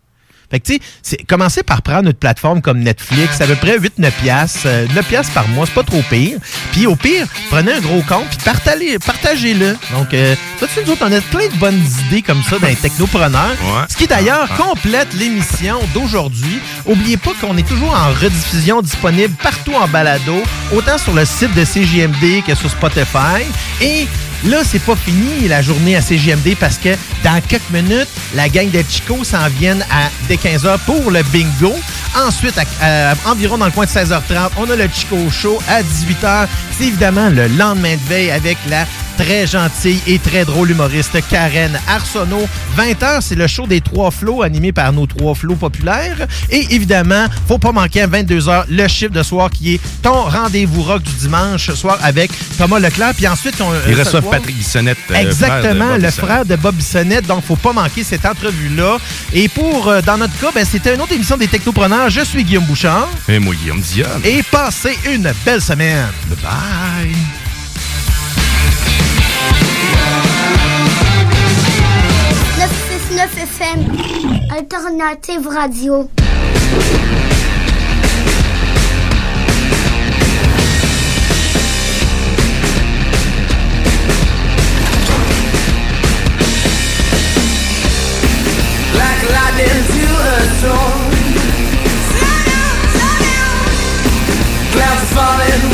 Fait que, tu sais, commencez par prendre une plateforme comme Netflix, à peu près 8-9 piastres, euh, 9 piastres par mois, c'est pas trop pire. Puis au pire, prenez un gros compte, puis partagez- partagez-le. Donc, euh, toi, tu nous autres, on a plein de bonnes idées comme ça dans les technopreneurs. Ce qui, d'ailleurs, complète l'émission d'aujourd'hui. Oubliez pas qu'on est toujours en rediffusion disponible partout en balado, autant sur le site de CJMD que sur Spotify. Et Là, c'est pas fini la journée à CGMD parce que dans quelques minutes, la gang de Chico s'en viennent à dès 15h pour le bingo. Ensuite, à- environ dans le coin de 16h30, on a le Chico Show à 18h. C'est évidemment le lendemain de veille avec la très gentille et très drôle humoriste Karen Arsenault. 20h, c'est le show des trois flots animé par nos trois flots populaires. Et évidemment, faut pas manquer à 22h le chiffre de soir qui est ton rendez-vous rock du dimanche soir avec Thomas Leclerc. Puis ensuite, on, Ils euh, reçoivent soir- Patrick Bissonnette. euh, Exactement, frère le Bissonnette. frère de Bob Bissonnette. Donc, faut pas manquer cette entrevue-là. Et pour, euh, dans notre cas, ben, c'était une autre émission des Technopreneurs. Je suis Guillaume Bouchard. Et moi, Guillaume Dion. Et passez une belle semaine. Bye bye. 969 FM, Alternative Radio. falling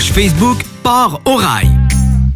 Facebook Port au Rail.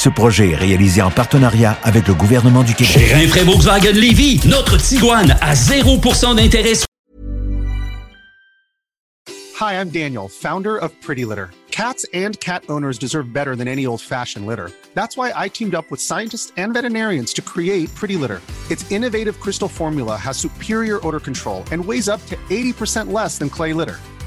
Ce projet est réalisé en partenariat avec le gouvernement du Québec. Chez Rinfraie Volkswagen Lévy, notre Tiguan à 0% d'intérêt. Hi, I'm Daniel, founder of Pretty Litter. Cats and cat owners deserve better than any old-fashioned litter. That's why I teamed up with scientists and veterinarians to create Pretty Litter. Its innovative crystal formula has superior odor control and weighs up to 80% less than clay litter.